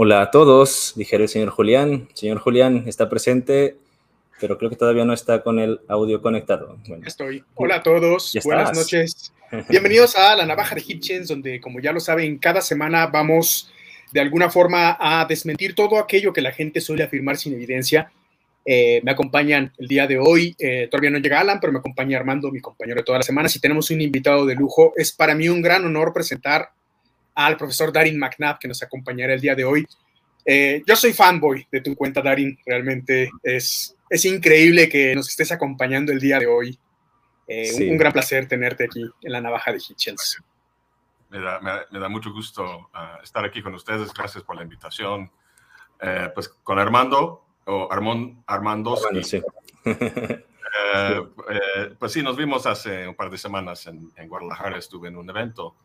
Hola a todos, dijera el señor Julián. Señor Julián está presente, pero creo que todavía no está con el audio conectado. Estoy. Hola a todos, buenas noches. Bienvenidos a La Navaja de Hitchens, donde, como ya lo saben, cada semana vamos de alguna forma a desmentir todo aquello que la gente suele afirmar sin evidencia. Eh, me acompañan el día de hoy, eh, todavía no llega Alan, pero me acompaña Armando, mi compañero de todas las semanas, y tenemos un invitado de lujo. Es para mí un gran honor presentar al profesor Darin McNabb, que nos acompañará el día de hoy. Eh, yo soy fanboy de tu cuenta, Darin. Realmente es, es increíble que nos estés acompañando el día de hoy. Eh, un, gran placer tenerte aquí en la navaja de Hitchens. Me da, me da, mucho gusto ah, estar aquí con ustedes. Gracias por la invitación. Eh, pues con Armando, o Armand, Armando. sí. pues sí, nos vimos hace un par de semanas en, en Guadalajara. Estuve en un evento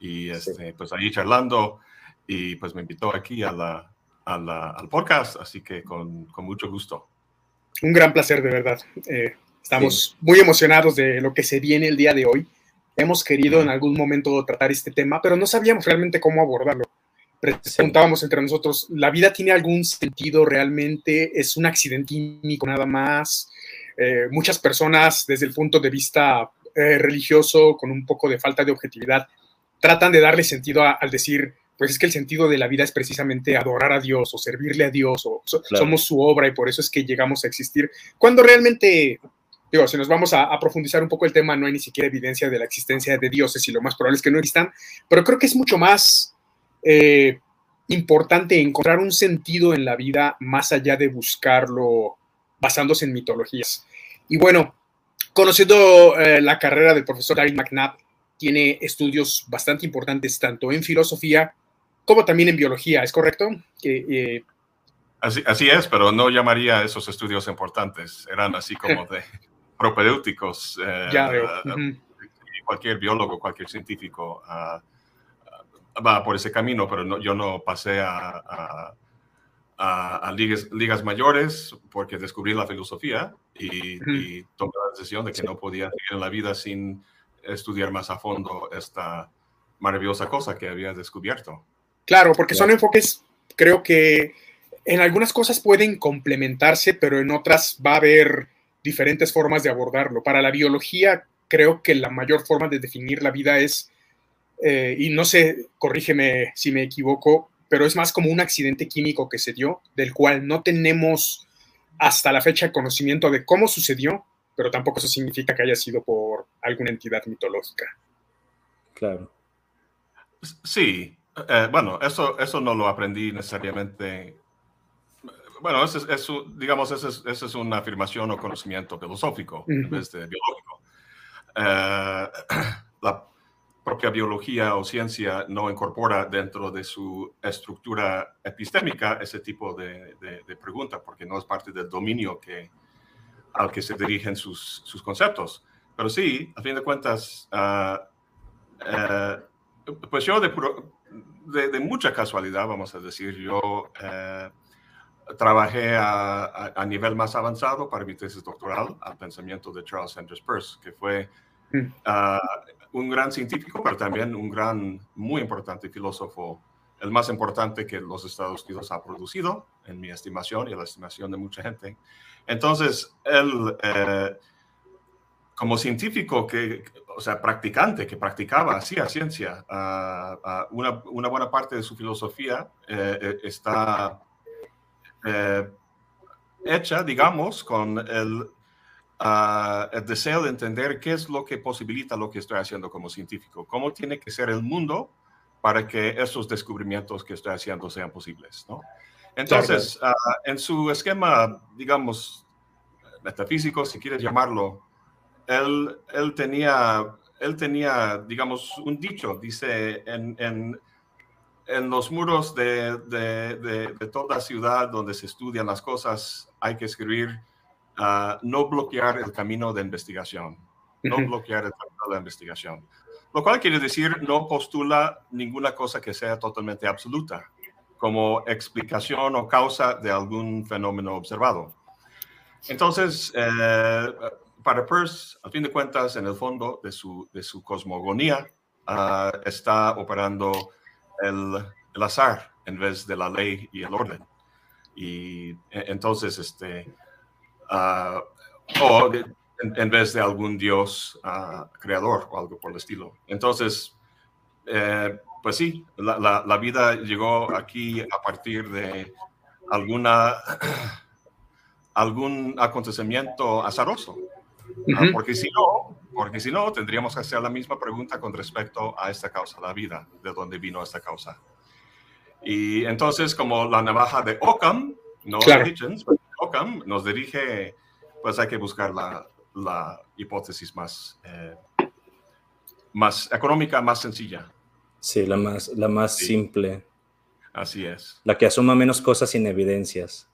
y este, pues ahí charlando y pues me invitó aquí a la, al podcast, así que con, con, mucho gusto. Un gran placer, de verdad. Eh, estamos muy emocionados de lo que se viene el día de hoy. Hemos querido en algún momento tratar este tema, pero no sabíamos realmente cómo abordarlo. Preguntábamos entre nosotros, ¿la vida tiene algún sentido realmente? ¿Es un accidente químico nada más? Eh, muchas personas desde el punto de vista eh, religioso, con un poco de falta de objetividad, tratan de darle sentido al decir, pues es que el sentido de la vida es precisamente adorar a Dios o servirle a Dios o somos su obra y por eso es que llegamos a existir. Cuando realmente, digo, si nos vamos a, profundizar un poco el tema, no hay ni siquiera evidencia de la existencia de dioses y lo más probable es que no existan, pero creo que es mucho más eh, importante encontrar un sentido en la vida más allá de buscarlo basándose en mitologías. Y bueno, conociendo eh, la carrera del profesor Gary McNabb, tiene estudios bastante importantes tanto en filosofía como también en biología, ¿es correcto? Eh, así, así, es, pero no llamaría esos estudios importantes, eran así como de propedéuticos. Eh, ya veo. Cualquier biólogo, cualquier científico ah, va por ese camino, pero no, yo no pasé a, a, ligas, ligas, mayores porque descubrí la filosofía y, y tomé la decisión de que no podía seguir en la vida sin estudiar más a fondo esta maravillosa cosa que había descubierto. Claro, porque son enfoques, creo que en algunas cosas pueden complementarse, pero en otras va a haber diferentes formas de abordarlo. Para la biología, creo que la mayor forma de definir la vida es, eh, y no sé, corrígeme si me equivoco, pero es más como un accidente químico que se dio, del cual no tenemos hasta la fecha conocimiento de cómo sucedió, pero tampoco eso significa que haya sido por alguna entidad mitológica. Claro. Sí, eh, bueno, eso, eso no lo aprendí necesariamente. Bueno, eso, eso digamos, esa es, es, una afirmación o conocimiento filosófico en vez de biológico. Eh, la propia biología o ciencia no incorpora dentro de su estructura epistémica ese tipo de, de, pregunta, porque no es parte del dominio que, al que se dirigen sus, sus conceptos. Pero sí, a fin de cuentas, ah, eh, pues yo de, de, mucha casualidad, vamos a decir, yo eh, trabajé a, a, nivel más avanzado para mi tesis doctoral al pensamiento de Charles Sanders Peirce, que fue mm. ah, un gran científico, pero también un gran, muy importante filósofo, el más importante que los Estados Unidos ha producido, en mi estimación y en la estimación de mucha gente. Entonces, él, eh, como científico, que, o sea, practicante, que practicaba, hacía ciencia, uh, uh, una, una, buena parte de su filosofía eh, eh está hecha, digamos, con el, uh, el, deseo de entender qué es lo que posibilita lo que estoy haciendo como científico, cómo tiene que ser el mundo para que esos descubrimientos que estoy haciendo sean posibles, ¿no? Entonces, uh, en su esquema, digamos, metafísico, si quieres llamarlo, él, él, tenía, él tenía, digamos, un dicho, dice, en, en, en los muros de, de, de, toda ciudad donde se estudian las cosas, hay que escribir, uh, no bloquear el camino de investigación, no bloquear el camino de investigación. Lo cual quiere decir no postula ninguna cosa que sea totalmente absoluta como explicación o causa de algún fenómeno observado. Entonces, eh, para Peirce, a fin de cuentas, en el fondo de su, de su cosmogonía, uh, está operando el, el, azar en vez de la ley y el orden. Y e, entonces, este, uh, o en, vez de algún dios uh, creador o algo por el estilo. Entonces, eh, pues sí, la, la, vida llegó aquí a partir de alguna, algún acontecimiento azaroso. Porque si no, porque si no, tendríamos que hacer la misma pregunta con respecto a esta causa, la vida, de dónde vino esta causa. Y entonces, como la navaja de Ockham, no claro. Hitchens, Ockham nos dirige, pues hay que buscar la, la hipótesis más, eh, más económica, más sencilla. Sí, la más, la más simple. Así es. La que asuma menos cosas sin evidencias.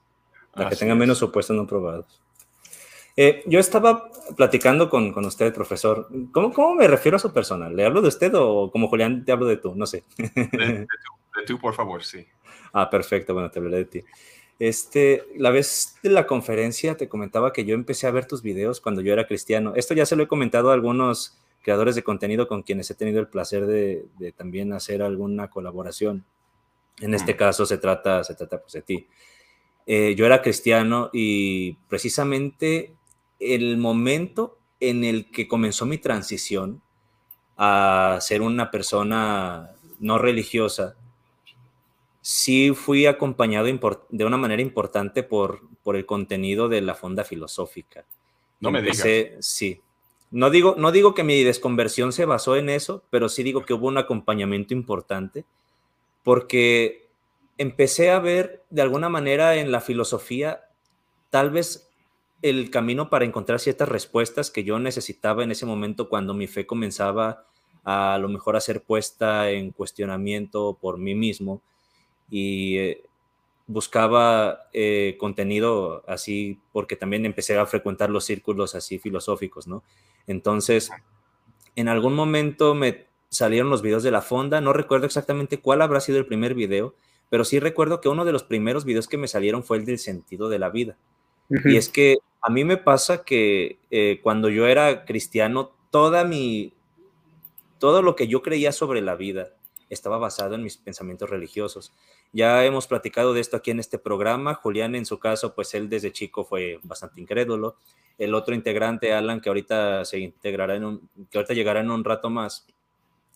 La que tenga menos supuestos no probados. Eh, yo estaba platicando con, con usted, profesor. ¿Cómo, ¿Cómo, me refiero a su persona? ¿Le hablo de usted o como Julián te hablo de tú? No sé. De, tú, por favor, sí. Ah, perfecto. Bueno, te hablaré de ti. Este, la vez de la conferencia te comentaba que yo empecé a ver tus videos cuando yo era cristiano. Esto ya se lo he comentado a algunos creadores de contenido con quienes he tenido el placer de, de también hacer alguna colaboración. En este mm. caso se trata, se trata pues de ti. Eh, yo era cristiano y precisamente el momento en el que comenzó mi transición a ser una persona no religiosa, sí fui acompañado de una manera importante por, por el contenido de la fonda filosófica. No me digas. Sí. No digo, no digo que mi desconversión se basó en eso, pero sí digo que hubo un acompañamiento importante, porque empecé a ver de alguna manera en la filosofía tal vez el camino para encontrar ciertas respuestas que yo necesitaba en ese momento cuando mi fe comenzaba a, lo mejor a ser puesta en cuestionamiento por mí mismo y eh, buscaba eh, contenido así porque también empecé a frecuentar los círculos así filosóficos, ¿no? Entonces, en algún momento me salieron los videos de la fonda, no recuerdo exactamente cuál habrá sido el primer video, pero sí recuerdo que uno de los primeros videos que me salieron fue el del sentido de la vida. Y es que a mí me pasa que eh, cuando yo era cristiano, toda mi, todo lo que yo creía sobre la vida estaba basado en mis pensamientos religiosos. Ya hemos platicado de esto aquí en este programa. Julián, en su caso, pues él desde chico fue bastante incrédulo. El otro integrante, Alan, que ahorita se integrará en un, que ahorita llegará en un rato más,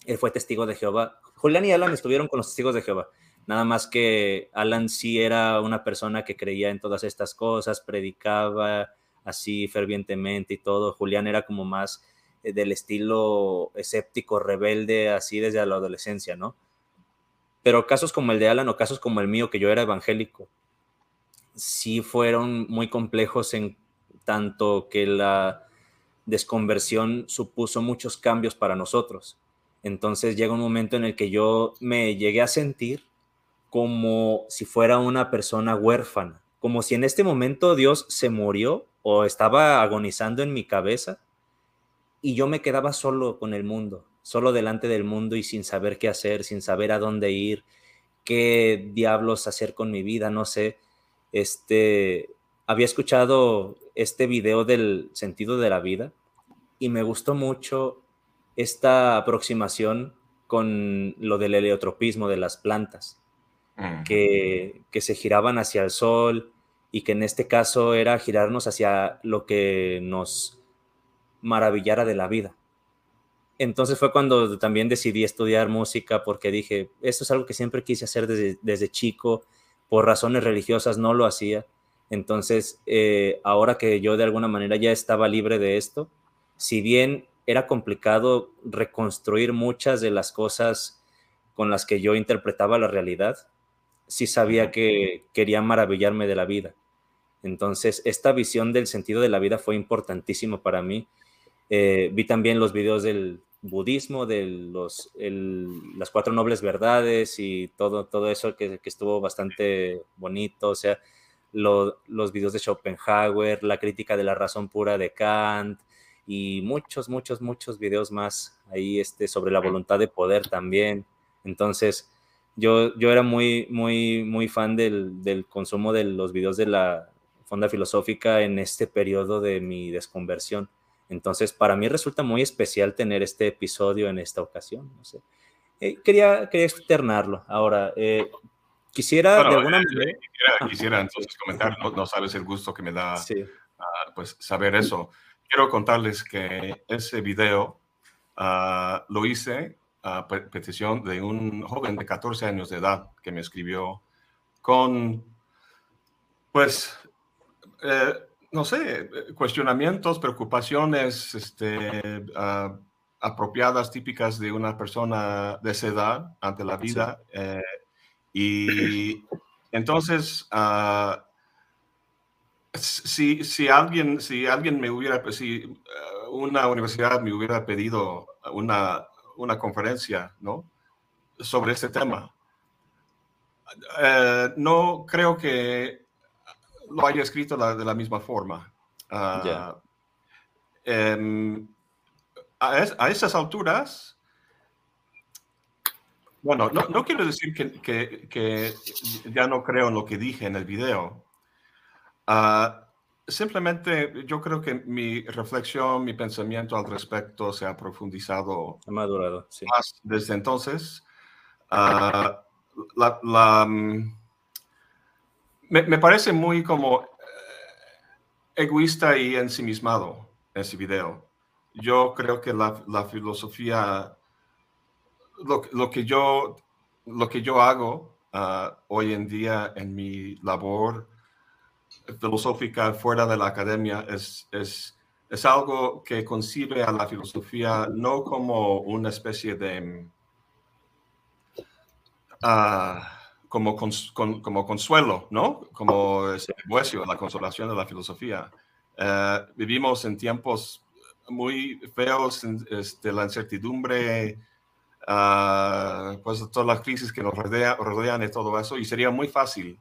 él fue testigo de Jehová. Julián y Alan estuvieron con los testigos de Jehová. Nada más que Alan sí era una persona que creía en todas estas cosas, predicaba, así fervientemente y todo. Julián era como más del estilo escéptico, rebelde, así desde la adolescencia, ¿no? Pero casos como el de Alan o casos como el mío, que yo era evangélico, sí fueron muy complejos en tanto que la desconversión supuso muchos cambios para nosotros. Entonces llega un momento en el que yo me llegué a sentir como si fuera una persona huérfana, como si en este momento Dios se murió o estaba agonizando en mi cabeza y yo me quedaba solo con el mundo, solo delante del mundo y sin saber qué hacer, sin saber a dónde ir, qué diablos hacer con mi vida, no sé. Este, había escuchado este video del sentido de la vida y me gustó mucho esta aproximación con lo del heliotropismo de las plantas, que, que se giraban hacia el sol, y que en este caso era girarnos hacia lo que nos maravillara de la vida. Entonces fue cuando también decidí estudiar música porque dije, esto es algo que siempre quise hacer desde, chico, por razones religiosas no lo hacía. Entonces, eh, ahora que yo de alguna manera ya estaba libre de esto, si bien era complicado reconstruir muchas de las cosas con las que yo interpretaba la realidad, sí sabía que quería maravillarme de la vida. Entonces, esta visión del sentido de la vida fue importantísimo para mí. Eh, vi también los videos del budismo, de los, las cuatro nobles verdades y todo, todo eso que, estuvo bastante bonito. O sea, los videos de Schopenhauer, la crítica de la razón pura de Kant y muchos, muchos, muchos videos más ahí este, sobre la voluntad de poder también. Entonces, yo, yo era muy, muy, muy fan del, del consumo de los videos de la, fonda filosófica en este periodo de mi desconversión. Entonces, para mí resulta muy especial tener este episodio en esta ocasión. No sé. Eh, quería, quería externarlo. Ahora, eh, Quisiera de alguna eh, manera... Quisiera, entonces comentar, no, sabes el gusto que me da ah, pues, saber eso. Quiero contarles que ese video ah, lo hice a petición de un joven de 14 años de edad que me escribió con, pues, eh, no sé, cuestionamientos, preocupaciones este, ah, apropiadas, típicas de una persona de esa edad ante la vida. Eh, y entonces, uh, si, si, alguien, si alguien me hubiera, si uh, una universidad me hubiera pedido una, una conferencia ¿no? sobre este tema, no creo que lo haya escrito de la misma forma. Um, a, a, esas alturas, bueno, no, quiero decir que, ya no creo en lo que dije en el video. Ah, simplemente yo creo que mi reflexión, mi pensamiento al respecto se ha profundizado madurado, más desde entonces. Ah, la, mm, me, parece muy como eh, egoísta y ensimismado ese video. Yo creo que la, la filosofía lo, que yo, lo que yo hago ah, hoy en día en mi labor filosófica fuera de la academia es, es, es algo que concibe a la filosofía no como una especie de... Ah, como, como consuelo, ¿no? Como ese la consolación de la filosofía. Eh, vivimos en tiempos muy feos, este, la incertidumbre, uh, pues todas las crisis que nos rodean y todo eso, y sería muy fácil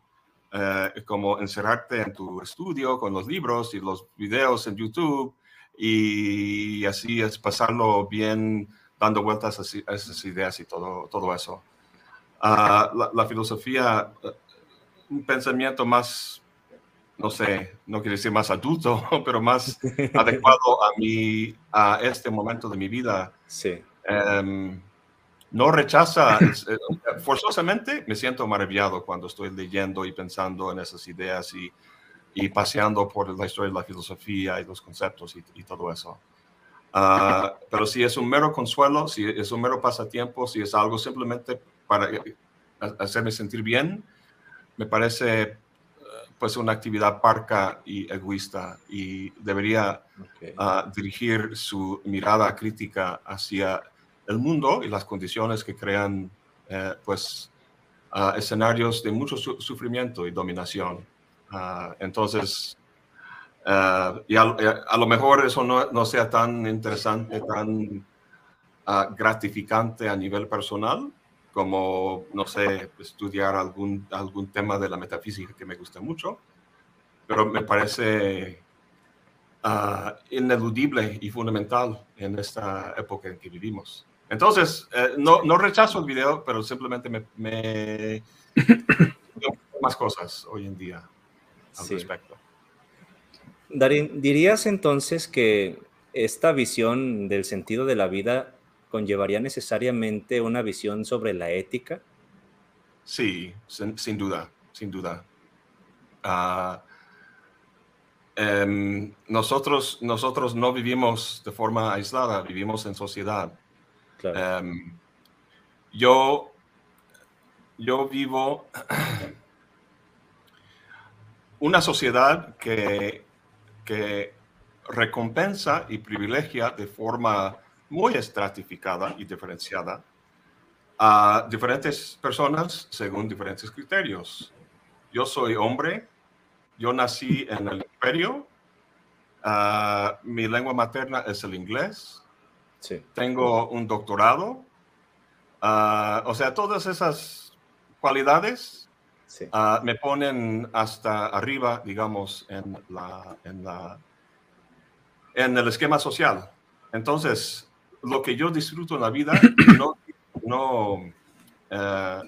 eh, como encerrarte en tu estudio con los libros y los videos en YouTube y así es pasarlo bien dando vueltas a, esas ideas y todo, todo eso. Ah, la, filosofía, eh, un pensamiento más, no sé, no quiero decir más adulto, pero más adecuado a, mi, a este momento de mi vida. Sí. Em, no rechaza, eh, forzosamente me siento maravillado cuando estoy leyendo y pensando en esas ideas y, y paseando por la historia de la filosofía y los conceptos y, todo eso. Ah, pero si es un mero consuelo, si es un mero pasatiempo, si es algo simplemente para eh, hacerme sentir bien, me parece eh, pues una actividad parca y egoísta y debería ah, dirigir su mirada crítica hacia el mundo y las condiciones que crean eh, pues escenarios de mucho sufrimiento y dominación. Ah, entonces, y a, lo mejor eso no, no sea tan interesante, tan ah, gratificante a nivel personal como, no sé, estudiar algún, algún tema de la metafísica que me gusta mucho, pero me parece uh, ineludible y fundamental en esta época en que vivimos. Entonces, eh, no, no, rechazo el video, pero simplemente me, me más cosas hoy en día al respecto. Darín, ¿dirías entonces que esta visión del sentido de la vida conllevaría necesariamente una visión sobre la ética? Sí, sin, duda, sin duda. Ah, em, nosotros, nosotros no vivimos de forma aislada, vivimos en sociedad. Em, yo, yo vivo una sociedad que, que recompensa y privilegia de forma muy estratificada y diferenciada a diferentes personas según diferentes criterios. Yo soy hombre, yo nací en el imperio, ah, mi lengua materna es el inglés, tengo un doctorado. Ah, o sea, todas esas cualidades ah, me ponen hasta arriba, digamos, en, la, en, la, en el esquema social. Entonces, lo que yo disfruto en la vida, no, no eh,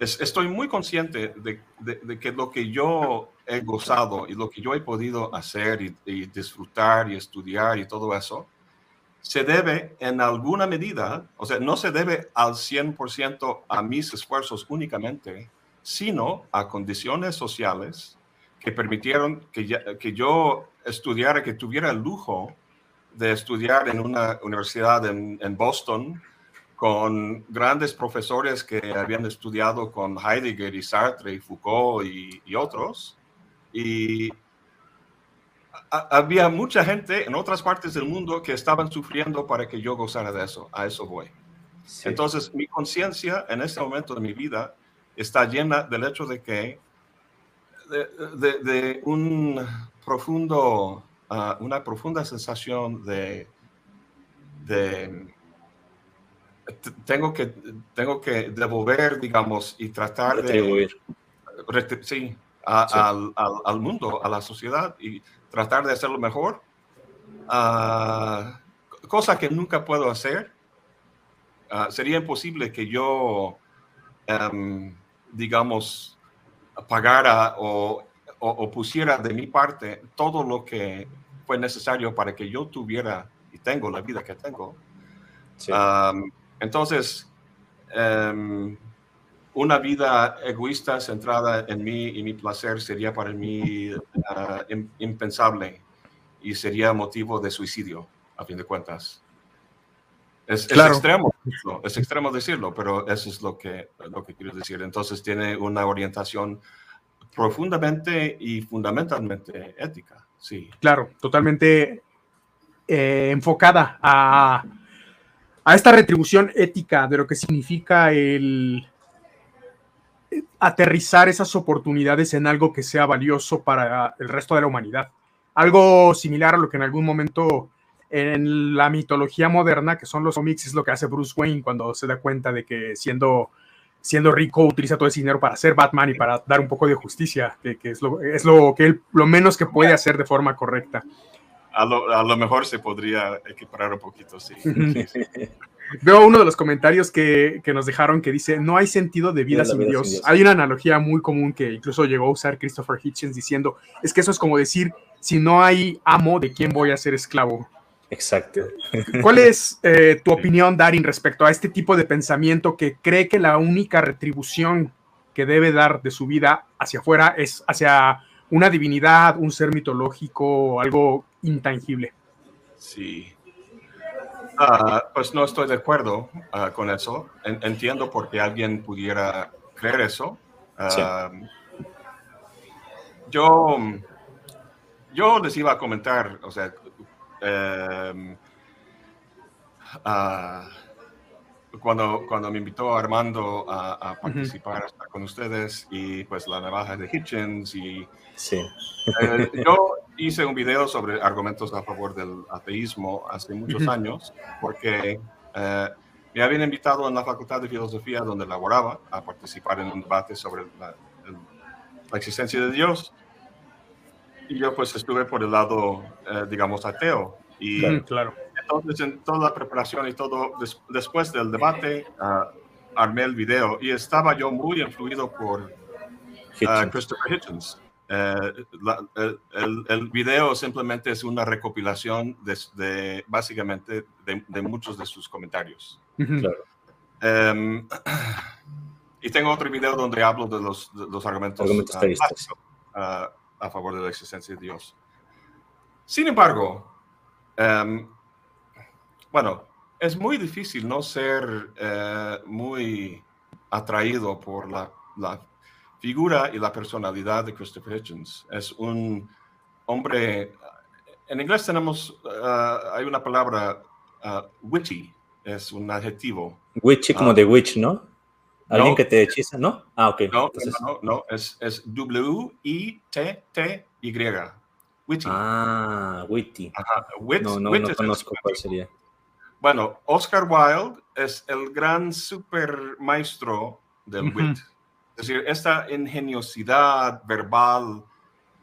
estoy muy consciente de, de, que lo que yo he gozado y lo que yo he podido hacer y disfrutar y estudiar y todo eso, se debe en alguna medida, o sea, no se debe al 100% a mis esfuerzos únicamente, sino a condiciones sociales que permitieron que, que yo estudiara, que tuviera el lujo de estudiar en una universidad en, en, Boston con grandes profesores que habían estudiado con Heidegger y Sartre y Foucault y, y otros. Y había mucha gente en otras partes del mundo que estaban sufriendo para que yo gozara de eso. A eso voy. Entonces, mi conciencia en este momento de mi vida está llena del hecho de que, de, un profundo, ah, una profunda sensación de, de tengo que, tengo que devolver, digamos, y tratar de... Sí, al, al, mundo, a la sociedad y tratar de hacerlo mejor. Ah, cosa que nunca puedo hacer. Ah, sería imposible que yo, em, digamos, pagara o, o, pusiera de mi parte todo lo que fue necesario para que yo tuviera y tengo la vida que tengo. entonces, em, una vida egoísta centrada en mí y mi placer sería para mí ah, impensable y sería motivo de suicidio, a fin de cuentas. Es, extremo, es extremo decirlo, pero eso es lo que, lo que quiero decir. Entonces tiene una orientación profundamente y fundamentalmente ética, sí. Claro, totalmente eh, enfocada a, a esta retribución ética de lo que significa el, aterrizar esas oportunidades en algo que sea valioso para el resto de la humanidad. Algo similar a lo que en algún momento en la mitología moderna, que son los cómics, es lo que hace Bruce Wayne cuando se da cuenta de que siendo, siendo rico utiliza todo ese dinero para ser Batman y para dar un poco de justicia, que, es, lo, es lo, que él, lo menos que puede hacer de forma correcta. A lo, a lo mejor se podría equiparar un poquito, sí. Veo uno de los comentarios que, nos dejaron que dice, no hay sentido de vida, sin, Dios. Hay una analogía muy común que incluso llegó a usar Christopher Hitchens diciendo, es que eso es como decir, si no hay amo, ¿de quién voy a ser esclavo? Exacto. ¿Cuál es eh, tu opinión, Darin, respecto a este tipo de pensamiento que cree que la única retribución que debe dar de su vida hacia afuera es hacia una divinidad, un ser mitológico, algo intangible? Sí, Ah, pues no estoy de acuerdo ah, con eso. entiendo por qué alguien pudiera creer eso. Ah, yo, yo les iba a comentar, o sea, em, cuando, cuando me invitó Armando a, participar con ustedes y pues la navaja de Hitchens y sí. Eh, yo hice un video sobre argumentos a favor del ateísmo hace muchos años porque eh, me habían invitado en la Facultad de Filosofía donde laboraba a participar en un debate sobre la, la existencia de Dios y yo pues estuve por el lado, eh, digamos, ateo. Y claro. entonces en toda la preparación y todo, después del debate, uh, armé el video y estaba yo muy influido por uh, Christopher Hitchens. Eh, el, el, video simplemente es una recopilación de, básicamente de, muchos de sus comentarios. Claro. Um, y tengo otro video donde hablo de los, de los argumentos, argumentos uh, a favor de la existencia de Dios. Sin embargo, um, bueno, es muy difícil no ser uh, muy atraído por la, la, figura y la personalidad de Christopher Hitchens. Es un hombre, en inglés tenemos, uh, hay una palabra, uh, witty, es un adjetivo. Witchy como de witch, ¿no? ¿Alguien que te hechiza, no? Ah, ok. No, no, no, es, es W-I-T-T-Y. Witty. Ah, witty. Ajá. no, no, no conozco cuál sería. Bueno, Oscar Wilde es el gran super maestro del wit. Es decir, esta ingeniosidad verbal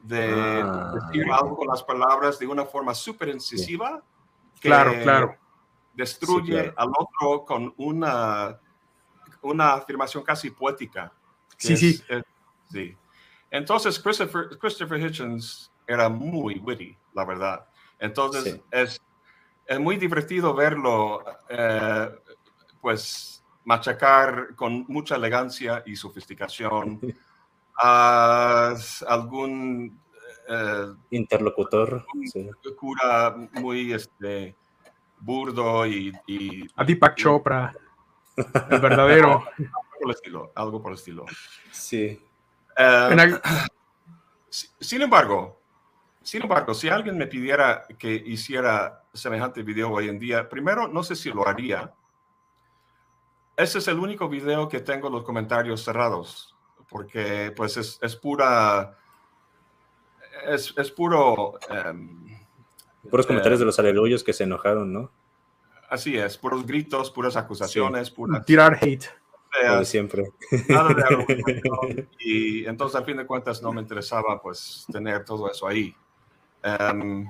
de ah, decir algo con las palabras de una forma súper incisiva. claro, claro. Destruye al otro con una una afirmación casi poética. Sí, sí. sí. Entonces, Christopher, Christopher Hitchens era muy witty, la verdad. Entonces, es, es muy divertido verlo, eh, pues, machacar con mucha elegancia y sofisticación a algún eh, interlocutor, cura muy este, burdo y, A Deepak Chopra, el verdadero. algo por el estilo, algo por el estilo. Sí. Eh, sin embargo, sin embargo, si alguien me pidiera que hiciera semejante video hoy en día, primero no sé si lo haría. Ese es el único video que tengo los comentarios cerrados, porque pues es, es pura, es, es puro... Um, Puros comentarios de los aleluyos que se enojaron, ¿no? Así es, puros gritos, puras acusaciones, puras... Tirar hate. Como siempre. Nada de y entonces, al fin de cuentas, no me interesaba pues tener todo eso ahí. Um,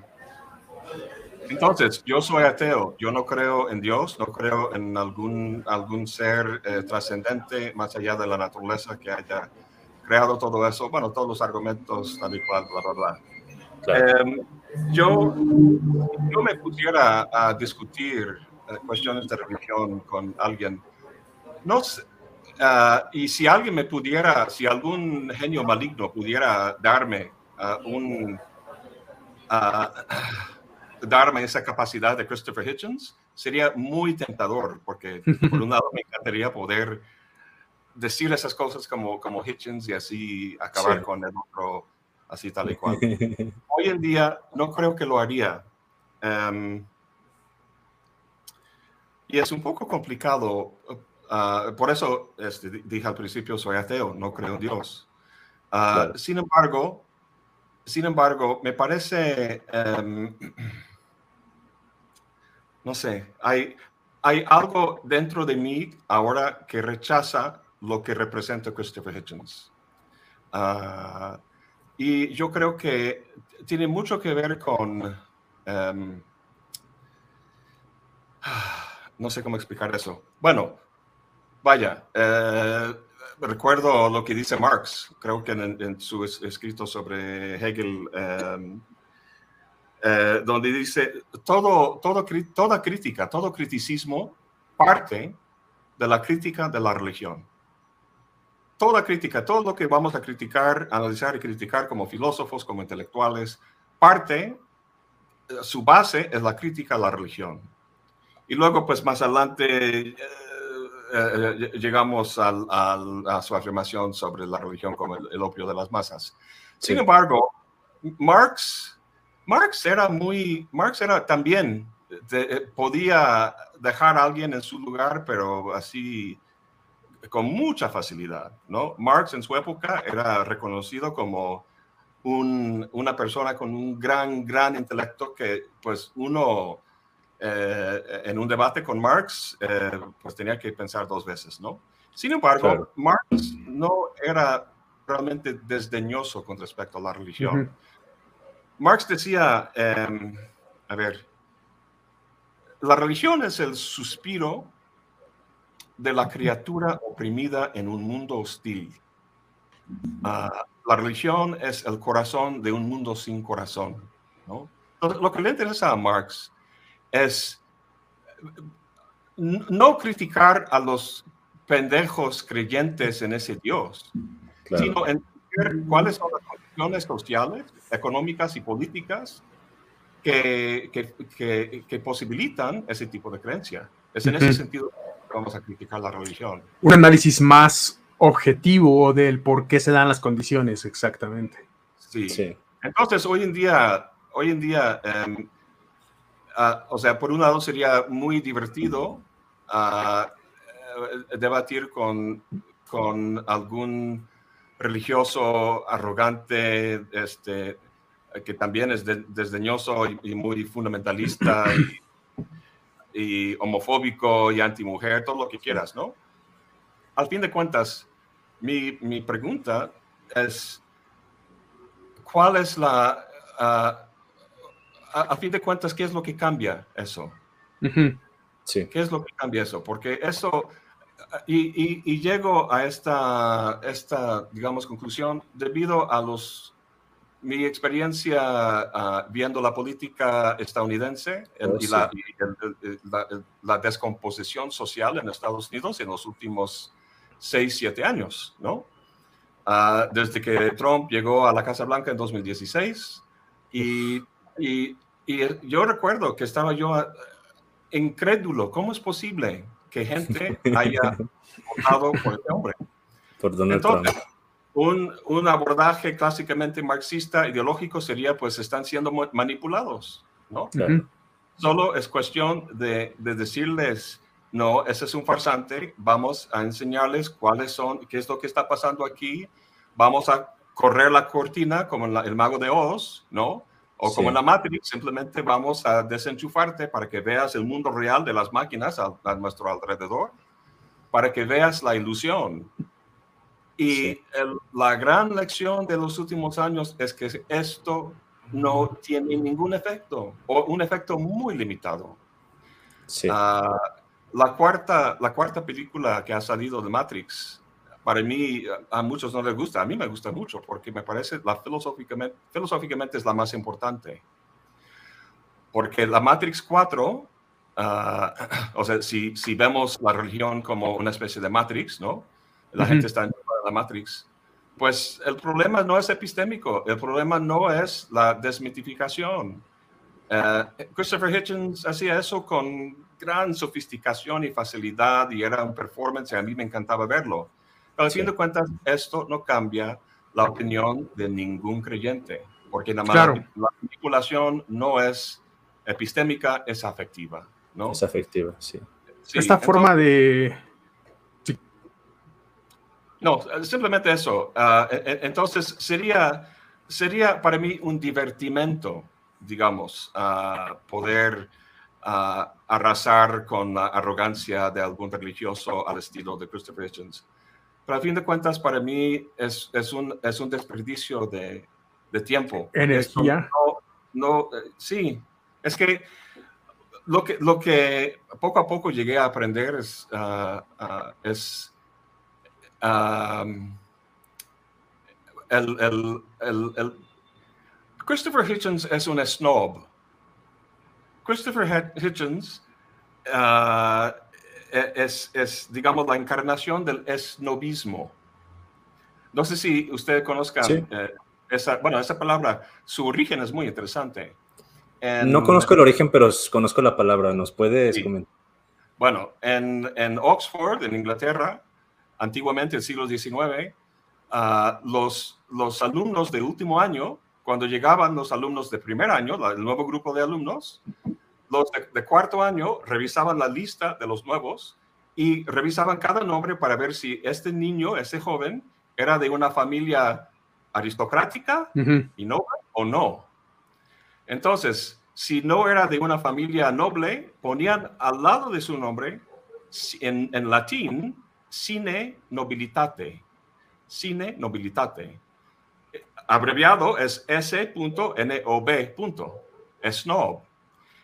entonces, yo soy ateo, yo no creo en Dios, no creo en algún, algún ser eh, trascendente más allá de la naturaleza que haya creado todo eso. Bueno, todos los argumentos, tal y cual, bla, bla, bla. Em, yo, yo me pusiera a discutir cuestiones de religión con alguien. No sé, ah, y si alguien me pudiera, si algún genio maligno pudiera darme uh, un darme esa capacidad de Christopher Hitchens, sería muy tentador, porque por un lado me encantaría poder decir esas cosas como, como Hitchens y así acabar con el otro, así tal y cual. Hoy en día no creo que lo haría. Em, y es un poco complicado. Ah, por eso este, dije al principio, soy ateo, no creo en Dios. Ah, sin embargo, sin embargo, me parece, em, no sé, hay, hay algo dentro de mí ahora que rechaza lo que representa Christopher Hitchens. Ah, y yo creo que tiene mucho que ver con, em, no sé cómo explicar eso. Bueno, vaya, eh, recuerdo lo que dice Marx, creo que en, su escrito sobre Hegel, em, eh, donde dice, todo, toda crítica, todo criticismo parte de la crítica de la religión. Toda crítica, todo lo que vamos a criticar, analizar y criticar como filósofos, como intelectuales, parte, su base es la crítica a la religión. Y luego, pues más adelante, eh, eh, llegamos a su afirmación sobre la religión como el, opio de las masas. Sin embargo, Marx, Marx era muy, Marx era también, eh, podía dejar a alguien en su lugar, pero así con mucha facilidad, ¿no? Marx en su época era reconocido como una persona con un gran, gran intelecto que pues uno eh, en un debate con Marx, eh, pues tenía que pensar dos veces, ¿no? Sin embargo, Marx no era realmente desdeñoso con respecto a la religión. Marx decía, em, a ver, la religión es el suspiro de la criatura oprimida en un mundo hostil. Ah, la religión es el corazón de un mundo sin corazón. ¿no? lo que le interesa a Marx es no criticar a los pendejos creyentes en ese Dios, sino entender cuáles son las condiciones sociales, económicas y políticas que, que, que, posibilitan ese tipo de creencia. Es en ese sentido que vamos a criticar la religión. Un análisis más objetivo del por qué se dan las condiciones exactamente. Sí. sí. Entonces, hoy en día, hoy en día em, Ah, o sea, por un lado sería muy divertido eh, debatir con, con algún religioso arrogante, este, que también es desdeñoso y, muy fundamentalista y, homofóbico y antimujer, todo lo que quieras, ¿no? Al fin de cuentas, mi, mi pregunta es, ¿cuál es la... Ah, a, fin de cuentas, ¿qué es lo que cambia eso? sí. ¿Qué es lo que cambia eso? Porque eso, y, y, llego a esta, esta, digamos, conclusión debido a los mi experiencia ah, viendo la política estadounidense Oh, y, la, y el- el- la- el- la descomposición social en Estados Unidos en los últimos seis, siete años, ¿no? Ah, desde que Trump llegó a la Casa Blanca en 2016 y, y- y yo recuerdo que estaba yo ah, incrédulo, ¿cómo es posible que gente haya votado por este hombre? Por Donald Entonces, Trump. un, un abordaje clásicamente marxista ideológico sería, pues están siendo ma- manipulados, ¿no? Claro. Solo es cuestión de, de decirles, no, ese es un farsante, vamos a enseñarles cuáles son, qué es lo que está pasando aquí, vamos a correr la cortina como la- el mago de Oz, ¿no? O como Sí. en la Matrix, simplemente vamos a desenchufarte para que veas el mundo real de las máquinas a, a nuestro alrededor, para que veas la ilusión. Y Sí. el- la gran lección de los últimos años es que esto no tiene ningún efecto o un efecto muy limitado. Sí. Ah, la, cuarta, la cuarta película que ha salido de Matrix, para mí, a, muchos no les gusta, a mí me gusta mucho porque me parece, la filosóficamente, filosóficamente es la más importante. Porque la Matrix 4, ah, o sea, si, si vemos la religión como una especie de Matrix, ¿no? La Ujú. gente está en la Matrix. Pues el problema no es epistémico, el problema no es la desmitificación. Eh, Christopher Hitchens hacía eso con gran sofisticación y facilidad y era un performance y a mí me encantaba verlo. Pero al Sí. fin de cuentas, esto no cambia la opinión de ningún creyente, porque la, Claro. mani- la manipulación no es epistémica, es afectiva. ¿no? Es afectiva, sí. Sí, Esta forma de... No, simplemente eso. E- entonces, sería, sería para mí un divertimento, digamos, ah, poder ah, arrasar con la arrogancia de algún religioso al estilo de Christopher Hitchens. Pero a fin de cuentas, para mí es, es, un, es un desperdicio de, de tiempo. Energía. Esto No, no, eh, sí, es que lo que, lo que poco a poco llegué a aprender es, ah, ah, es um, el, el- el- el- Christopher Hitchens es un snob. Christopher Hi- Hitchens ah, e- es, es, digamos, la encarnación del snobismo. No sé si usted conozca Sí. eh, esa, bueno, esa palabra, su origen es muy interesante. En- No conozco el origen, pero conozco la palabra. ¿Nos puedes Sí. comentar? Bueno, en, en Oxford, en Inglaterra, antiguamente, el siglo XIX, ah, los, los alumnos de último año, cuando llegaban los alumnos de primer año, la- el nuevo grupo de alumnos, los de, de cuarto año revisaban la lista de los nuevos y revisaban cada nombre para ver si este niño, este joven, era de una familia aristocrática y noble o no. Entonces, si no era de una familia noble, ponían al lado de su nombre, en, en latín, sine nobilitate. Sine nobilitate. Abreviado es S.NOB. Snob.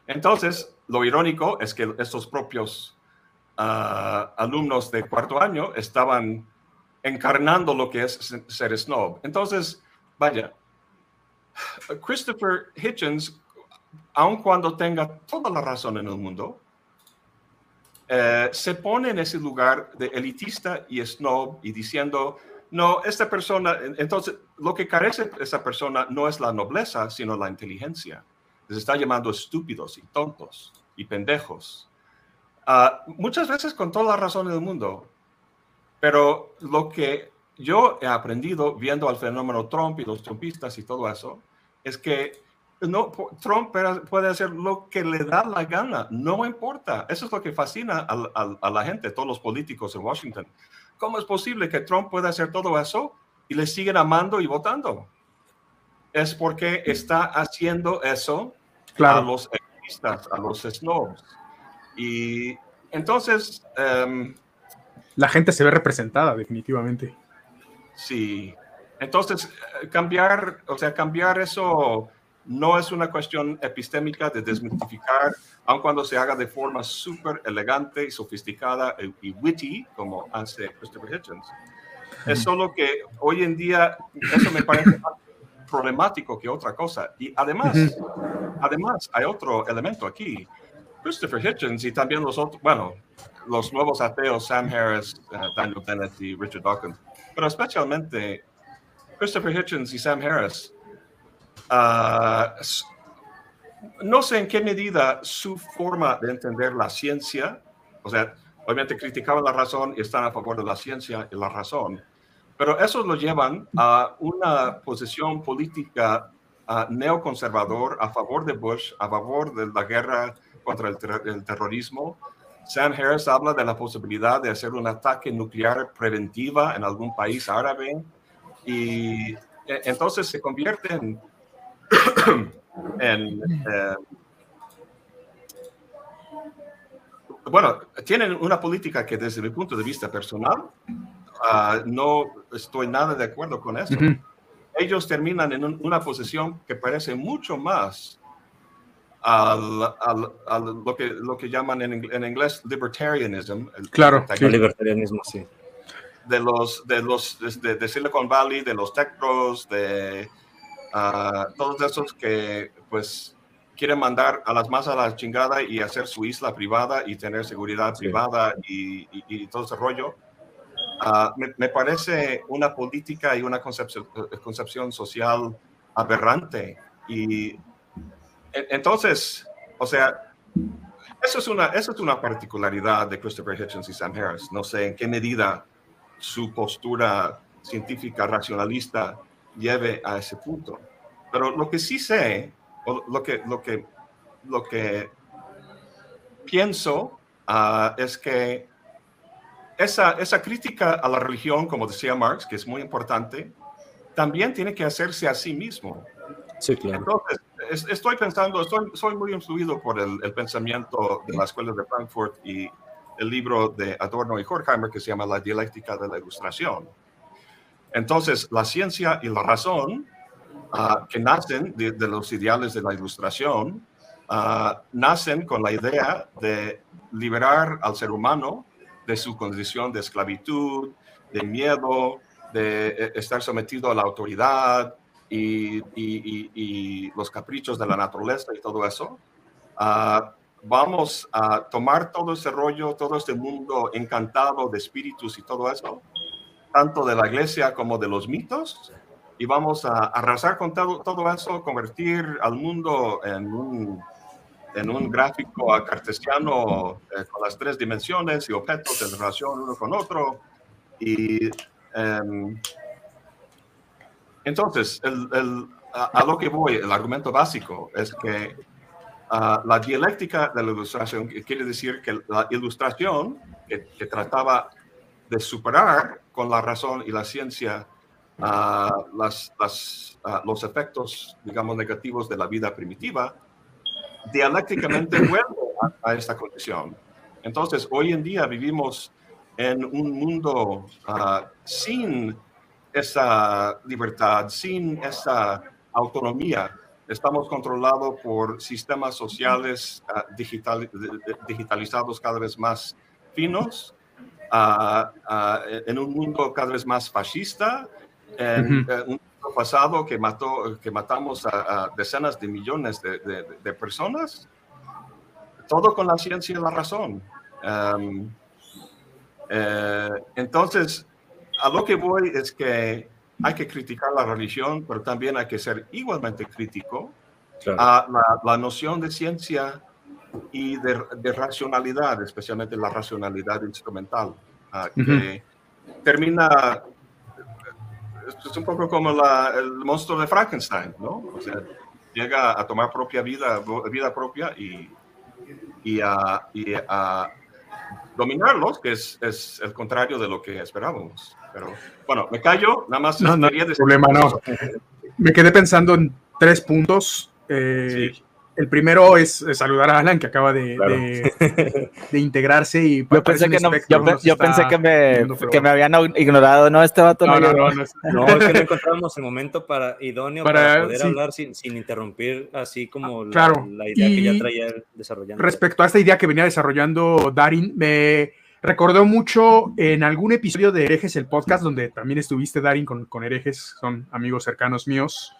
Entonces, lo irónico es que estos propios ah, alumnos de cuarto año estaban encarnando lo que es se- ser snob. Entonces, vaya, Christopher Hitchens, aun cuando tenga toda la razón en el mundo, eh, se pone en ese lugar de elitista y snob y diciendo, no, esta persona, en- entonces lo que carece esa persona no es la nobleza, sino la inteligencia. Les está llamando estúpidos y tontos y pendejos. Ah, muchas veces con toda la razón del mundo, pero lo que yo he aprendido viendo al fenómeno Trump y los trumpistas y todo eso, es que no, Trump puede hacer lo que le da la gana, no importa. Eso es lo que fascina al- al- a, la gente, todos los políticos en Washington. ¿Cómo es posible que Trump pueda hacer todo eso y le siguen amando y votando? Es porque está haciendo eso a Claro. los egoístas, a los snobs. Y entonces, em, La gente se ve representada, definitivamente. Sí. Entonces, eh, cambiar, o sea, cambiar eso no es una cuestión epistémica de desmitificar, aun cuando se haga de forma súper elegante y sofisticada y, witty, como hace Christopher Hitchens. Es solo que hoy en día eso me parece problemático que otra cosa. Y además, además hay otro elemento aquí. Christopher Hitchens y también los otros, bueno, los nuevos ateos, Sam Harris, eh, Daniel Dennett y Richard Dawkins, pero especialmente Christopher Hitchens y Sam Harris, ah, no sé en qué medida su forma de entender la ciencia, o sea, obviamente criticaban la razón y están a favor de la ciencia y la razón, pero eso lo llevan a una posición política uh, neoconservador a favor de Bush, a favor de la guerra contra el, ter el, terrorismo. Sam Harris habla de la posibilidad de hacer un ataque nuclear preventiva en algún país árabe y e, entonces se convierte en, en eh, bueno, tienen una política que desde mi punto de vista personal uh, no estoy nada de acuerdo con eso. Uh -huh. Ellos terminan en un, una posición que parece mucho más al, al, al, lo, que, lo que llaman en, en inglés libertarianism. El, claro, el libertarianismo, sí. De los, de los de, de Silicon Valley, de los tech pros, de uh, todos esos que pues quieren mandar a las masas a la chingada y hacer su isla privada y tener seguridad sí. privada y, y, y, todo ese rollo. Uh, me, parece una política y una concepción, concepción social aberrante. Y entonces, o sea, eso es, una, eso es una particularidad de Christopher Hitchens y Sam Harris. No sé en qué medida su postura científica racionalista lleve a ese punto. Pero lo que sí sé, o lo que, lo que, lo que pienso uh, es que esa, esa crítica a la religión, como decía Marx, que es muy importante, también tiene que hacerse a sí mismo. Sí, claro. Entonces, es, estoy pensando, estoy, soy muy influido por el, el, pensamiento de la Escuela de Frankfurt y el libro de Adorno y Horkheimer que se llama La dialéctica de la ilustración. Entonces, la ciencia y la razón, uh, que nacen de, de, los ideales de la ilustración, uh, nacen con la idea de liberar al ser humano de su condición de esclavitud, de miedo, de estar sometido a la autoridad y, y, los caprichos de la naturaleza y todo eso. Uh, vamos a tomar todo ese rollo, todo este mundo encantado de espíritus y todo eso, tanto de la iglesia como de los mitos, y vamos a arrasar con todo, todo eso, convertir al mundo en un en un gráfico cartesiano eh, con las tres dimensiones y objetos en relación uno con otro. Y eh, entonces, el, el, a, a, lo que voy, el argumento básico es que uh, la dialéctica de la ilustración quiere decir que la ilustración que, que trataba de superar con la razón y la ciencia uh, las, las, uh, los efectos, digamos, negativos de la vida primitiva, dialécticamente vuelve a, a, esta condición. Entonces, hoy en día vivimos en un mundo uh, sin esa libertad, sin esa autonomía. Estamos controlados por sistemas sociales uh, digital, digitalizados cada vez más finos, uh, en un mundo cada vez más fascista, en, uh -huh. un pasado que, mató, que matamos a, a decenas de millones de, de, de, personas, todo con la ciencia y la razón. Um, eh, entonces, a lo que voy es que hay que criticar la religión, pero también hay que ser igualmente crítico claro. a la, la, noción de ciencia y de, de, racionalidad, especialmente la racionalidad instrumental, uh, que uh -huh. termina es un poco como la, el monstruo de Frankenstein, ¿no? O sea, llega a tomar propia vida, vida propia y, y, a, y a dominarlos, que es, es, el contrario de lo que esperábamos. Pero bueno, me callo, nada más. No, no, decir problema, no. Me quedé pensando en tres puntos. Eh, sí. El primero es saludar a Alan, que acaba de, claro. de, de integrarse. Y yo pensé que, no, yo, yo pensé que me, viendo, que me habían ignorado. No, este vato no. No, no, no, no, es que no encontramos el momento para, idóneo para, para poder sí. hablar sin, sin, interrumpir, así como ah, claro. la, la, idea y que ya traía desarrollando. Respecto a esta idea que venía desarrollando Darin, me recordó mucho en algún episodio de Herejes, el podcast, donde también estuviste, Darin, con, con Herejes, son amigos cercanos míos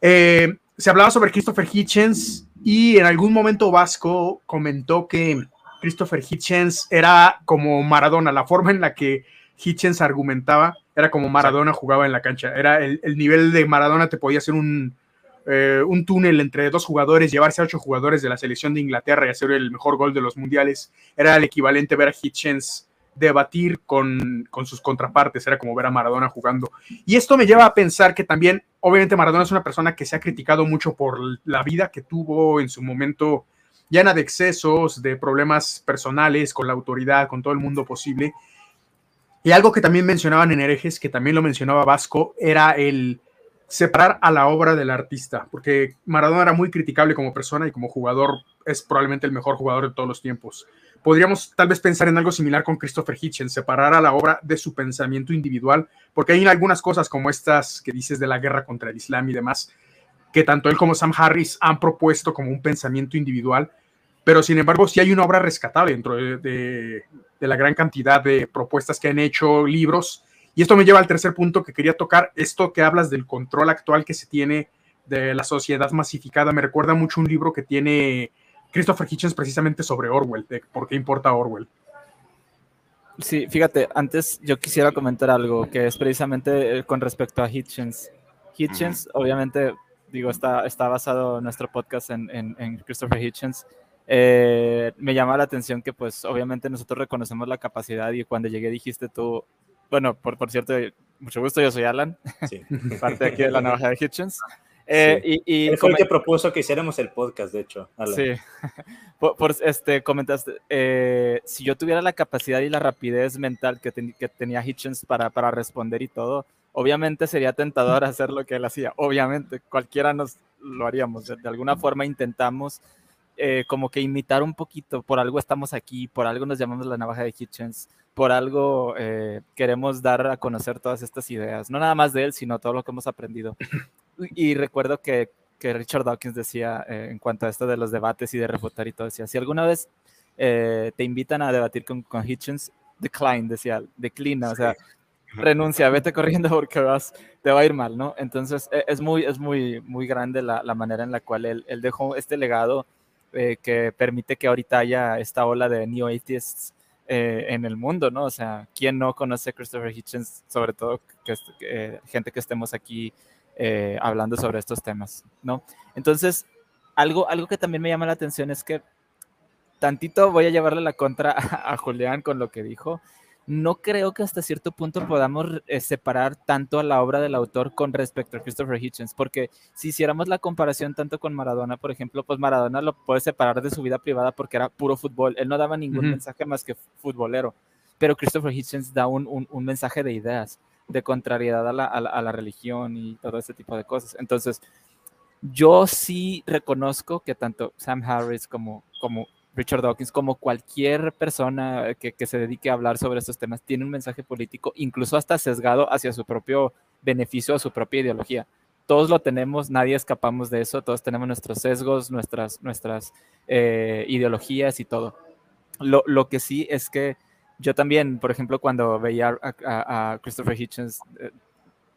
Eh, se hablaba sobre Christopher Hitchens y en algún momento Vasco comentó que Christopher Hitchens era como Maradona, la forma en la que Hitchens argumentaba era como Maradona jugaba en la cancha, era el, nivel de Maradona te podía hacer un, eh, un túnel entre dos jugadores, llevarse a ocho jugadores de la selección de Inglaterra y hacer el mejor gol de los mundiales, era el equivalente a ver a Hitchens debatir con, con, sus contrapartes, era como ver a Maradona jugando. Y esto me lleva a pensar que también, obviamente Maradona es una persona que se ha criticado mucho por la vida que tuvo en su momento llena de excesos, de problemas personales con la autoridad, con todo el mundo posible. Y algo que también mencionaban en herejes, que también lo mencionaba Vasco, era el separar a la obra del artista, porque Maradona era muy criticable como persona y como jugador es probablemente el mejor jugador de todos los tiempos. Podríamos tal vez pensar en algo similar con Christopher Hitchens, separar a la obra de su pensamiento individual, porque hay algunas cosas como estas que dices de la guerra contra el Islam y demás, que tanto él como Sam Harris han propuesto como un pensamiento individual, pero sin embargo sí hay una obra rescatable dentro de, la gran cantidad de propuestas que han hecho, libros, y esto me lleva al tercer punto que quería tocar, esto que hablas del control actual que se tiene de la sociedad masificada, me recuerda mucho un libro que tiene Christopher Hitchens precisamente sobre Orwell, de por qué importa Orwell. Sí, fíjate, antes yo quisiera comentar algo que es precisamente eh, con respecto a Hitchens. Hitchens, obviamente, digo, está, está basado nuestro podcast en, en Christopher Hitchens, eh, me llama la atención que pues obviamente nosotros reconocemos la capacidad y cuando llegué dijiste tú, bueno, por, por cierto, mucho gusto, yo soy Alan, sí. parte aquí de la navaja de Hitchens. Eh, y, y fue el que propuso que hiciéramos el podcast, de hecho. Alan. Sí, por, este, comentaste, eh, si yo tuviera la capacidad y la rapidez mental que, que tenía Hitchens para, para responder y todo, obviamente sería tentador hacer lo que él hacía, obviamente, cualquiera nos lo haríamos, de alguna forma intentamos eh, como que imitar un poquito, por algo estamos aquí, por algo nos llamamos la navaja de Hitchens, por algo eh, queremos dar a conocer todas estas ideas, no nada más de él, sino todo lo que hemos aprendido. Y, recuerdo que, que, Richard Dawkins decía eh, en cuanto a esto de los debates y de refutar y todo, decía, si alguna vez te invitan a debatir con, con Hitchens, decline, decía, declina, o sea, renuncia, vete corriendo porque vas, te va a ir mal, ¿no? Entonces e, es muy, es muy, muy grande la, la manera en la cual él, él dejó este legado eh, que permite que ahorita haya esta ola de neo atheists eh, en el mundo, ¿no? O sea, ¿quién no conoce a Christopher Hitchens, sobre todo que, gente que estemos aquí eh, hablando sobre estos temas, ¿no? Entonces, algo, algo que también me llama la atención es que tantito voy a llevarle la contra a Julián con lo que dijo, no creo que hasta cierto punto podamos eh, separar tanto a la obra del autor con respecto a Christopher Hitchens, porque si hiciéramos la comparación tanto con Maradona, por ejemplo, pues Maradona lo puede separar de su vida privada porque era puro fútbol, él no daba ningún mensaje más que futbolero, pero Christopher Hitchens da un, mensaje de ideas, de contrariedad a la, religión y todo ese tipo de cosas. Entonces, yo sí reconozco que tanto Sam Harris como, como Richard Dawkins, como cualquier persona que, se dedique a hablar sobre estos temas, tiene un mensaje político, incluso hasta sesgado hacia su propio beneficio, a su propia ideología. Todos lo tenemos, nadie escapamos de eso, todos tenemos nuestros sesgos, nuestras, nuestras eh, ideologías y todo. Lo, que sí es que yo también, por ejemplo, cuando veía a, Christopher Hitchens eh,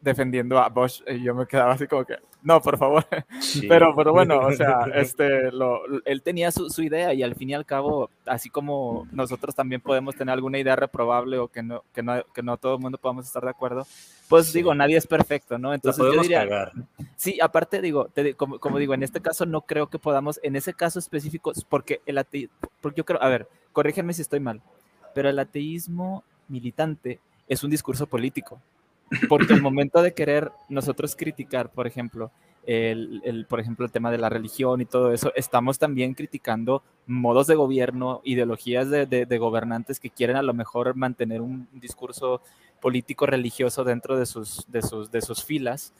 defendiendo a Bosch, y yo me quedaba así como que, no, por favor. Pero, pero bueno, o sea, este, lo, él tenía su, su, idea y al fin y al cabo, así como nosotros también podemos tener alguna idea reprobable o que no, que no, que no todo el mundo podamos estar de acuerdo, pues digo, nadie es perfecto, ¿no? Entonces yo diría, cagar. sí, aparte digo, como, como, digo, en este caso no creo que podamos, en ese caso específico, porque el ateísmo, porque yo creo, a ver, corrígeme si estoy mal, pero el ateísmo militante es un discurso político. Porque el momento de querer nosotros criticar, por ejemplo, el, por ejemplo, el tema de la religión y todo eso, estamos también criticando modos de gobierno, ideologías de, de, gobernantes que quieren a lo mejor mantener un discurso político religioso dentro de sus, de sus, de sus filas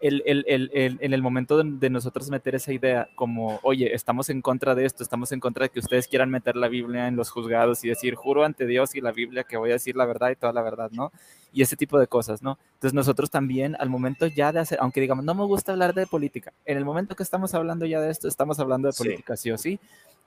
el, el, el, en el momento de, nosotros meter esa idea como, oye, estamos en contra de esto, estamos en contra de que ustedes quieran meter la Biblia en los juzgados y decir, juro ante Dios y la Biblia que voy a decir la verdad y toda la verdad, ¿no? Y ese tipo de cosas, ¿no? Entonces nosotros también, al momento ya de hacer, aunque digamos, no me gusta hablar de política, en el momento que estamos hablando ya de esto, estamos hablando de política, sí, o sí,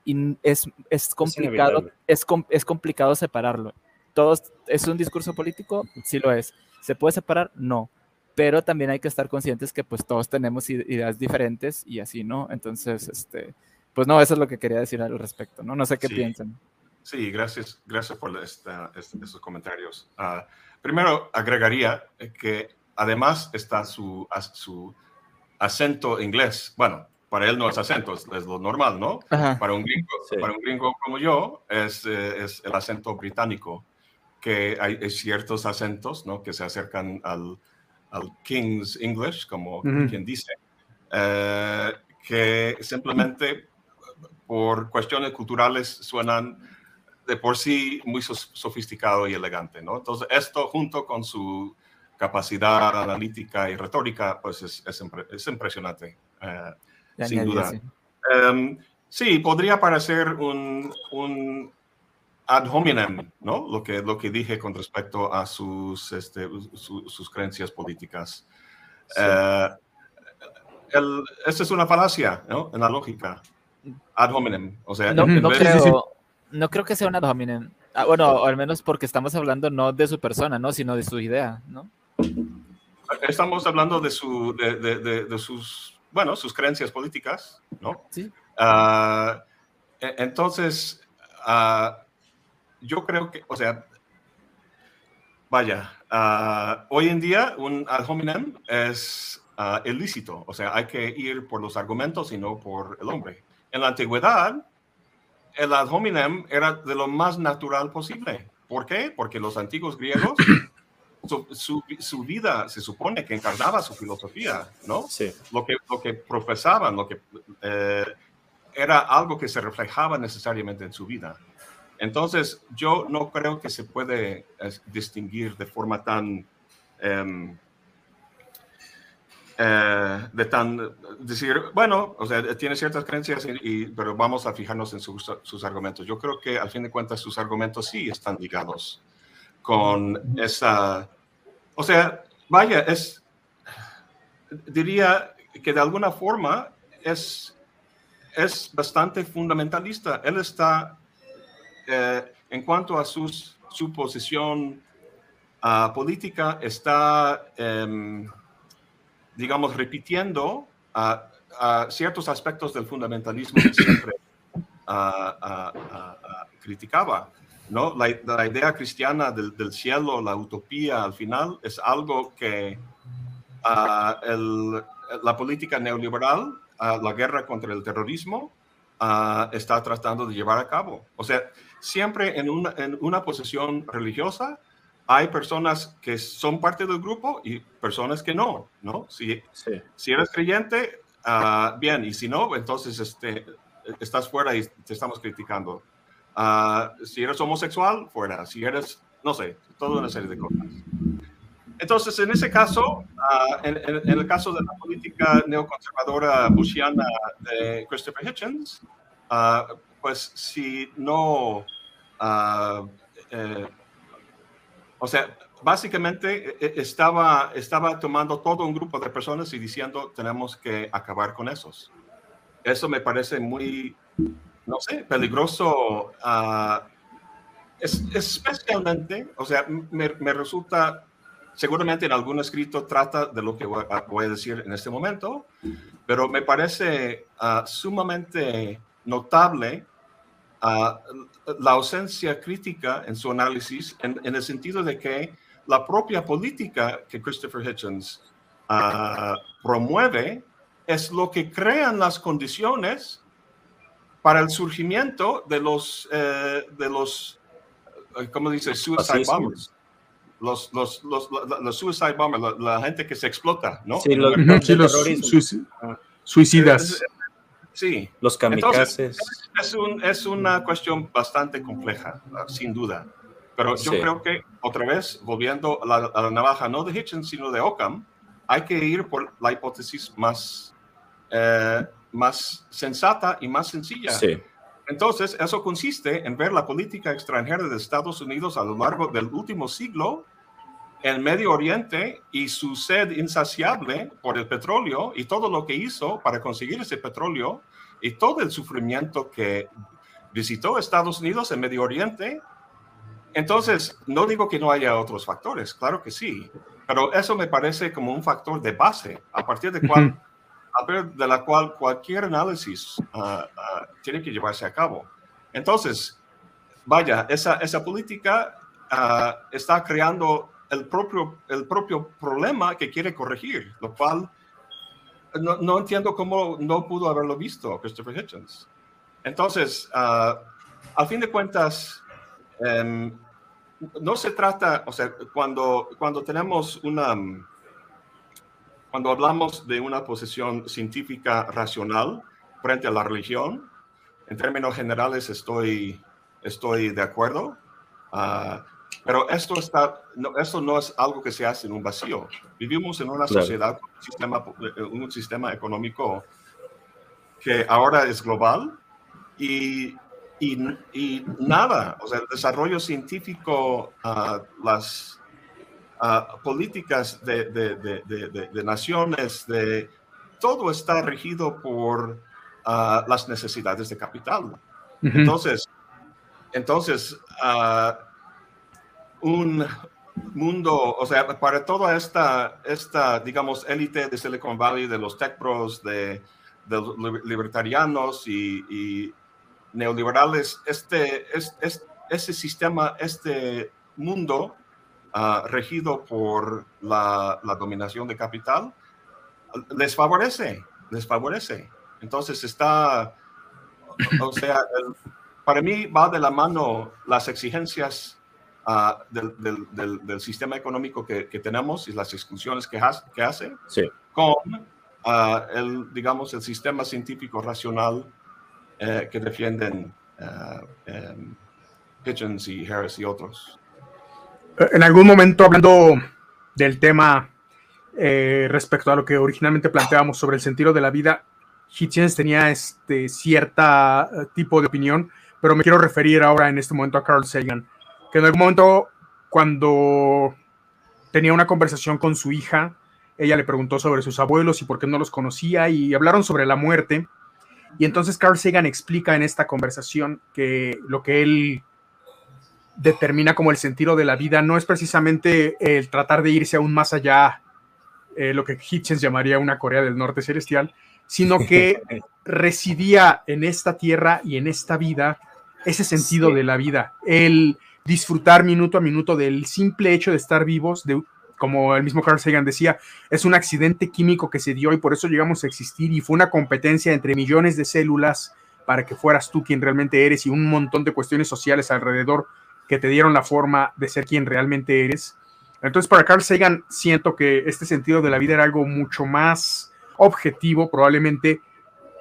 y es, es complicado, es, es complicado separarlo. Todos, ¿Es un discurso político? Sí lo es. ¿Se puede separar? No pero también hay que estar conscientes que pues todos tenemos ideas diferentes y así, ¿no? Entonces, este, pues no, eso es lo que quería decir al respecto, ¿no? No sé qué piensan. Sí, gracias, gracias por esta, estos comentarios. Ah, primero, agregaría que además está su, su acento inglés. Bueno, para él no es acento, es, lo normal, ¿no? Para un, gringo, para un gringo como yo es, eh, es el acento británico, que hay, ciertos acentos, ¿no? Que se acercan al, al King's English, como quien dice, eh, que simplemente por cuestiones culturales suenan de por sí muy sofisticado y elegante, ¿no? Entonces, esto junto con su capacidad analítica y retórica, pues es, es, impresionante, eh, sin duda. Em, sí. podría parecer un, un, ad hominem, ¿no? Lo que, lo que dije con respecto a sus, este, sus creencias políticas. Eh, esta es una falacia, ¿no? En la lógica. Ad hominem. O sea, no, no creo, no creo que sea un ad hominem. Ah, bueno, al menos porque estamos hablando no de su persona, ¿no? Sino de su idea, ¿no? Estamos hablando de, su, de, de, de sus, bueno, sus creencias políticas, ¿no? Sí. Ah, e, entonces, uh, yo creo que, o sea, vaya, ah, hoy en día un ad hominem es ah, ilícito, o sea, hay que ir por los argumentos y no por el hombre. En la antigüedad, el ad hominem era de lo más natural posible. ¿Por qué? Porque los antiguos griegos, su, su, vida se supone que encarnaba su filosofía, ¿no? Sí. Lo que, lo que profesaban, lo que eh, era algo que se reflejaba necesariamente en su vida. Entonces, yo no creo que se puede distinguir de forma tan, em, eh, de tan, decir, bueno, o sea, tiene ciertas creencias, y, pero vamos a fijarnos en sus, argumentos. Yo creo que al fin de cuentas sus argumentos sí están ligados con esa, o sea, vaya, es, diría que de alguna forma es, es bastante fundamentalista. Él está eh, en cuanto a sus, su posición ah, política, está, em, digamos, repitiendo a ciertos aspectos del fundamentalismo que siempre criticaba. ¿no? La, idea cristiana del, del, cielo, la utopía al final, es algo que el, la política neoliberal, la guerra contra el terrorismo, está tratando de llevar a cabo. O sea, siempre en una, en una posición religiosa hay personas que son parte del grupo y personas que no, ¿no? Si, si eres creyente, uh, bien, y si no, entonces este, estás fuera y te estamos criticando. Uh, si eres homosexual, fuera. Si eres, no sé, toda una serie de cosas. Entonces, en ese caso, uh, en, en, el caso de la política neoconservadora bushiana de Christopher Hitchens, pues si no, ah, eh, o sea, básicamente e, e, estaba, estaba tomando todo un grupo de personas y diciendo, tenemos que acabar con esos. Eso me parece muy, no sé, peligroso, uh, es, especialmente, o sea, me, me, resulta, seguramente en algún escrito trata de lo que voy a, decir en este momento, pero me parece uh, sumamente notable la ausencia crítica en su análisis, en, el sentido de que la propia política que Christopher Hitchens ah, promueve es lo que crean las condiciones para el surgimiento de los, eh, de los eh, ¿cómo dice? Suicide bombers. Los, los, los, suicide bombers, la, gente que se explota, ¿no? Sí, los, suicidas. Sí. Los kamikazes. es, un, es, una cuestión bastante compleja, sin duda. Pero yo creo que, otra vez, volviendo a la, navaja, no de Hitchens, sino de Ockham, hay que ir por la hipótesis más, eh, más sensata y más sencilla. Sí. Entonces, eso consiste en ver la política extranjera de Estados Unidos a lo largo del último siglo en Medio Oriente y su sed insaciable por el petróleo y todo lo que hizo para conseguir ese petróleo y todo el sufrimiento que visitó Estados Unidos en Medio Oriente. Entonces, no digo que no haya otros factores, claro que sí, Pero eso me parece como un factor de base, a partir de cual, de la cual cualquier análisis ah, ah, tiene que llevarse a cabo. Entonces, vaya, esa, esa política ah, está creando el propio, el propio problema que quiere corregir, lo cual no, no entiendo cómo no pudo haberlo visto Christopher Hitchens. Entonces, al fin de cuentas, em, no se trata, o sea, cuando, cuando tenemos una, cuando hablamos de una posición científica racional frente a la religión, en términos generales estoy, estoy de acuerdo, uh, pero esto, está, no, esto no es algo que se hace en un vacío. Vivimos en una sociedad, un sistema, un sistema económico que ahora es global y y, nada, o sea, el desarrollo científico, uh, las uh, políticas de, de, de, de, naciones, de, todo está regido por uh, las necesidades de capital. Entonces, entonces un mundo, o sea, para toda esta, esta digamos, élite de Silicon Valley, de los tech pros, de, los libertarianos y, neoliberales, este, es, ese sistema, este mundo ah, regido por la, dominación de capital, les favorece, les favorece. Entonces está, o sea, para mí va de la mano las exigencias ah, del, sistema económico que, tenemos y las exclusiones que, que hace con ah, el, digamos, el sistema científico racional eh, que defienden uh, Hitchens y Harris y otros. Eh, en algún momento, hablando del tema eh, respecto a lo que originalmente planteábamos sobre el sentido de la vida, Hitchens tenía este cierta tipo de opinión, pero me quiero referir ahora en este momento a Carl Sagan, que en algún momento cuando tenía una conversación con su hija, ella le preguntó sobre sus abuelos y por qué no los conocía y hablaron sobre la muerte. Y entonces Carl Sagan explica en esta conversación que lo que él determina como el sentido de la vida no es precisamente el tratar de irse aún más allá, eh, lo que Hitchens llamaría una Corea del Norte celestial, sino que residía en esta tierra y en esta vida ese sentido de la vida, el disfrutar minuto a minuto del simple hecho de estar vivos, de como el mismo Carl Sagan decía, es un accidente químico que se dio y por eso llegamos a existir y fue una competencia entre millones de células para que fueras tú quien realmente eres y un montón de cuestiones sociales alrededor que te dieron la forma de ser quien realmente eres. Entonces para Carl Sagan siento que este sentido de la vida era algo mucho más objetivo, probablemente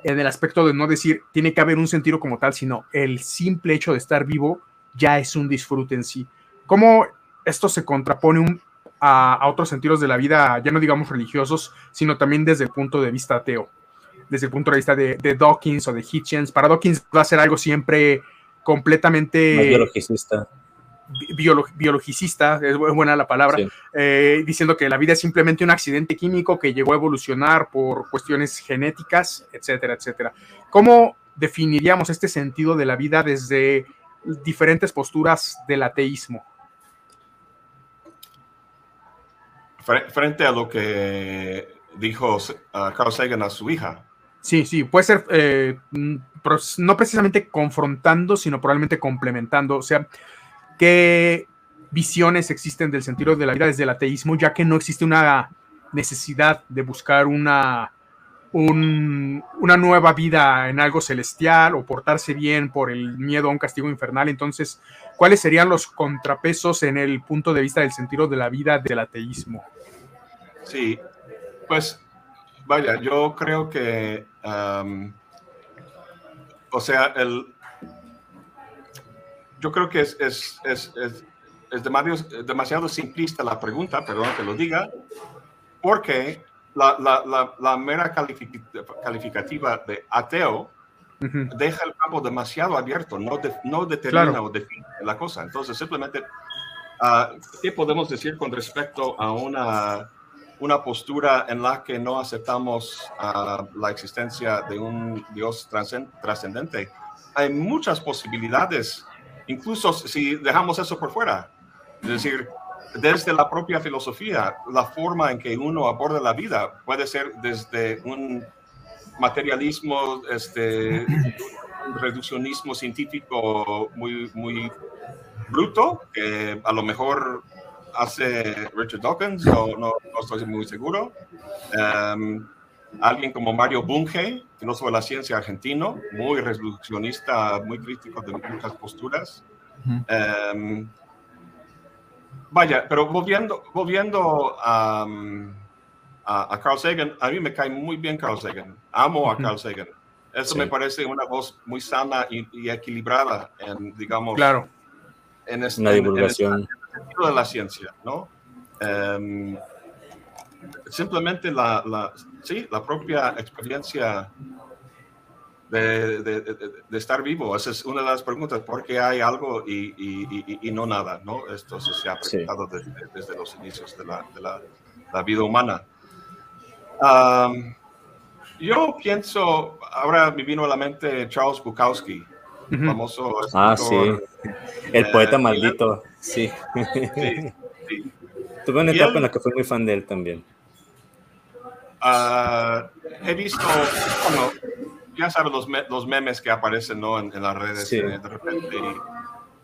en el aspecto de no decir tiene que haber un sentido como tal, sino el simple hecho de estar vivo ya es un disfrute en sí. ¿Cómo esto se contrapone un a, otros sentidos de la vida, ya no digamos religiosos, sino también desde el punto de vista ateo, desde el punto de vista de, Dawkins o de Hitchens. Para Dawkins va a ser algo siempre completamente... biologicista. biologicista, es buena la palabra, eh, diciendo que la vida es simplemente un accidente químico que llegó a evolucionar por cuestiones genéticas, etcétera, etcétera. ¿Cómo definiríamos este sentido de la vida desde diferentes posturas del ateísmo? frente a lo que dijo Carl Sagan a su hija. Sí, sí, puede ser eh, no precisamente confrontando, sino probablemente complementando. O sea, ¿qué visiones existen del sentido de la vida desde el ateísmo, ya que no existe una necesidad de buscar una, una nueva vida en algo celestial o portarse bien por el miedo a un castigo infernal? Entonces, ¿cuáles serían los contrapesos en el punto de vista del sentido de la vida del ateísmo? Sí, pues vaya, yo creo que, o sea, el, yo creo que es, es, es, es, demasiado, demasiado, simplista la pregunta, perdón que lo diga, porque la, la, la, mera calificativa de ateo deja el campo demasiado abierto, no, no determina o define la cosa. Entonces, simplemente, ah, ¿qué podemos decir con respecto a una una postura en la que no aceptamos ah, la existencia de un Dios trascendente. Hay muchas posibilidades, incluso si dejamos eso por fuera. Es decir, desde la propia filosofía, la forma en que uno aborda la vida puede ser desde un materialismo, este, un reduccionismo científico muy, muy bruto, que a lo mejor hace Richard Dawkins, o no, estoy muy seguro. Em, alguien como Mario Bunge, filósofo de la ciencia argentino, muy reduccionista, muy crítico de muchas posturas. Vaya, pero volviendo, volviendo a, a, Carl Sagan, a mí me cae muy bien Carl Sagan. Amo a Carl Sagan. Eso me parece una voz muy sana y, equilibrada en, digamos, claro. en, este, una divulgación. sentido de la ciencia, ¿no? Em, simplemente la, la, sí, la propia experiencia de, de, estar vivo. Esa es una de las preguntas, ¿por qué hay algo y, y, y no nada? ¿no? Esto se ha preguntado desde, desde, los inicios de la, la, la vida humana. yo pienso, ahora me vino a la mente Charles Bukowski, famoso Ah, sí, el poeta eh, maldito, sí. Tuve una etapa en la que fui muy fan de él también. Uh, he visto, bueno, ya sabes los, los, memes que aparecen ¿no? en, las redes eh, de repente.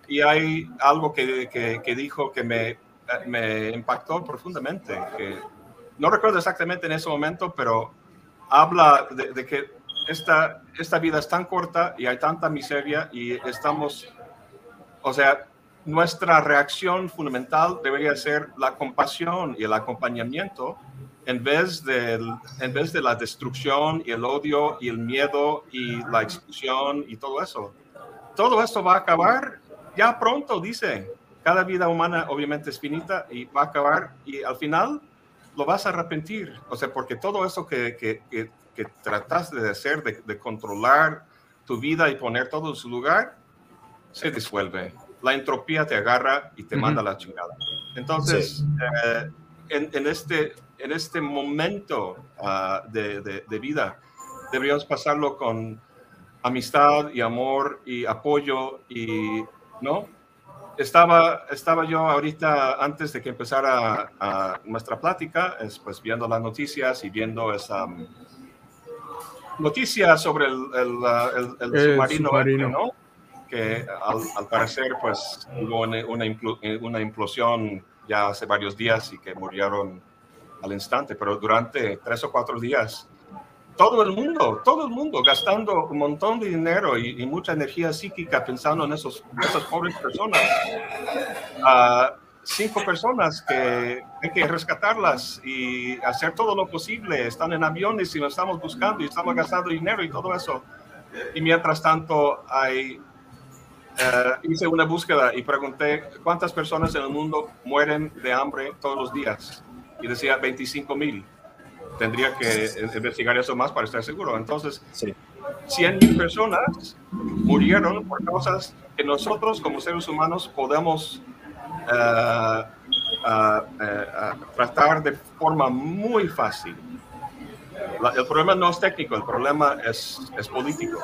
Y, hay algo que, que, que, dijo que me, me impactó profundamente. Que no recuerdo exactamente en ese momento, pero habla de, de, que esta, esta vida es tan corta y hay tanta miseria y estamos, o sea, nuestra reacción fundamental debería ser la compasión y el acompañamiento en vez, de, en vez de la destrucción y el odio y el miedo y la exclusión y todo eso. Todo esto va a acabar ya pronto, dice. Cada vida humana obviamente es finita y va a acabar y al final lo vas a arrepentir. O sea, porque todo eso que, que, que, que trataste de hacer, de, de, controlar tu vida y poner todo en su lugar, se disuelve. La entropía te agarra y te manda la chingada. Entonces, eh, en, en, este en este momento ah, de, de, vida. Deberíamos pasarlo con amistad y amor y apoyo y, ¿no? Estaba, estaba yo ahorita, antes de que empezara ah, nuestra plática, pues viendo las noticias y viendo esa um, noticia sobre el, el, ah, el, submarino, ¿no? que al, parecer pues hubo una, una implosión ya hace varios días y que murieron al instante, pero durante tres o cuatro días, todo el mundo, todo el mundo gastando un montón de dinero y, mucha energía psíquica pensando en esos, esas pobres personas. Uh, cinco personas que hay que rescatarlas y hacer todo lo posible. Están en aviones y lo estamos buscando y estamos gastando dinero y todo eso. Y mientras tanto, hay, uh, hice una búsqueda y pregunté cuántas personas en el mundo mueren de hambre todos los días y decía 25 mil. Tendría que investigar eso más para estar seguro. Entonces, 100 mil personas murieron por causas que nosotros como seres humanos podemos uh, uh, uh, tratar de forma muy fácil. La, el problema no es técnico, el problema es, es político.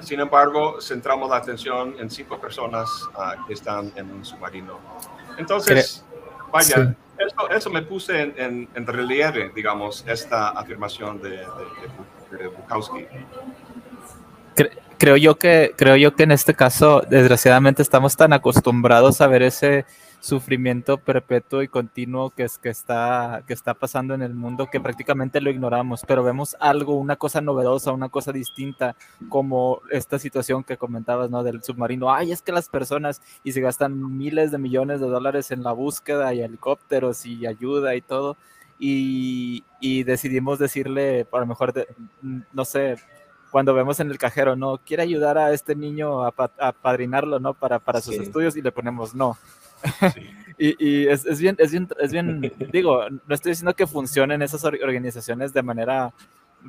sin embargo, centramos la atención en cinco personas que están en un submarino. Entonces, vaya, eso, me puse en, en, relieve, digamos, esta afirmación de, de, Bukowski. Creo yo, que, creo yo que en este caso, desgraciadamente, estamos tan acostumbrados a ver ese sufrimiento perpetuo y continuo que, es, que, está, que está pasando en el mundo que prácticamente lo ignoramos, pero vemos algo, una cosa novedosa, una cosa distinta, como esta situación que comentabas, ¿no? Del submarino. Ay, es que las personas y se gastan miles de millones de dólares en la búsqueda y helicópteros y ayuda y todo. Y, y decidimos decirle, a lo mejor, no sé, cuando vemos en el cajero, no, quiere ayudar a este niño a, padrinarlo, ¿no? Para, para sus estudios y le ponemos no. y, es, es, bien, es bien, es bien, digo, no estoy diciendo que funcionen esas organizaciones de manera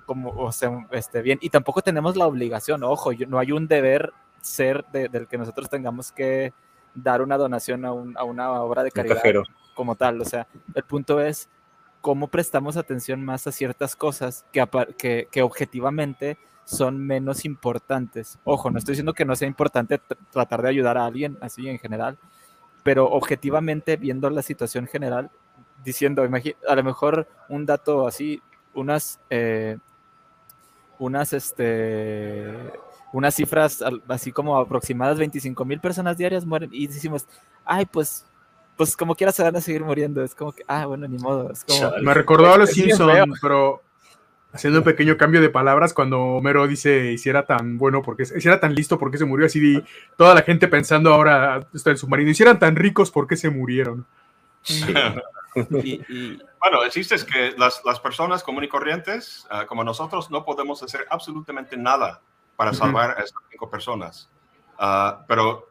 como, o sea, este, bien, y tampoco tenemos la obligación, ojo, no hay un deber ser del que nosotros tengamos que dar una donación a, a una obra de caridad como tal, o sea, el punto es cómo prestamos atención más a ciertas cosas que, que, que objetivamente son menos importantes. Ojo, no estoy diciendo que no sea importante tratar de ayudar a alguien así en general, pero objetivamente viendo la situación general, diciendo, a lo mejor un dato así, unas, eh, unas, este, unas cifras así como aproximadas, 25 mil personas diarias mueren y decimos, ay, pues, pues como quiera se van a seguir muriendo, es como que, ah, bueno, ni modo. Es como, Me recordó a los Simpsons, pero haciendo un pequeño cambio de palabras cuando Homero dice si era tan bueno porque si era tan listo porque se murió así toda la gente pensando ahora está el submarino y si eran tan ricos porque se murieron bueno el chiste es que las, las personas comunes y corrientes ah, como nosotros no podemos hacer absolutamente nada para salvar a estas cinco personas. Ah, pero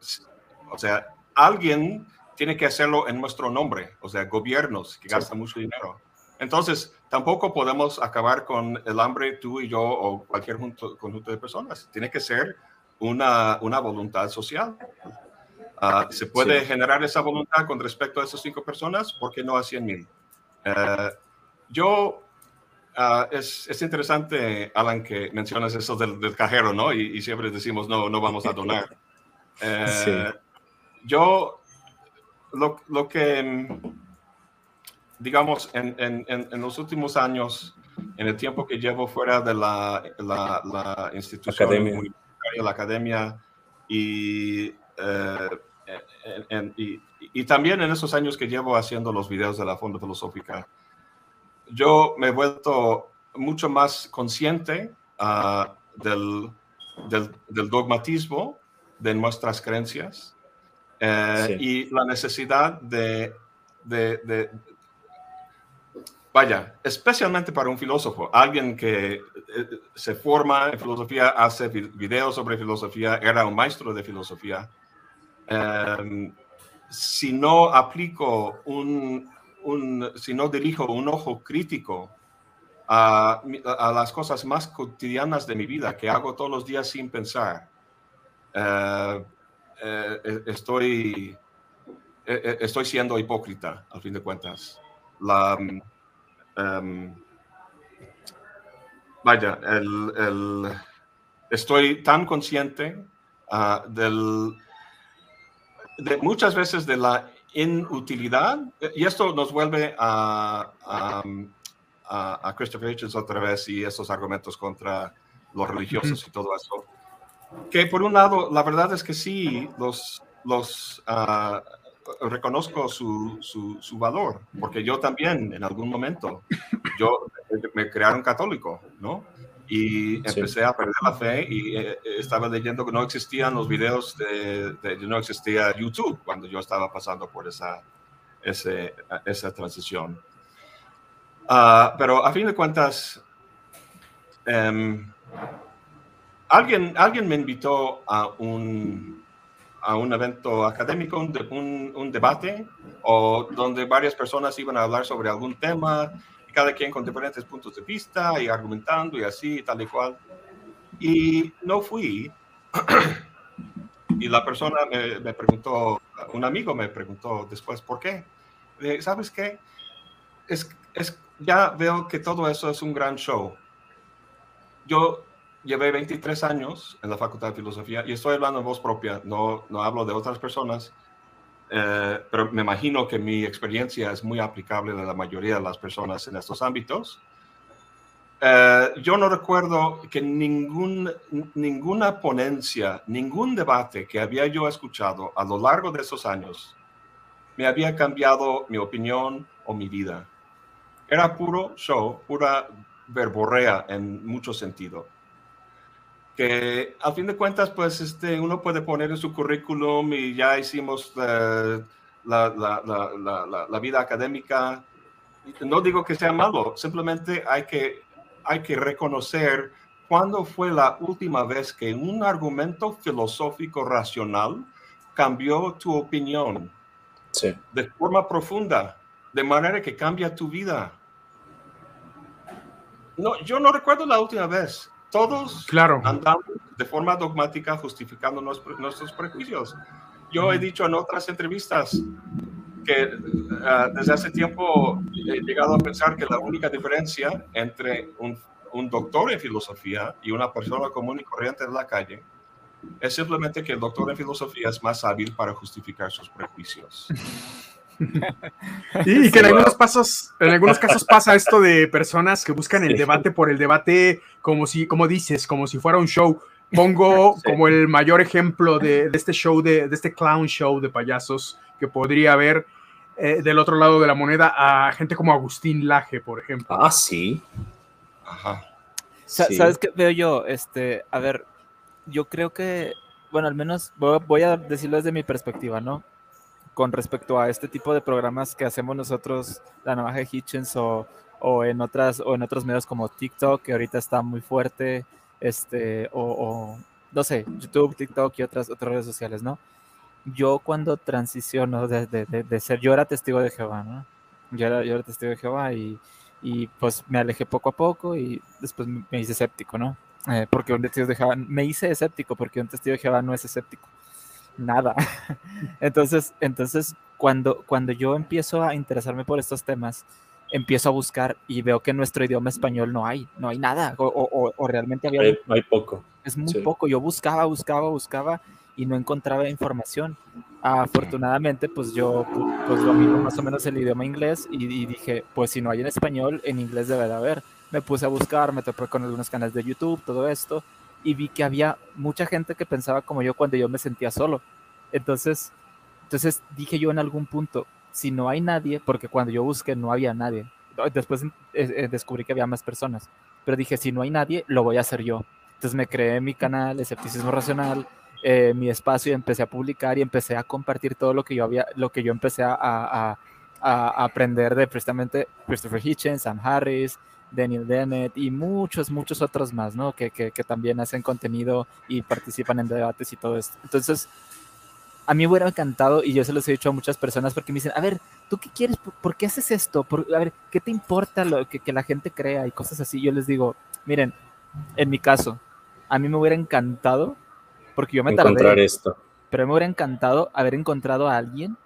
o sea alguien tiene que hacerlo en nuestro nombre o sea gobiernos que gastan mucho dinero entonces, tampoco podemos acabar con el hambre tú y yo o cualquier conjunto de personas. Tiene que ser una, una voluntad social. Ah, ¿Se puede generar esa voluntad con respecto a esas cinco personas? ¿Por qué no a 100 mil? Eh, yo, uh, es, es, interesante, Alan, que mencionas eso del, del cajero, ¿no? Y, y, siempre decimos, no, no vamos a donar. Eh, sí. Yo, lo, lo que digamos, en, en, en, los últimos años, en el tiempo que llevo fuera de la, la, la institución academia. la academia, y, eh, y, y, también en esos años que llevo haciendo los videos de la Fonda Filosófica, yo me he vuelto mucho más consciente uh, del, del, del, dogmatismo de nuestras creencias eh, sí. y la necesidad de, de, de, vaya, especialmente para un filósofo, alguien que eh, se forma en filosofía, hace videos sobre filosofía, era un maestro de filosofía. Um, si no aplico un, un, si no dirijo un ojo crítico a, a, las cosas más cotidianas de mi vida, que hago todos los días sin pensar, uh, uh, estoy, estoy siendo hipócrita, al fin de cuentas. La, um, vaya, el, el, estoy tan consciente uh, del, de muchas veces de la inutilidad, y esto nos vuelve a, a, a, a Christopher Hitchens otra vez y esos argumentos contra los religiosos y todo eso. Que por un lado, la verdad es que sí, los, los uh, reconozco su, su, su, valor, porque yo también en algún momento, yo me crearon católico, ¿no? Y empecé sí. a perder la fe y eh, estaba leyendo que no existían los videos de, de, no existía YouTube cuando yo estaba pasando por esa, ese, esa transición. Uh, pero a fin de cuentas, um, alguien, alguien me invitó a un, a un evento académico, un, debate, o donde varias personas iban a hablar sobre algún tema, cada quien con diferentes puntos de vista y argumentando y así, tal y cual. Y no fui. y la persona me, preguntó, un amigo me preguntó después, ¿por qué? ¿Sabes qué? Es, es, ya veo que todo eso es un gran show. Yo llevé 23 años en la Facultad de Filosofía y estoy hablando en voz propia, no, no hablo de otras personas, eh, pero me imagino que mi experiencia es muy aplicable de la mayoría de las personas en estos ámbitos. Eh, yo no recuerdo que ningún, ninguna ponencia, ningún debate que había yo escuchado a lo largo de esos años me había cambiado mi opinión o mi vida. Era puro show, pura verborrea en mucho sentido que a fin de cuentas, pues este, uno puede poner en su currículum y ya hicimos uh, la, la, la, la, vida académica. No digo que sea malo, simplemente hay que, hay que reconocer cuándo fue la última vez que un argumento filosófico racional cambió tu opinión sí. de forma profunda, de manera que cambia tu vida. No, yo no recuerdo la última vez todos claro. andamos de forma dogmática justificando nuestros, prejuicios. Yo he dicho en otras entrevistas que uh, desde hace tiempo he llegado a pensar que la única diferencia entre un, un, doctor en filosofía y una persona común y corriente en la calle Es simplemente que el doctor en filosofía es más hábil para justificar sus prejuicios. y, que en algunos, pasos, en algunos casos pasa esto de personas que buscan el debate por el debate, como si, como dices, como si fuera un show. Pongo como el mayor ejemplo de, este show, de, este clown show de payasos que podría haber eh, del otro lado de la moneda a gente como Agustín Laje, por ejemplo. Ah, sí. Ajá. ¿Sabes qué veo yo? Este, a ver, yo creo que, bueno, al menos voy a decirlo desde mi perspectiva, ¿no? Con respecto a este tipo de programas que hacemos nosotros, la navaja de Hitchens o, o, en otras, o en otros medios como TikTok, que ahorita está muy fuerte, este, o, no sé, YouTube, TikTok y otras, otras redes sociales, ¿no? Yo cuando transiciono de, de, ser, yo era testigo de Jehová, ¿no? Yo era, yo era testigo de Jehová y, y pues me alejé poco a poco y después me hice escéptico, ¿no? Eh, porque un testigo de Jehová, me hice escéptico porque un testigo de Jehová no es escéptico. Nada. entonces, entonces cuando, cuando yo empiezo a interesarme por estos temas, empiezo a buscar y veo que en nuestro idioma español no hay, no hay nada, o, o, realmente había... Hay, hay, poco. Es muy poco. Yo buscaba, buscaba, buscaba y no encontraba información. Afortunadamente, pues yo pues domino más o menos el idioma inglés y, y, dije, pues si no hay en español, en inglés debe de haber me puse a buscar, me topé con algunos canales de YouTube, todo esto, y vi que había mucha gente que pensaba como yo cuando yo me sentía solo. Entonces, entonces dije yo en algún punto, si no hay nadie, porque cuando yo busqué no había nadie, después eh, eh, descubrí que había más personas, pero dije, si no hay nadie, lo voy a hacer yo. Entonces me creé mi canal, Escepticismo Racional, eh, mi espacio y empecé a publicar y empecé a compartir todo lo que yo había, lo que yo empecé a, a, a aprender de precisamente Christopher Hitchens, Sam Harris, Daniel Dennett y muchos, muchos otros más, ¿no? Que, que, que, también hacen contenido y participan en debates y todo esto. Entonces, a mí me hubiera encantado, y yo se los he dicho a muchas personas porque me dicen, a ver, ¿tú qué quieres? ¿Por, qué haces esto? Por, a ver, ¿qué te importa lo que, que la gente crea y cosas así? Yo les digo, miren, en mi caso, a mí me hubiera encantado, porque yo me Encontrar esto. pero me hubiera encantado haber encontrado a alguien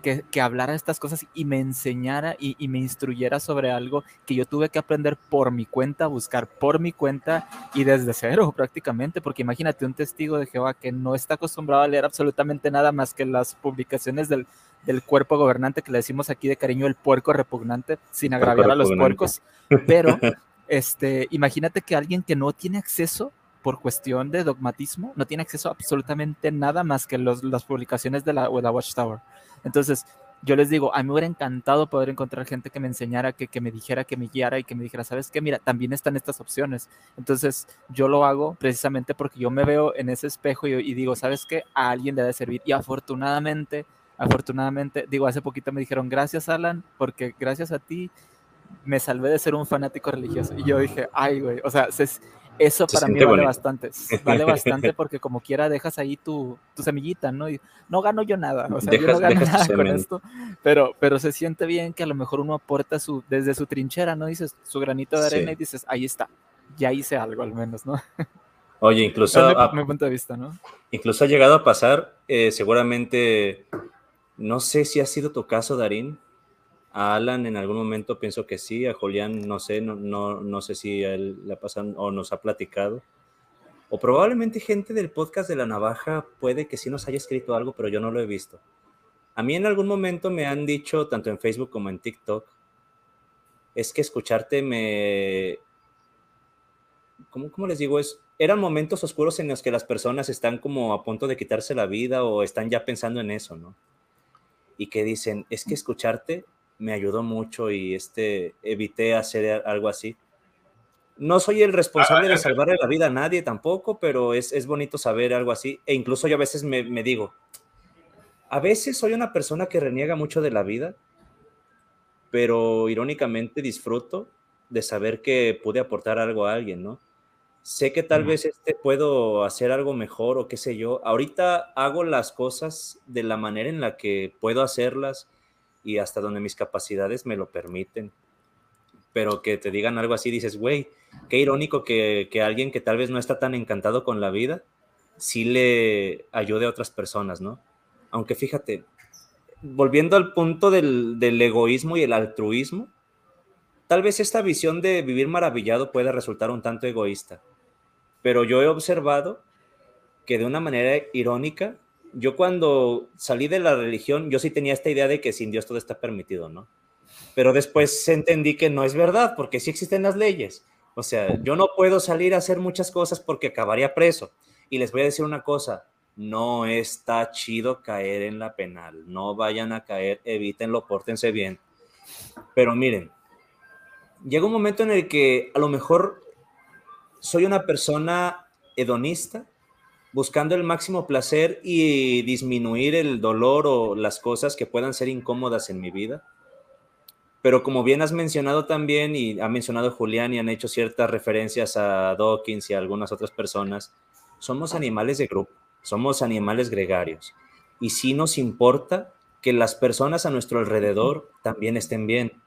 que, que hablara estas cosas y me enseñara y, me instruyera sobre algo que yo tuve que aprender por mi cuenta, buscar por mi cuenta y desde cero prácticamente, porque imagínate un testigo de Jehová que no está acostumbrado a leer absolutamente nada más que las publicaciones del, del cuerpo gobernante que le decimos aquí de cariño el puerco repugnante, sin agraviar a los puercos, pero este, imagínate que alguien que no tiene acceso por cuestión de dogmatismo, no tiene acceso a absolutamente nada más que los, las publicaciones de la, de la Watchtower. Entonces, yo les digo, a mí me hubiera encantado poder encontrar gente que me enseñara, que, que, me dijera, que me guiara y que me dijera, ¿sabes qué? Mira, también están estas opciones. Entonces, yo lo hago precisamente porque yo me veo en ese espejo y, digo, ¿sabes qué? A alguien le debe servir. Y afortunadamente, afortunadamente, digo, hace poquito me dijeron, gracias Alan, porque gracias a ti me salvé de ser un fanático religioso. Y yo dije, ay, güey, o sea, se, eso para mí vale bastante, vale bastante porque como quiera dejas ahí tu, tu semillita, ¿no? Y no gano yo nada, o sea, yo no gano nada con esto, pero, pero se siente bien que a lo mejor uno aporta su, desde su trinchera, ¿no? Dices su granito de arena y dices, ahí está, ya hice algo al menos, ¿no? Oye, incluso... A, mi punto de vista, ¿no? Incluso ha llegado a pasar, eh, seguramente, no sé si ha sido tu caso, Darín, a Alan en algún momento pienso que sí, a Julián no sé, no, no, no sé si a él le pasan o nos ha platicado. O probablemente gente del podcast de la navaja puede que sí nos haya escrito algo, pero yo no lo he visto. A mí en algún momento me han dicho, tanto en Facebook como en TikTok, es que escucharte me... ¿Cómo, cómo les digo? Es, eran momentos oscuros en los que las personas están como a punto de quitarse la vida o están ya pensando en eso, ¿no? Y que dicen, es que escucharte me ayudó mucho y este, evité hacer algo así. No soy el responsable de salvarle la vida a nadie tampoco, pero es, es bonito saber algo así. E incluso yo a veces me, me, digo, a veces soy una persona que reniega mucho de la vida, pero irónicamente disfruto de saber que pude aportar algo a alguien, ¿no? Sé que tal vez este puedo hacer algo mejor o qué sé yo. Ahorita hago las cosas de la manera en la que puedo hacerlas y hasta donde mis capacidades me lo permiten. Pero que te digan algo así, dices, güey, qué irónico que, que, alguien que tal vez no está tan encantado con la vida, sí le ayude a otras personas, ¿no? Aunque fíjate, volviendo al punto del, del egoísmo y el altruismo, tal vez esta visión de vivir maravillado pueda resultar un tanto egoísta, pero yo he observado que de una manera irónica, yo cuando salí de la religión, yo sí tenía esta idea de que sin Dios todo está permitido, ¿no? Pero después entendí que no es verdad, porque sí existen las leyes. O sea, yo no puedo salir a hacer muchas cosas porque acabaría preso. Y les voy a decir una cosa, no está chido caer en la penal, no vayan a caer, evítenlo, pórtense bien. Pero miren, llega un momento en el que a lo mejor soy una persona hedonista, buscando el máximo placer y disminuir el dolor o las cosas que puedan ser incómodas en mi vida. Pero como bien has mencionado también, y ha mencionado Julián y han hecho ciertas referencias a Dawkins y a algunas otras personas, somos animales de grupo, somos animales gregarios. Y sí nos importa que las personas a nuestro alrededor también estén bien.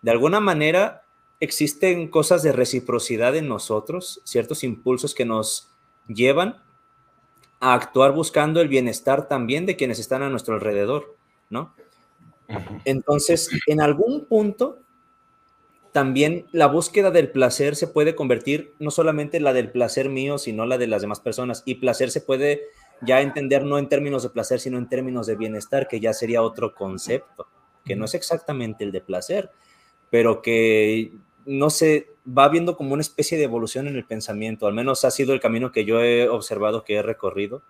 De alguna manera, existen cosas de reciprocidad en nosotros, ciertos impulsos que nos llevan a actuar buscando el bienestar también de quienes están a nuestro alrededor, ¿no? Entonces, en algún punto, también la búsqueda del placer se puede convertir no solamente la del placer mío, sino la de las demás personas. Y placer se puede ya entender no en términos de placer, sino en términos de bienestar, que ya sería otro concepto, que no es exactamente el de placer, pero que no se va viendo como una especie de evolución en el pensamiento, al menos ha sido el camino que yo he observado que he recorrido.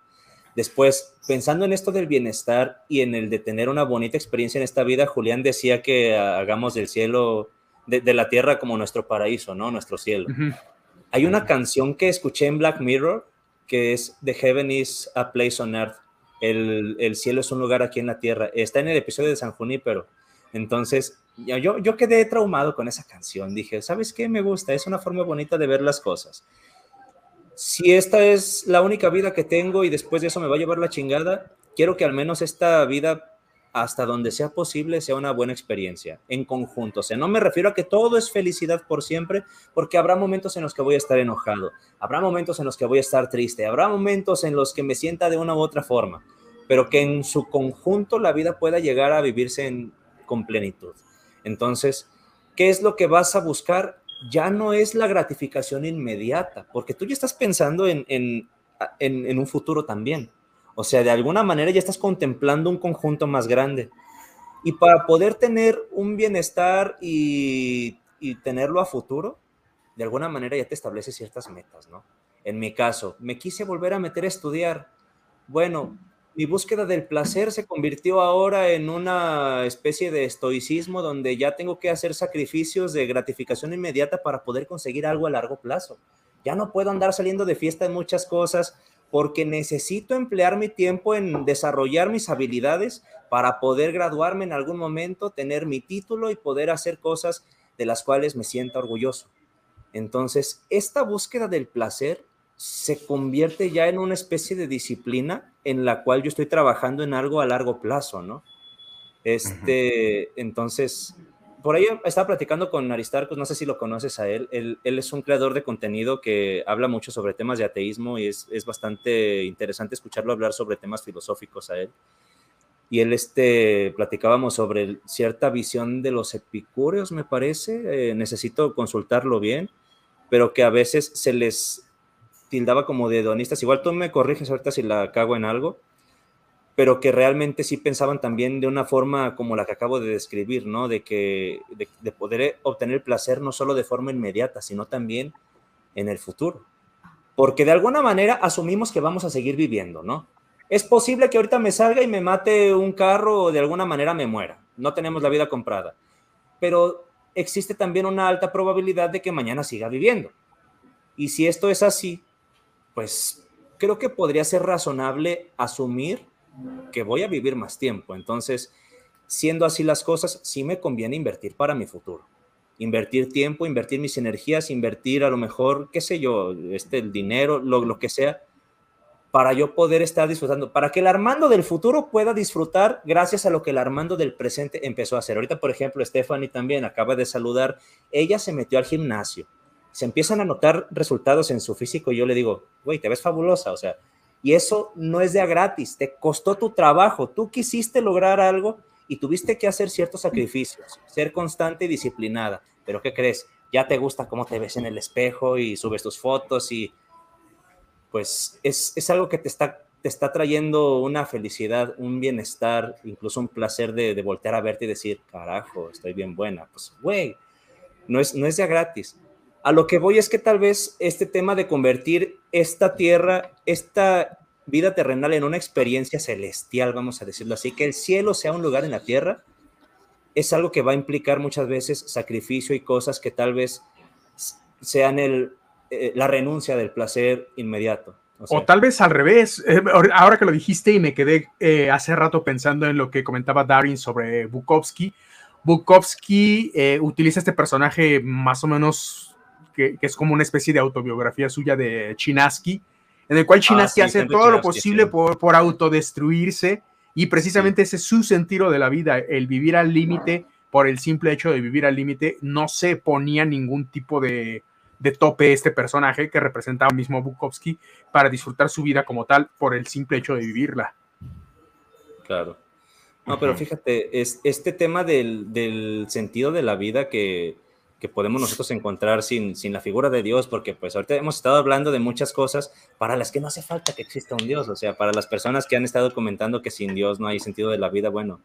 Después, pensando en esto del bienestar y en el de tener una bonita experiencia en esta vida, Julián decía que hagamos del cielo, de, la tierra como nuestro paraíso, ¿no? Nuestro cielo. Hay una canción que escuché en Black Mirror que es The Heaven is a Place on Earth. El, el cielo es un lugar aquí en la tierra. Está en el episodio de San Junípero. Entonces, yo, yo quedé traumado con esa canción. Dije, ¿sabes qué? Me gusta, es una forma bonita de ver las cosas. Si esta es la única vida que tengo y después de eso me va a llevar la chingada, quiero que al menos esta vida, hasta donde sea posible, sea una buena experiencia, en conjunto. O sea, no me refiero a que todo es felicidad por siempre, porque habrá momentos en los que voy a estar enojado, habrá momentos en los que voy a estar triste, habrá momentos en los que me sienta de una u otra forma, pero que en su conjunto la vida pueda llegar a vivirse en, con plenitud. Entonces, ¿qué es lo que vas a buscar? Ya no es la gratificación inmediata, porque tú ya estás pensando en, en, un futuro también. O sea, de alguna manera ya estás contemplando un conjunto más grande. Y para poder tener un bienestar y, y, tenerlo a futuro, de alguna manera ya te estableces ciertas metas, ¿no? En mi caso, me quise volver a meter a estudiar. Bueno, mi búsqueda del placer se convirtió ahora en una especie de estoicismo donde ya tengo que hacer sacrificios de gratificación inmediata para poder conseguir algo a largo plazo. Ya no puedo andar saliendo de fiesta en muchas cosas porque necesito emplear mi tiempo en desarrollar mis habilidades para poder graduarme en algún momento, tener mi título y poder hacer cosas de las cuales me sienta orgulloso. Entonces, esta búsqueda del placer se convierte ya en una especie de disciplina en la cual yo estoy trabajando en algo a largo plazo, ¿no? Este, entonces, por ahí estaba platicando con Aristarcos, no sé si lo conoces a él. él, es un creador de contenido que habla mucho sobre temas de ateísmo y es, bastante interesante escucharlo hablar sobre temas filosóficos a él. Y él, este, platicábamos sobre cierta visión de los epicúreos, me parece, eh, necesito consultarlo bien, pero que a veces se les tildaba como de hedonistas. Igual tú me corriges ahorita si la cago en algo, pero que realmente sí pensaban también de una forma como la que acabo de describir, ¿no? De que de, poder obtener placer no solo de forma inmediata, sino también en el futuro. Porque de alguna manera asumimos que vamos a seguir viviendo, ¿no? Es posible que ahorita me salga y me mate un carro o de alguna manera me muera. No tenemos la vida comprada. Pero existe también una alta probabilidad de que mañana siga viviendo. Y si esto es así, pues creo que podría ser razonable asumir que voy a vivir más tiempo. Entonces, siendo así las cosas, sí me conviene invertir para mi futuro. Invertir tiempo, invertir mis energías, invertir a lo mejor, qué sé yo, este, el dinero, lo, lo que sea, para yo poder estar disfrutando, para que el Armando del futuro pueda disfrutar gracias a lo que el Armando del presente empezó a hacer. Ahorita, por ejemplo, Stephanie también acaba de saludar, ella se metió al gimnasio se empiezan a notar resultados en su físico, y yo le digo, güey, te ves fabulosa, o sea, y eso no es de a gratis, te costó tu trabajo, tú quisiste lograr algo y tuviste que hacer ciertos sacrificios, ser constante y disciplinada, pero ¿qué crees? Ya te gusta cómo te ves en el espejo y subes tus fotos y pues es, es algo que te está, te está trayendo una felicidad, un bienestar, incluso un placer de, de voltear a verte y decir, carajo, estoy bien buena. Pues, güey, no es, no es ya gratis. A lo que voy es que tal vez este tema de convertir esta tierra, esta vida terrenal en una experiencia celestial, vamos a decirlo así, que el cielo sea un lugar en la tierra, es algo que va a implicar muchas veces sacrificio y cosas que tal vez sean el, eh, la renuncia del placer inmediato. O, tal vez al revés. Eh, ahora que lo dijiste y me quedé eh, hace rato pensando en lo que comentaba Darin sobre Bukowski. Bukowski utiliza este personaje más o menos que, es como una especie de autobiografía suya de Chinaski, en el cual Chinaski ah, hace todo lo posible por, por, autodestruirse y precisamente ese es su sentido de la vida, el vivir al límite por el simple hecho de vivir al límite, no se ponía ningún tipo de, de tope este personaje que representaba mismo Bukowski para disfrutar su vida como tal por el simple hecho de vivirla. Claro. No, pero fíjate, es, este tema del, del sentido de la vida que, que, podemos nosotros encontrar sin, sin la figura de Dios, porque pues ahorita hemos estado hablando de muchas cosas para las que no hace falta que exista un Dios, o sea, para las personas que han estado comentando que sin Dios no hay sentido de la vida, bueno,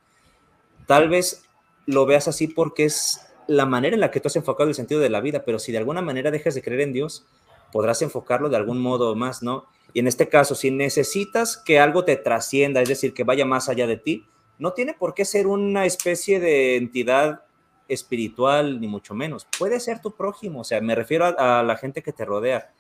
tal vez lo veas así porque es la manera en la que tú has enfocado el sentido de la vida, pero si de alguna manera dejas de creer en Dios, podrás enfocarlo de algún modo más, ¿no? Y en este caso, si necesitas que algo te trascienda, es decir, que vaya más allá de ti, no tiene por qué ser una especie de entidad espiritual, ni mucho menos. Puede ser tu prójimo, o sea, me refiero a, la gente que te rodea.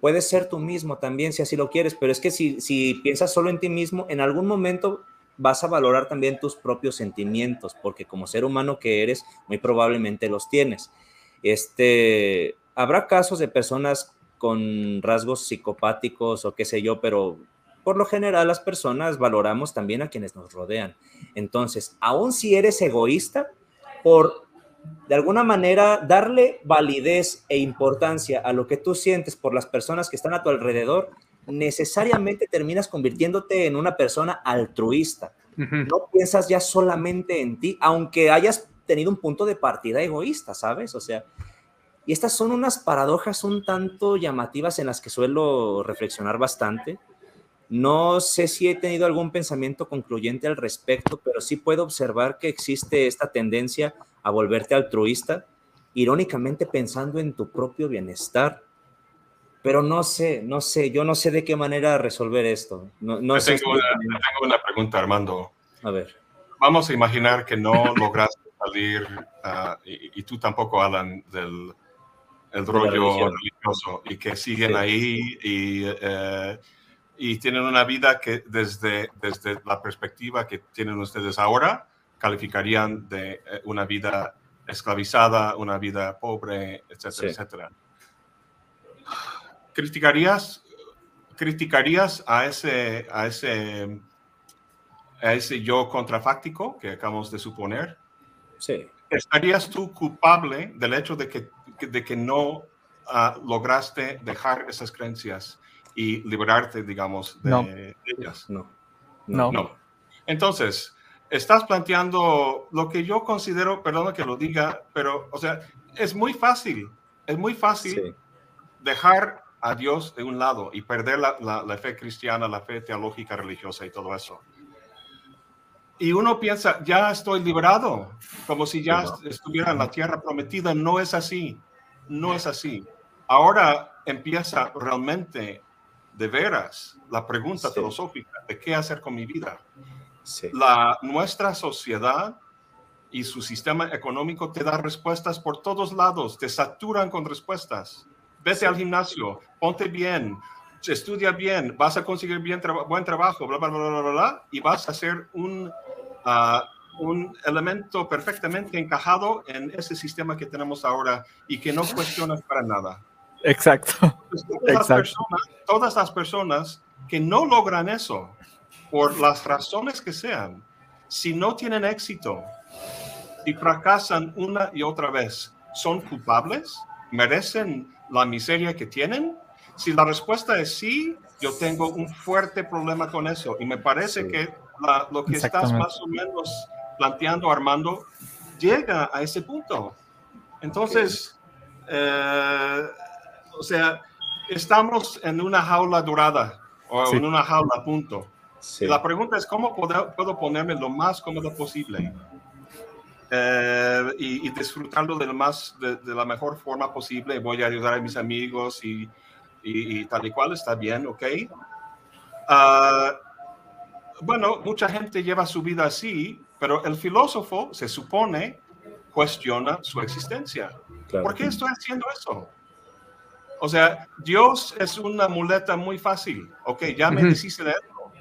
Puede ser tú mismo también, si así lo quieres, pero es que si, si piensas solo en ti mismo, en algún momento vas a valorar también tus propios sentimientos, porque como ser humano que eres, muy probablemente los tienes. Este, habrá casos de personas con rasgos psicopáticos o qué sé yo, pero por lo general las personas valoramos también a quienes nos rodean. Entonces, aun si eres egoísta, por de alguna manera darle validez e importancia a lo que tú sientes por las personas que están a tu alrededor, necesariamente terminas convirtiéndote en una persona altruista. No piensas ya solamente en ti, aunque hayas tenido un punto de partida egoísta, ¿sabes? O sea, y estas son unas paradojas un tanto llamativas en las que suelo reflexionar bastante. No sé si he tenido algún pensamiento concluyente al respecto, pero sí puedo observar que existe esta tendencia a volverte altruista, irónicamente pensando en tu propio bienestar pero no sé, no sé, yo no sé de qué manera resolver esto. No, no sé tengo, una, tengo, una, pregunta, Armando. A ver. Vamos a imaginar que no lograste salir, uh, y, tú tampoco, Alan, del el rollo religioso, y que siguen ahí y, uh, y tienen una vida que desde, desde la perspectiva que tienen ustedes ahora, calificarían de eh, una vida esclavizada, una vida pobre, etcétera, sí. etcétera criticarías, criticarías a ese, a ese, a ese yo contrafáctico que acabamos de suponer? Sí. ¿Estarías tú culpable del hecho de que, de que no uh, lograste dejar esas creencias y liberarte, digamos, de, no. ellas? No. No. no. Entonces, estás planteando lo que yo considero, perdona que lo diga, pero, o sea, es muy fácil, es muy fácil sí. dejar a Dios de un lado y perder la, la, la, fe cristiana, la fe teológica, religiosa y todo eso. Y uno piensa, ya estoy liberado, como si ya no. estuviera en la tierra prometida. No es así, no es así. Ahora empieza realmente, de veras, la pregunta sí. filosófica de qué hacer con mi vida. Sí. La, nuestra sociedad y su sistema económico te da respuestas por todos lados, te saturan con respuestas vete al gimnasio, ponte bien, estudia bien, vas a conseguir bien tra buen trabajo, bla, bla, bla, bla, bla, bla, y vas a ser un, uh, un elemento perfectamente encajado en ese sistema que tenemos ahora y que no cuestionas para nada. Exacto. Pues todas, Exacto. Las personas, todas las personas que no logran eso, por las razones que sean, si no tienen éxito y fracasan una y otra vez, ¿son culpables? ¿Merecen la miseria que tienen? Si la respuesta es sí, yo tengo un fuerte problema con eso. Y me parece sí. que la, lo que estás más o menos planteando, Armando, llega a ese punto. Entonces, okay. eh, o sea, estamos en una jaula dorada o en una jaula a punto. La pregunta es cómo puedo, puedo, ponerme lo más cómodo posible eh, y, disfrutarlo de, lo más, de, la mejor forma posible. Voy a ayudar a mis amigos y, y tal y cual está bien, ¿ok? Uh, bueno, mucha gente lleva su vida así, pero el filósofo se supone cuestiona su existencia. ¿Por qué estoy haciendo eso? O sea, Dios es una muleta muy fácil. Ok, ya me deshice de eso.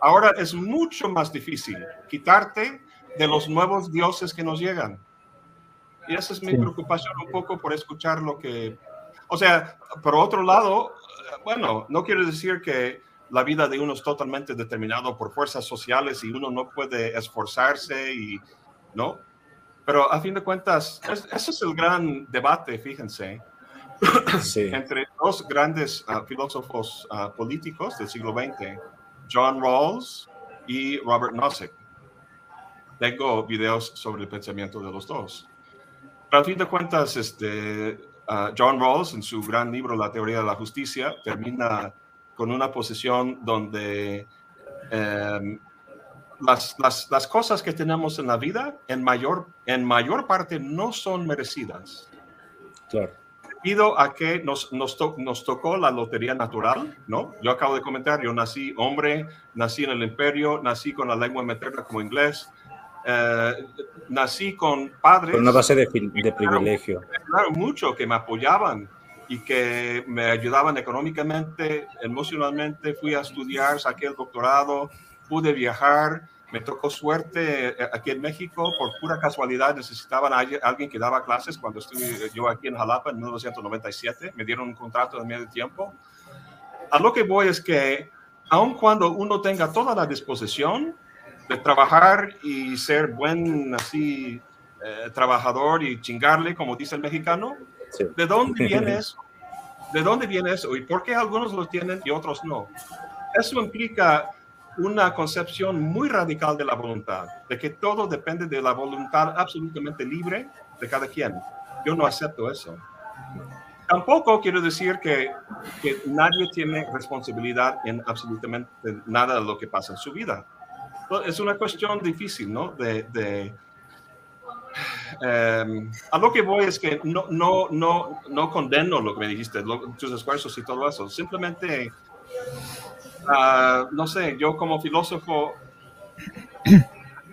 Ahora es mucho más difícil quitarte de los nuevos dioses que nos llegan. Y esa es mi preocupación un poco por escuchar lo que... O sea, por otro lado, bueno, no quiero decir que la vida de uno es totalmente determinado por fuerzas sociales y uno no puede esforzarse y, ¿no? Pero a fin de cuentas, ese es el gran debate, fíjense, entre dos grandes ah, filósofos ah, políticos del siglo XX, John Rawls y Robert Nozick. Tengo videos sobre el pensamiento de los dos. Pero a fin de cuentas, este, ah, John Rawls, en su gran libro La teoría de la justicia, termina con una posición donde em, las, las, las, cosas que tenemos en la vida en mayor, en mayor parte no son merecidas. Claro. Debido a que nos, nos, nos, tocó la lotería natural, ¿no? Yo acabo de comentar, yo nací hombre, nací en el imperio, nací con la lengua materna como inglés, eh, nací con padres... Con una base de, de privilegio. Claro, mucho que me apoyaban y que me ayudaban económicamente, emocionalmente. Fui a estudiar, saqué el doctorado, pude viajar. Me tocó suerte eh, aquí en México, por pura casualidad necesitaban a alguien que daba clases cuando estuve yo aquí en Jalapa en 1997. Me dieron un contrato de medio tiempo. A lo que voy es que, aun cuando uno tenga toda la disposición de trabajar y ser buen así eh, trabajador y chingarle, como dice el mexicano, ¿De dónde viene eso? ¿De dónde viene eso? ¿Y por qué algunos lo tienen y otros no? Eso implica una concepción muy radical de la voluntad, de que todo depende de la voluntad absolutamente libre de cada quien. Yo no acepto eso. Tampoco quiero decir que, que nadie tiene responsabilidad en absolutamente nada de lo que pasa en su vida. Es una cuestión difícil, ¿no? De, de Em, a lo que voy es que no, no, no, no condeno lo que me dijiste, tus esfuerzos y todo eso. Simplemente, ah, no sé, yo como filósofo,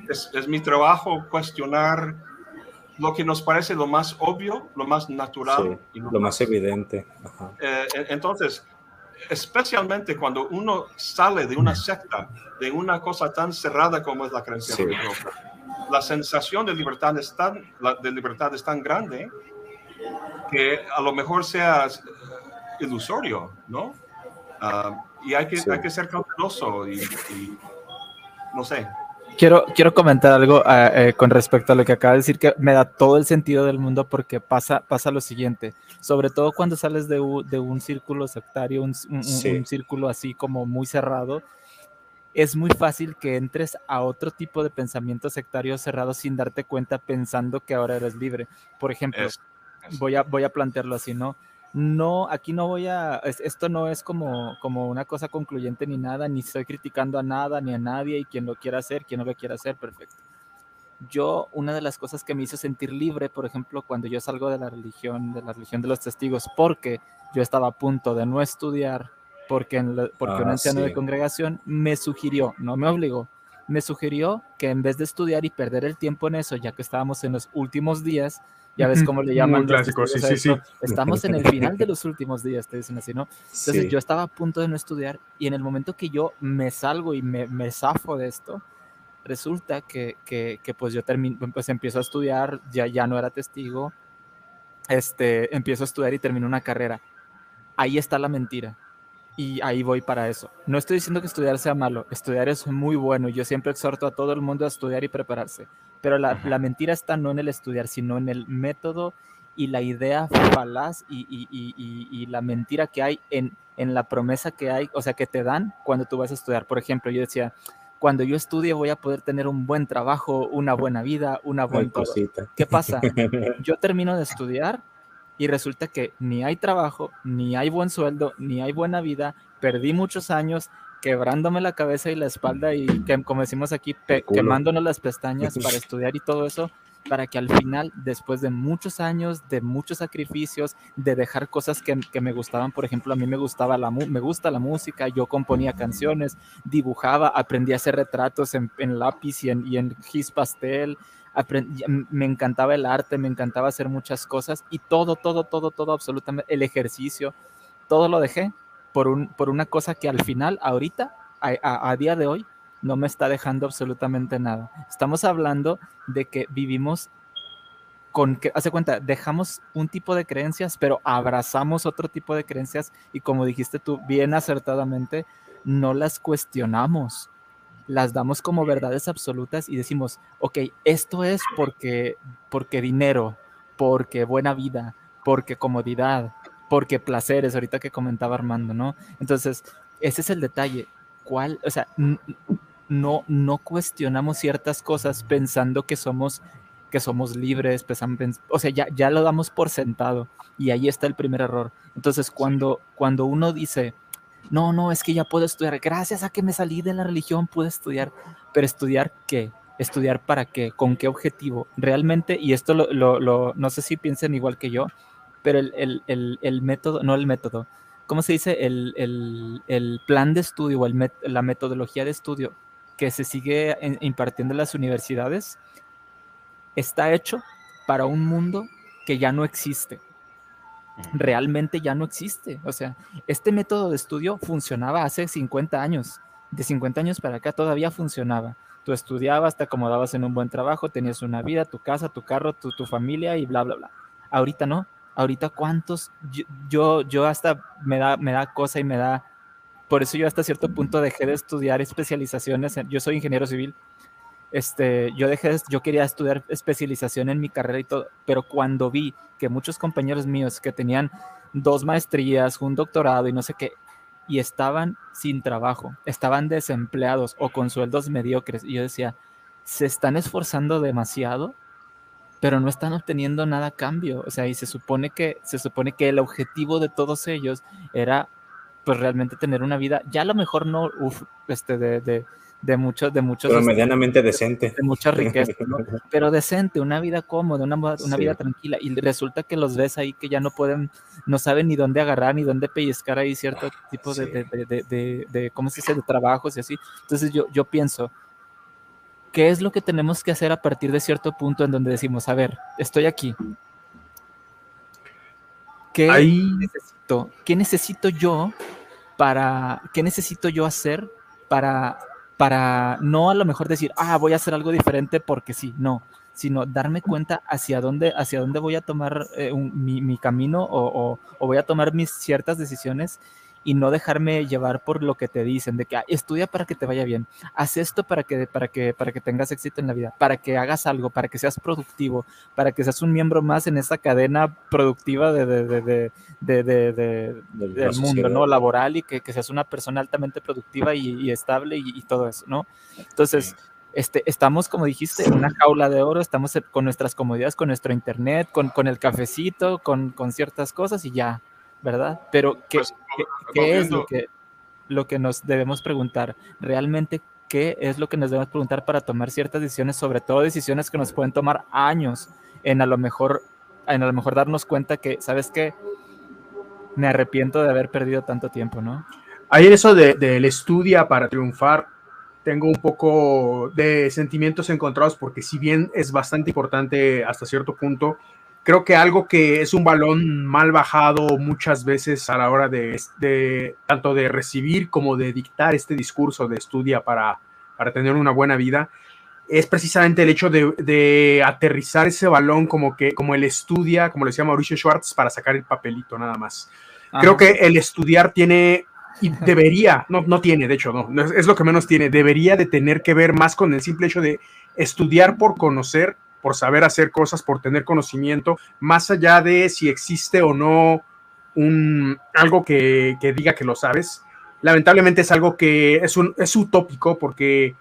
es, es, mi trabajo cuestionar lo que nos parece lo más obvio, lo más natural. y lo, más, evidente. Eh, entonces, especialmente cuando uno sale de una secta, de una cosa tan cerrada como es la creencia religiosa la sensación de libertad es tan, de libertad es tan grande que a lo mejor sea ilusorio, ¿no? Ah, y hay que, hay que ser cauteloso y, no sé. Quiero, quiero comentar algo ah, eh, con respecto a lo que acaba de decir, que me da todo el sentido del mundo porque pasa, pasa lo siguiente, sobre todo cuando sales de, de un círculo sectario, un, un, un, círculo así como muy cerrado, es muy fácil que entres a otro tipo de pensamiento sectario cerrado sin darte cuenta pensando que ahora eres libre. Por ejemplo, Voy, a, voy a plantearlo así, ¿no? No, aquí no voy a, esto no es como, como una cosa concluyente ni nada, ni estoy criticando a nada ni a nadie y quien lo quiera hacer, quien no lo quiera hacer, perfecto. Yo, una de las cosas que me hizo sentir libre, por ejemplo, cuando yo salgo de la religión, de la religión de los testigos, porque yo estaba a punto de no estudiar porque, porque un ah, anciano de congregación me sugirió, no me obligó, me sugirió que en vez de estudiar y perder el tiempo en eso, ya que estábamos en los últimos días, ya ves cómo le llaman. clásico, sí, sí, sí. Estamos en el final de los últimos días, te dicen así, ¿no? Entonces yo estaba a punto de no estudiar y en el momento que yo me salgo y me, me zafo de esto, resulta que, que, que pues yo termino, pues empiezo a estudiar, ya, ya no era testigo, este, empiezo a estudiar y termino una carrera. Ahí está la mentira y ahí voy para eso. No estoy diciendo que estudiar sea malo, estudiar es muy bueno. Yo siempre exhorto a todo el mundo a estudiar y prepararse, pero la, la mentira está no en el estudiar, sino en el método y la idea falaz y, y, y, y, la mentira que hay en, en la promesa que hay, o sea, que te dan cuando tú vas a estudiar. Por ejemplo, yo decía, cuando yo estudie voy a poder tener un buen trabajo, una buena vida, una buena cosita. ¿Qué pasa? Yo termino de estudiar y resulta que ni hay trabajo, ni hay buen sueldo, ni hay buena vida, perdí muchos años quebrándome la cabeza y la espalda y que, como decimos aquí, quemándonos las pestañas para estudiar y todo eso, para que al final, después de muchos años, de muchos sacrificios, de dejar cosas que, que me gustaban, por ejemplo, a mí me gustaba la me gusta la música, yo componía canciones, dibujaba, aprendí a hacer retratos en, en lápiz y en, y en gis pastel, me encantaba el arte, me encantaba hacer muchas cosas y todo, todo, todo, todo, absolutamente, el ejercicio, todo lo dejé por, un, por una cosa que al final, ahorita, a, a, día de hoy, no me está dejando absolutamente nada. Estamos hablando de que vivimos con que, hace cuenta, dejamos un tipo de creencias, pero abrazamos otro tipo de creencias y como dijiste tú bien acertadamente, no las cuestionamos las damos como verdades absolutas y decimos, ok, esto es porque, porque dinero, porque buena vida, porque comodidad, porque placeres, ahorita que comentaba Armando, ¿no? Entonces, ese es el detalle. ¿Cuál? O sea, no, no cuestionamos ciertas cosas pensando que somos que somos libres, o sea, ya, ya lo damos por sentado y ahí está el primer error. Entonces, cuando, cuando uno dice, no, no, es que ya puedo estudiar. Gracias a que me salí de la religión pude estudiar. Pero estudiar qué? Estudiar para qué? ¿Con qué objetivo? Realmente, y esto lo, no sé si piensen igual que yo, pero el, método, no el método, ¿cómo se dice? El, plan de estudio o la metodología de estudio que se sigue impartiendo en las universidades está hecho para un mundo que ya no existe realmente ya no existe. O sea, este método de estudio funcionaba hace 50 años. De 50 años para acá todavía funcionaba. Tú estudiabas, te acomodabas en un buen trabajo, tenías una vida, tu casa, tu carro, tu, tu familia y bla, bla, bla. Ahorita no. Ahorita cuántos, yo, yo, hasta me da, me da cosa y me da, por eso yo hasta cierto punto dejé de estudiar especializaciones. Yo soy ingeniero civil este, yo dejé, yo quería estudiar especialización en mi carrera y todo, pero cuando vi que muchos compañeros míos que tenían dos maestrías, un doctorado y no sé qué, y estaban sin trabajo, estaban desempleados o con sueldos mediocres, y yo decía, se están esforzando demasiado, pero no están obteniendo nada a cambio, o sea, y se supone que, se supone que el objetivo de todos ellos era, pues realmente tener una vida, ya a lo mejor no, uf, este, de, de de muchos, de muchos. Pero medianamente decente. De, mucha riqueza, pero decente, una vida cómoda, una, una vida tranquila. Y resulta que los ves ahí que ya no pueden, no saben ni dónde agarrar, ni dónde pellizcar ahí cierto tipo de, de, de, ¿cómo se dice?, de trabajos y así. Entonces yo, yo pienso, ¿qué es lo que tenemos que hacer a partir de cierto punto en donde decimos, a ver, estoy aquí? ¿Qué necesito? ¿Qué necesito yo para, qué necesito yo hacer para para no a lo mejor decir, ah, voy a hacer algo diferente porque sí, no, sino darme cuenta hacia dónde, hacia dónde voy a tomar eh, mi, mi, camino o, o, voy a tomar mis ciertas decisiones y no dejarme llevar por lo que te dicen, de que estudia para que te vaya bien, haz esto para que, para, que, para que tengas éxito en la vida, para que hagas algo, para que seas productivo, para que seas un miembro más en esa cadena productiva de, de, de, del mundo, ¿no? Laboral y que, que, seas una persona altamente productiva y, estable y, todo eso, ¿no? Entonces... Este, estamos, como dijiste, en una jaula de oro, estamos con nuestras comodidades, con nuestro internet, con, con el cafecito, con, con ciertas cosas y ya, ¿verdad? Pero ¿qué, pues, ¿qué, es lo que, lo que nos debemos preguntar? ¿Realmente qué es lo que nos debemos preguntar para tomar ciertas decisiones, sobre todo decisiones que nos pueden tomar años en a lo mejor, en a lo mejor darnos cuenta que, ¿sabes qué? Me arrepiento de haber perdido tanto tiempo, ¿no? Ahí en eso del de, estudia para triunfar, tengo un poco de sentimientos encontrados porque si bien es bastante importante hasta cierto punto, creo que algo que es un balón mal bajado muchas veces a la hora de, tanto de recibir como de dictar este discurso de estudia para, para tener una buena vida, es precisamente el hecho de, aterrizar ese balón como que como el estudia, como le decía Mauricio Schwartz, para sacar el papelito nada más. Creo que el estudiar tiene y debería, no, no tiene, de hecho, no, es lo que menos tiene, debería de tener que ver más con el simple hecho de estudiar por conocer por saber hacer cosas, por tener conocimiento, más allá de si existe o no un, algo que, diga que lo sabes. Lamentablemente es algo que es, un, es utópico porque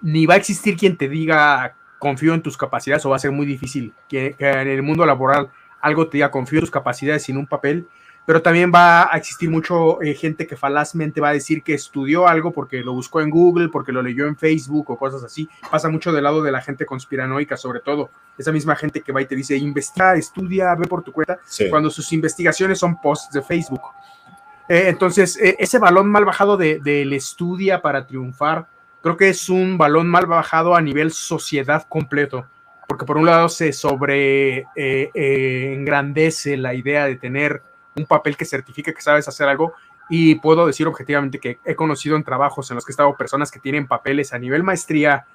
ni va a existir quien te diga confío en tus capacidades o va a ser muy difícil que, en el mundo laboral algo te diga, confío en tus capacidades sin un papel, pero también va a existir mucho eh, gente que falazmente va a decir que estudió algo porque lo buscó en Google, porque lo leyó en Facebook o cosas así. Pasa mucho del lado de la gente conspiranoica, sobre todo. Esa misma gente que va y te dice, investiga, estudia, ve por tu cuenta, cuando sus investigaciones son posts de Facebook. Eh, entonces, eh, ese balón mal bajado del de, estudia para triunfar, creo que es un balón mal bajado a nivel sociedad completo porque por un lado se sobre engrandece la idea de tener un papel que certifique que sabes hacer algo y puedo decir objetivamente que he conocido en trabajos en los que he estado personas que tienen papeles a nivel maestría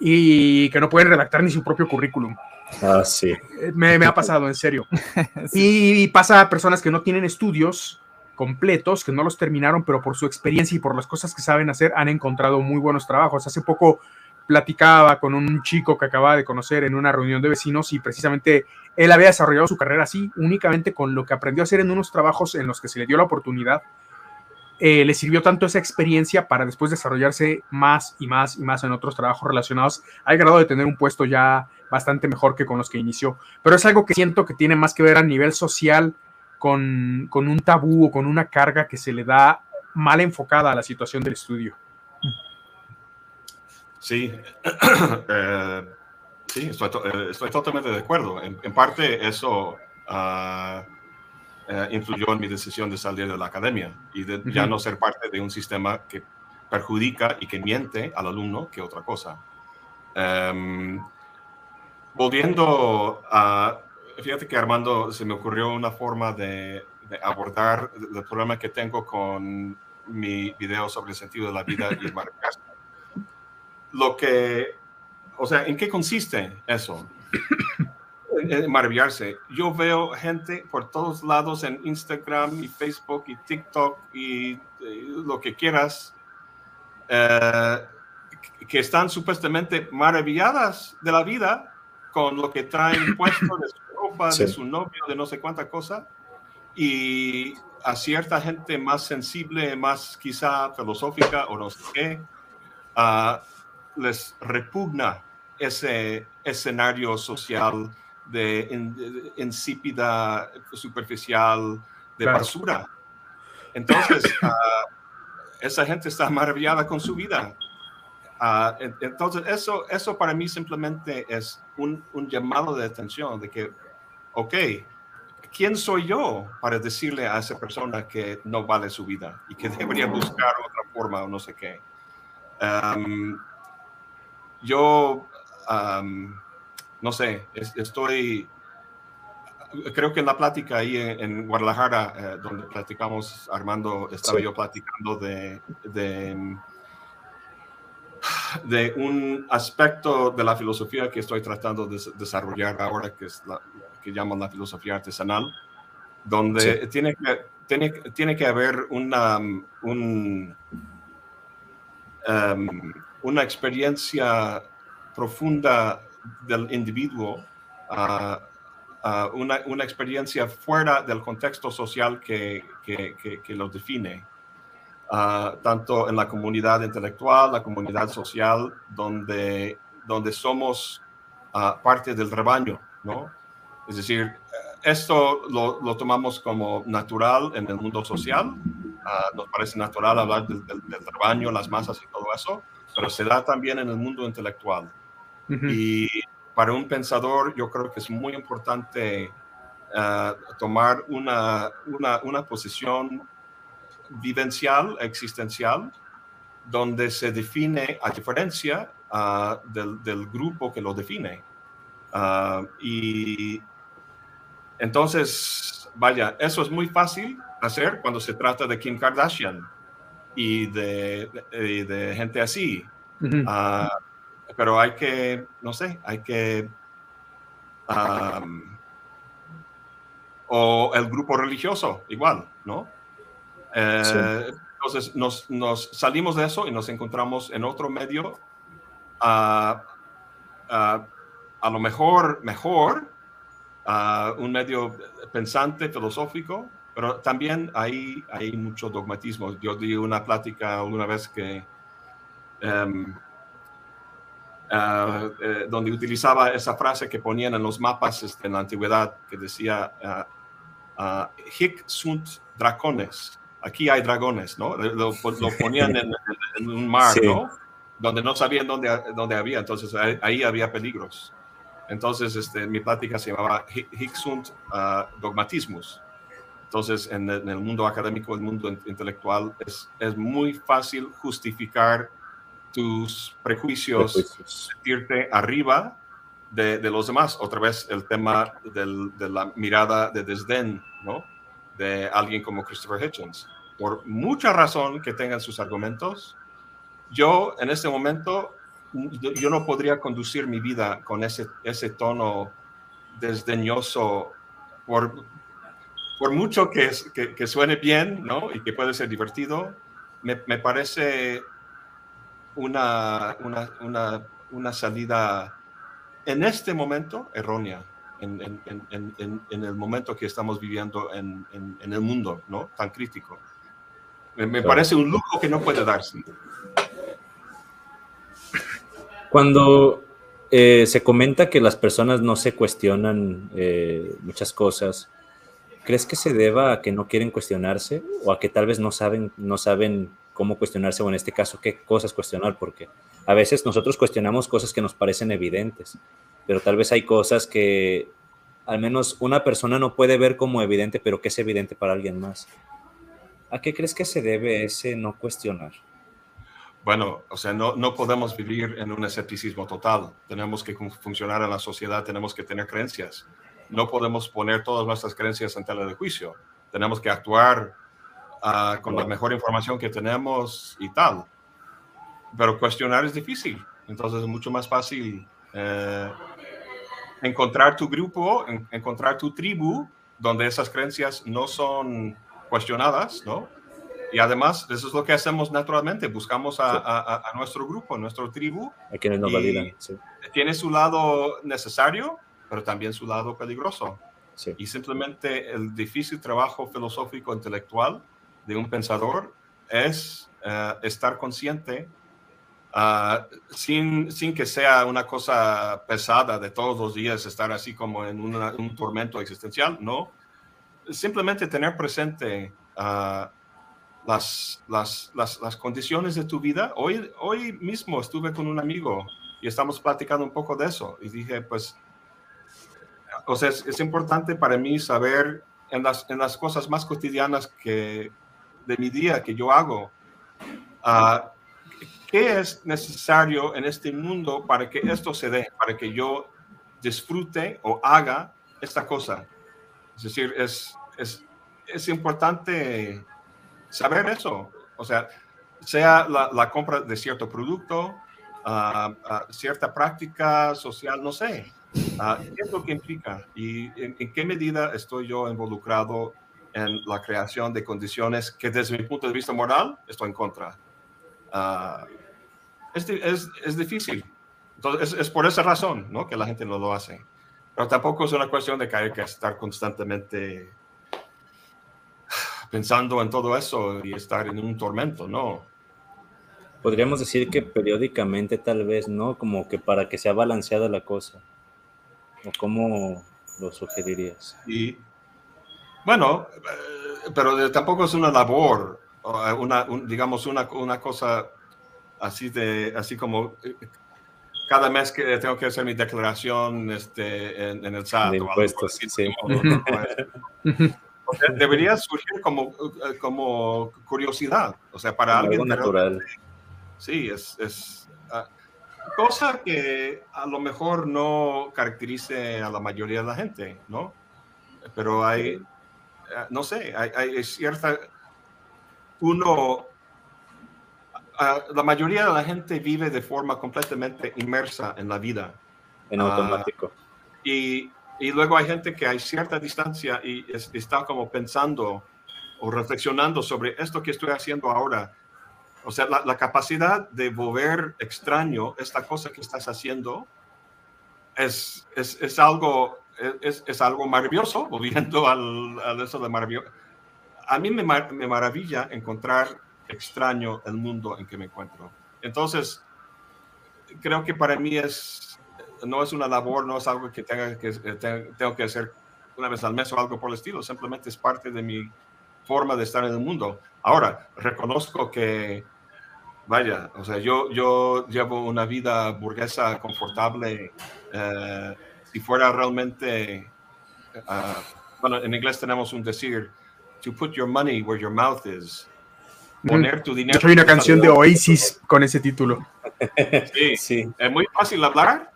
y que no pueden redactar ni su propio currículum. Ah, sí. Eh, me, ha pasado, en serio. Y pasa a personas que no tienen estudios completos, que no los terminaron, pero por su experiencia y por las cosas que saben hacer han encontrado muy buenos trabajos. Hace poco platicaba con un chico que acababa de conocer en una reunión de vecinos y precisamente él había desarrollado su carrera así, únicamente con lo que aprendió a hacer en unos trabajos en los que se le dio la oportunidad. Eh, le sirvió tanto esa experiencia para después desarrollarse más y más y más en otros trabajos relacionados al grado de tener un puesto ya bastante mejor que con los que inició. Pero es algo que siento que tiene más que ver a nivel social con, con un tabú o con una carga que se le da mal enfocada a la situación del estudio. Sí, eh, sí, estoy, eh, estoy, totalmente de acuerdo. En, parte eso uh, influyó en mi decisión de salir de la academia y de ya no ser parte de un sistema que perjudica y que miente al alumno que otra cosa. Um, volviendo a, fíjate que Armando se me ocurrió una forma de, de abordar el problema que tengo con mi video sobre el sentido de la vida y el lo que, o sea, ¿en qué consiste eso? en maravillarse. Yo veo gente por todos lados en Instagram y Facebook y TikTok y, eh, lo que quieras, eh, que están supuestamente maravilladas de la vida con lo que traen puesto de su ropa, de su novio, de no sé cuánta cosa. Y a cierta gente más sensible, más quizá filosófica o no sé qué, uh, les repugna ese escenario social de, insípida, superficial, de basura. Entonces, ah, esa gente está maravillada con su vida. Ah, entonces, eso, eso para mí simplemente es un, un, llamado de atención de que, ok, ¿quién soy yo para decirle a esa persona que no vale su vida y que debería buscar otra forma o no sé qué? Yo, no sé, estoy, creo que en la plática ahí en, Guadalajara, eh, donde platicamos, Armando, estaba yo platicando de, de, de, un aspecto de la filosofía que estoy tratando de desarrollar ahora, que es la que llaman la filosofía artesanal, donde tiene, que, tiene, tiene que haber una, un, una experiencia profunda del individuo, uh, uh, una, una, experiencia fuera del contexto social que, que, que, lo define, uh, tanto en la comunidad intelectual, la comunidad social, donde, donde somos parte del rebaño, ¿no? Es decir, esto lo, lo, tomamos como natural en el mundo social, nos parece natural hablar del, del, del rebaño, las masas y todo eso, pero se da también en el mundo intelectual. Y para un pensador yo creo que es muy importante ah, tomar una, una, una, posición vivencial, existencial, donde se define a diferencia ah, del, del, grupo que lo define. Ah, y entonces, vaya, eso es muy fácil hacer cuando se trata de Kim Kardashian y de, de, gente así. pero hay que, no sé, hay que... o el grupo religioso, igual, ¿no? Eh, entonces nos, nos, salimos de eso y nos encontramos en otro medio, a lo mejor, mejor, un medio pensante, filosófico, pero también hay, hay mucho dogmatismo. Yo di una plática una vez que, em, ah, eh, donde utilizaba esa frase que ponían en los mapas este, en la antigüedad, que decía, uh, hic sunt dracones, aquí hay dragones, ¿no? Lo, ponían en, un mar, ¿no? Donde no sabían dónde, dónde había, entonces ahí, había peligros. Entonces, este, mi plática se llamaba Hic sunt dogmatismus, entonces, en el, mundo académico, el mundo intelectual, es, es muy fácil justificar tus prejuicios, sentirte arriba de, de, los demás. Otra vez el tema del, de la mirada de desdén, ¿no? De alguien como Christopher Hitchens. Por mucha razón que tengan sus argumentos, yo en este momento, yo no podría conducir mi vida con ese, ese tono desdeñoso por, por mucho que, que, suene bien, ¿no? Y que puede ser divertido, me, me parece una, una, una, una, salida en este momento errónea, en, en, en, en, el momento que estamos viviendo en, el mundo, ¿no? Tan crítico. Me, parece un lujo que no puede darse. Cuando eh, se comenta que las personas no se cuestionan eh, muchas cosas, ¿Crees que se deba a que no quieren cuestionarse o a que tal vez no saben, no saben cómo cuestionarse o en este caso qué cosas cuestionar? Porque a veces nosotros cuestionamos cosas que nos parecen evidentes, pero tal vez hay cosas que al menos una persona no puede ver como evidente, pero que es evidente para alguien más. ¿A qué crees que se debe ese no cuestionar? Bueno, o sea, no, no podemos vivir en un escepticismo total. Tenemos que funcionar en la sociedad, tenemos que tener creencias no podemos poner todas nuestras creencias en tela de juicio. Tenemos que actuar ah, con la mejor información que tenemos y tal. Pero cuestionar es difícil. Entonces es mucho más fácil eh, encontrar tu grupo, encontrar tu tribu, donde esas creencias no son cuestionadas, ¿no? Y además, eso es lo que hacemos naturalmente, buscamos a, nuestro grupo, a nuestro tribu. A quienes nos validan. Tiene su lado necesario, pero también su lado peligroso. Y simplemente el difícil trabajo filosófico intelectual de un pensador es eh, estar consciente ah, sin, sin que sea una cosa pesada de todos los días, estar así como en un tormento existencial, no. Simplemente tener presente uh, las, las, las, las, condiciones de tu vida. Hoy, hoy mismo estuve con un amigo y estamos platicando un poco de eso y dije, pues o sea, es, importante para mí saber en las, en las cosas más cotidianas que, de mi día que yo hago, uh, qué es necesario en este mundo para que esto se dé, para que yo disfrute o haga esta cosa. Es decir, es, es, es importante saber eso. O sea, sea la, la compra de cierto producto, uh, uh, cierta práctica social, no sé. Ah, ¿Qué es lo que implica y en, qué medida estoy yo involucrado en la creación de condiciones que desde mi punto de vista moral estoy en contra? Uh, es, es, es, difícil. Entonces, es, es, por esa razón ¿no? que la gente no lo hace. Pero tampoco es una cuestión de que hay que estar constantemente pensando en todo eso y estar en un tormento, no. Podríamos decir que periódicamente tal vez, ¿no? Como que para que sea balanceada la cosa. ¿O cómo lo sugerirías? Y, bueno, eh, pero tampoco es una labor, una, digamos, una, una cosa así de, así como eh, cada mes que tengo que hacer mi declaración este, en, el SAT. debería surgir como, eh, como curiosidad, o sea, para alguien. natural. Sí, es, es ah, cosa que a lo mejor no caracterice a la mayoría de la gente, ¿no? Pero hay, eh, no sé, hay, cierta, uno, la mayoría de la gente vive de forma completamente inmersa en la vida. En automático. y, y, luego hay gente que hay cierta distancia y está como pensando o reflexionando sobre esto que estoy haciendo ahora o sea, la, capacidad de volver extraño esta cosa que estás haciendo es, es, es algo, es, es, algo maravilloso, volviendo al, al, eso de maravilloso. A mí me, me, maravilla encontrar extraño el mundo en que me encuentro. Entonces, creo que para mí es, no es una labor, no es algo que, tenga que tengo que hacer una vez al mes o algo por el estilo, simplemente es parte de mi forma de estar en el mundo. Ahora, reconozco que, vaya, o sea, yo, yo llevo una vida burguesa confortable. Eh, si fuera realmente, uh, bueno, en inglés tenemos un decir, to put your money where your mouth is. Poner tu dinero. Yo una canción de Oasis con ese título. Sí, sí. Es muy fácil hablar,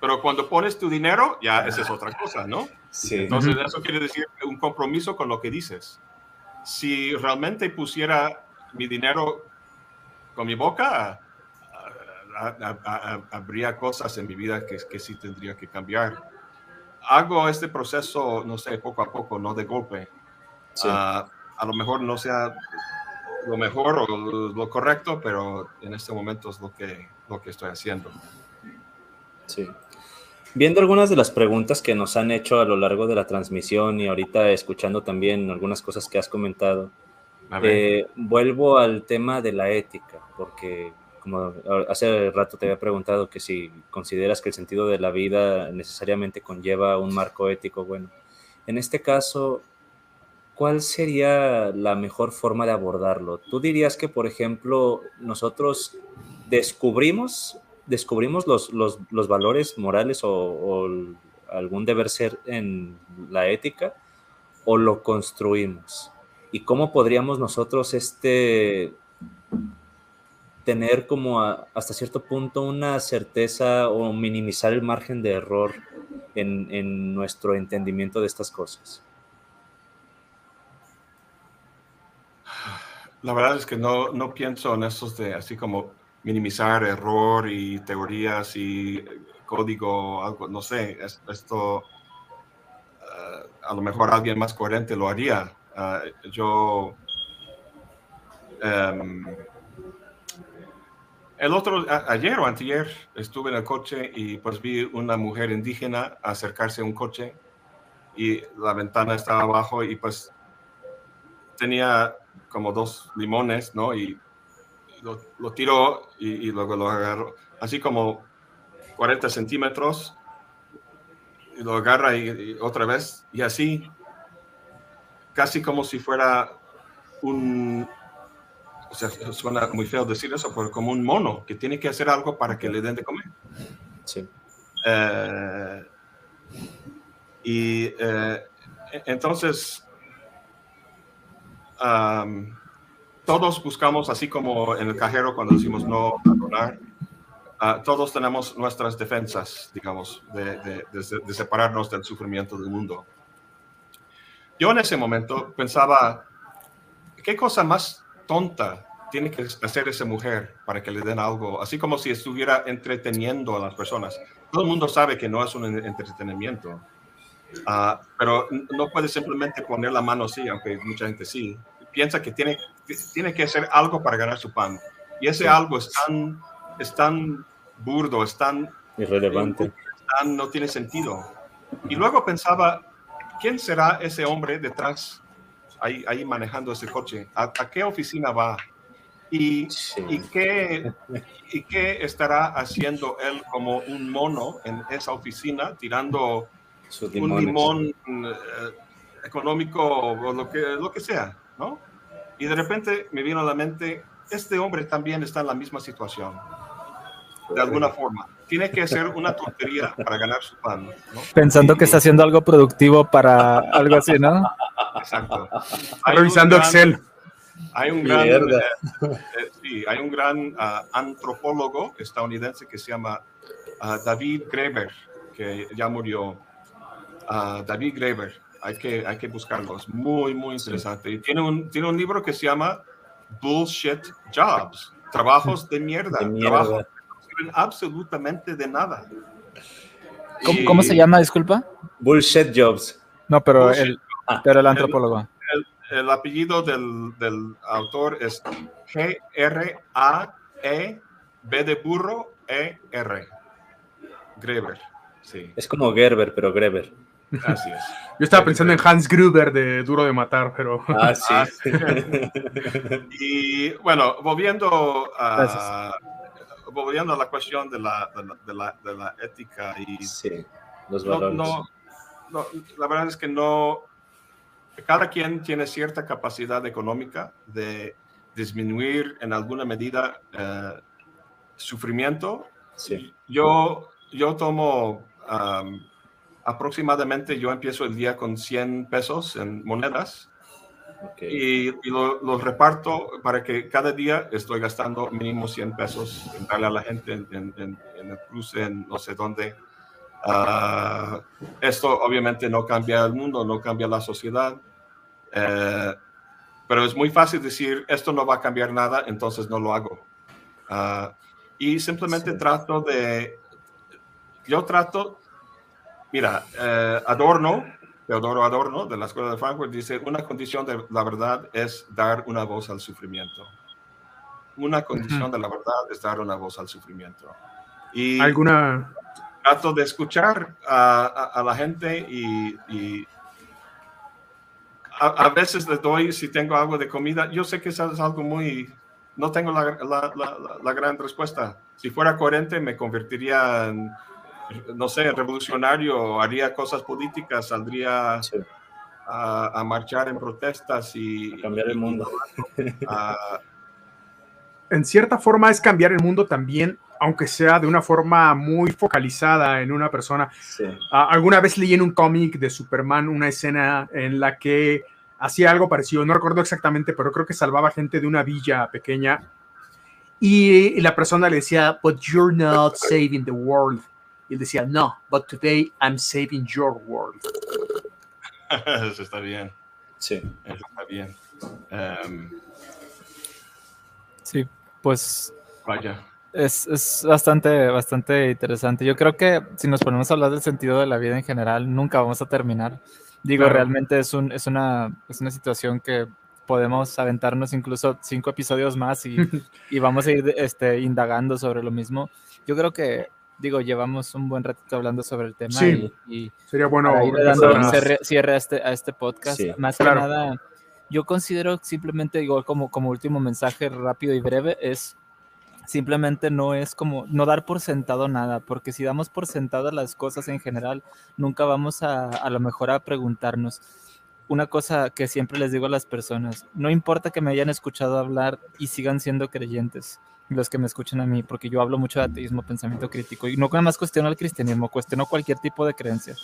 pero cuando pones tu dinero, ya esa es otra cosa, ¿no? Sí. Entonces, eso quiere decir un compromiso con lo que dices. Si realmente pusiera mi dinero con mi boca, habría cosas en mi vida que, que sí tendría que cambiar. Hago este proceso, no sé, poco a poco, no de golpe. Ah, a lo mejor no sea lo mejor o lo correcto, pero en este momento es lo que, lo que estoy haciendo. Sí. Viendo algunas de las preguntas que nos han hecho a lo largo de la transmisión y ahorita escuchando también algunas cosas que has comentado, eh, vuelvo al tema de la ética, porque como hace rato te había preguntado que si consideras que el sentido de la vida necesariamente conlleva un marco ético, bueno, en este caso, ¿cuál sería la mejor forma de abordarlo? ¿Tú dirías que, por ejemplo, nosotros descubrimos descubrimos los, los, valores morales o, algún deber ser en la ética o lo construimos? ¿Y cómo podríamos nosotros este, tener como hasta cierto punto una certeza o minimizar el margen de error en, en nuestro entendimiento de estas cosas? La verdad es que no, no pienso en esos de así como minimizar error y teorías y código, algo, no sé, esto eh, a lo mejor alguien más coherente lo haría. Eh, yo em, el otro, ayer o anteayer, estuve en el coche y pues vi una mujer indígena acercarse a un coche y la ventana estaba abajo y pues tenía como dos limones, ¿no? Y lo, lo tiró y, luego lo agarró, así como 40 centímetros, y lo agarra y, otra vez, y así, casi como si fuera un, o sea, suena muy feo decir eso, pero como un mono que tiene que hacer algo para que le den de comer. Sí. Eh, y eh, entonces, todos buscamos, así como en el cajero cuando decimos no donar, ah, todos tenemos nuestras defensas, digamos, de, de, separarnos del sufrimiento del mundo. Yo en ese momento pensaba, ¿qué cosa más tonta tiene que hacer esa mujer para que le den algo? Así como si estuviera entreteniendo a las personas. Todo el mundo sabe que no es un entretenimiento, ah, pero no puede simplemente poner la mano así, aunque mucha gente sí. Piensa que tiene tiene que hacer algo para ganar su pan. Y ese algo es tan, es tan burdo, es tan irrelevante, no tiene sentido. Y luego pensaba, ¿quién será ese hombre detrás, ahí, ahí manejando ese coche? ¿A, qué oficina va? ¿Y, y, qué, ¿Y qué estará haciendo él como un mono en esa oficina tirando un limón eh, económico o lo que, lo que sea? ¿no? Y de repente me vino a la mente, este hombre también está en la misma situación, de alguna forma. Tiene que hacer una tontería para ganar su pan. Pensando que está haciendo algo productivo para algo así, ¿no? Exacto. Revisando Excel. Hay un gran, eh, eh, sí, hay un gran ah, antropólogo estadounidense que se llama ah, David Graeber, que ya murió. Ah, David Graeber hay que, hay que buscarlo, es muy, muy interesante. Y tiene un, tiene un libro que se llama Bullshit Jobs, trabajos de mierda, trabajos que no sirven absolutamente de nada. ¿Cómo, se llama, disculpa? Bullshit Jobs. No, pero, el, pero el antropólogo. El, apellido del, del, autor es G-R-A-E, B de burro, E-R. Greber. Sí. Es como Gerber, pero Greber. Así es. Yo estaba pensando en Hans Gruber de Duro de Matar, pero. Ah, sí. Ah, y bueno, volviendo a, volviendo a la cuestión de la, de la, de la, ética y sí, los valores. No, no, la verdad es que no, cada quien tiene cierta capacidad económica de disminuir en alguna medida eh, sufrimiento. Sí. Yo, yo tomo aproximadamente, yo empiezo el día con 100 pesos en monedas y, y los reparto para que cada día estoy gastando mínimo 100 pesos en darle a la gente en, en, el cruce, en no sé dónde. Ah, esto obviamente no cambia el mundo, no cambia la sociedad, eh, pero es muy fácil decir, esto no va a cambiar nada, entonces no lo hago. Ah, y simplemente trato de, yo trato, mira, eh, Adorno, Teodoro Adorno, de la Escuela de Frankfurt, dice, una condición de la verdad es dar una voz al sufrimiento. Una condición de la verdad es dar una voz al sufrimiento. Y ¿Alguna... Trato de escuchar a, a, la gente y, y a, a, veces le doy, si tengo algo de comida, yo sé que eso es algo muy... No tengo la, la, la, la gran respuesta. Si fuera coherente, me convertiría en no sé, revolucionario, haría cosas políticas, saldría a, marchar en protestas y... cambiar el mundo. en cierta forma es cambiar el mundo también, aunque sea de una forma muy focalizada en una persona. alguna vez leí en un cómic de Superman una escena en la que hacía algo parecido, no recuerdo exactamente, pero creo que salvaba gente de una villa pequeña. Y la persona le decía, but you're not saving the world. Y él decía, no, but today I'm saving your world. Eso está bien. Sí. Eso está bien. Um, sí, pues. Vaya. Es, es, bastante, bastante interesante. Yo creo que si nos ponemos a hablar del sentido de la vida en general, nunca vamos a terminar. Digo, claro. realmente es, un, es, una, es una situación que podemos aventarnos incluso cinco episodios más y, y vamos a ir este, indagando sobre lo mismo. Yo creo que digo, llevamos un buen ratito hablando sobre el tema sí, y, sería bueno ir dando un cierre, cierre, a, este, a este podcast. Sí, Más claro. que nada, yo considero simplemente, igual como, como último mensaje rápido y breve, es simplemente no es como no dar por sentado nada, porque si damos por sentado las cosas en general, nunca vamos a, a lo mejor a preguntarnos. Una cosa que siempre les digo a las personas, no importa que me hayan escuchado hablar y sigan siendo creyentes, los que me escuchan a mí, porque yo hablo mucho de ateísmo, pensamiento crítico, y no nada más cuestiono el cristianismo, cuestiono cualquier tipo de creencia.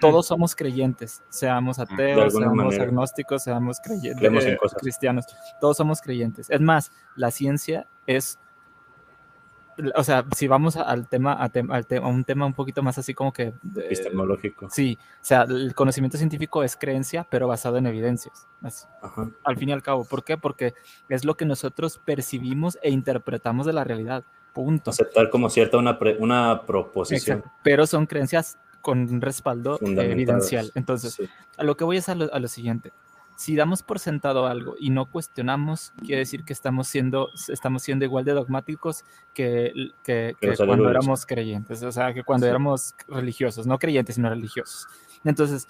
Todos somos creyentes, seamos ateos, seamos manera. agnósticos, seamos creyentes, eh, cristianos, todos somos creyentes. Es más, la ciencia es o sea, si vamos al tema, a, te, al tema, a un tema un poquito más así como que... Eh, Epistemológico. Sí, o sea, el conocimiento científico es creencia, pero basado en evidencias. Así, Ajá. Al fin y al cabo. ¿Por qué? Porque es lo que nosotros percibimos e interpretamos de la realidad. Punto. Aceptar como cierta una, pre, una proposición. Exacto. Pero son creencias con un respaldo evidencial. Entonces, sí. a lo que voy es a lo, a lo siguiente si damos por sentado algo y no cuestionamos, quiere decir que estamos siendo, estamos siendo igual de dogmáticos que, que, que cuando éramos creyentes, o sea, que cuando sí. éramos religiosos, no creyentes, sino religiosos. Entonces,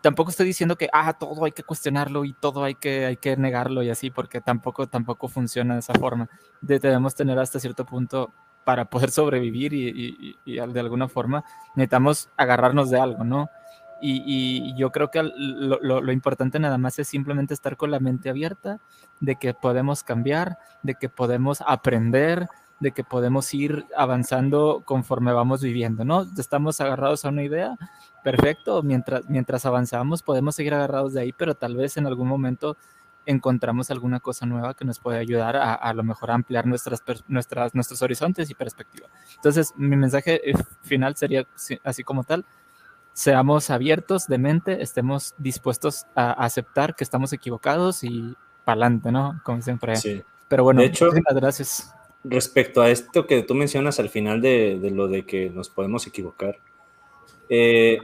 tampoco estoy diciendo que, ah, todo hay que cuestionarlo y todo hay que, hay que negarlo y así, porque tampoco, tampoco funciona de esa forma. De, debemos tener hasta cierto punto para poder sobrevivir y, y, y de alguna forma necesitamos agarrarnos de algo, ¿no? Y, y, yo creo que lo, lo, lo, importante nada más es simplemente estar con la mente abierta, de que podemos cambiar, de que podemos aprender, de que podemos ir avanzando conforme vamos viviendo, ¿no? Estamos agarrados a una idea, perfecto, mientras, mientras avanzamos podemos seguir agarrados de ahí, pero tal vez en algún momento encontramos alguna cosa nueva que nos puede ayudar a, a lo mejor a ampliar nuestras, nuestras, nuestros horizontes y perspectiva. Entonces, mi mensaje final sería así como tal, seamos abiertos de mente, estemos dispuestos a aceptar que estamos equivocados y para adelante, ¿no? Como siempre. Sí. Pero bueno, de hecho, muchas gracias. Respecto a esto que tú mencionas al final de, de lo de que nos podemos equivocar, eh,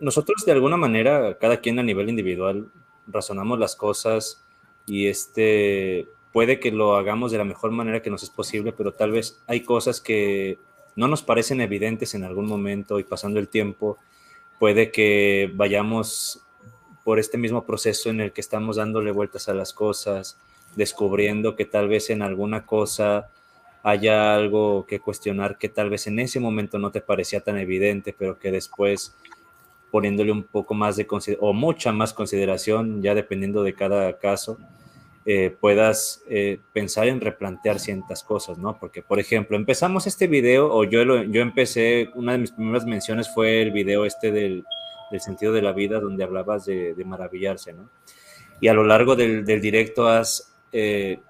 nosotros de alguna manera, cada quien a nivel individual, razonamos las cosas y este puede que lo hagamos de la mejor manera que nos es posible, pero tal vez hay cosas que no nos parecen evidentes en algún momento y pasando el tiempo puede que vayamos por este mismo proceso en el que estamos dándole vueltas a las cosas, descubriendo que tal vez en alguna cosa haya algo que cuestionar que tal vez en ese momento no te parecía tan evidente, pero que después poniéndole un poco más de o mucha más consideración, ya dependiendo de cada caso, eh, puedas eh, pensar en replantear ciertas cosas, ¿no? Porque, por ejemplo, empezamos este video, o yo, yo empecé, una de mis primeras menciones fue el video este del, del sentido de la vida, donde hablabas de, de, maravillarse, ¿no? Y a lo largo del, del directo has, eh,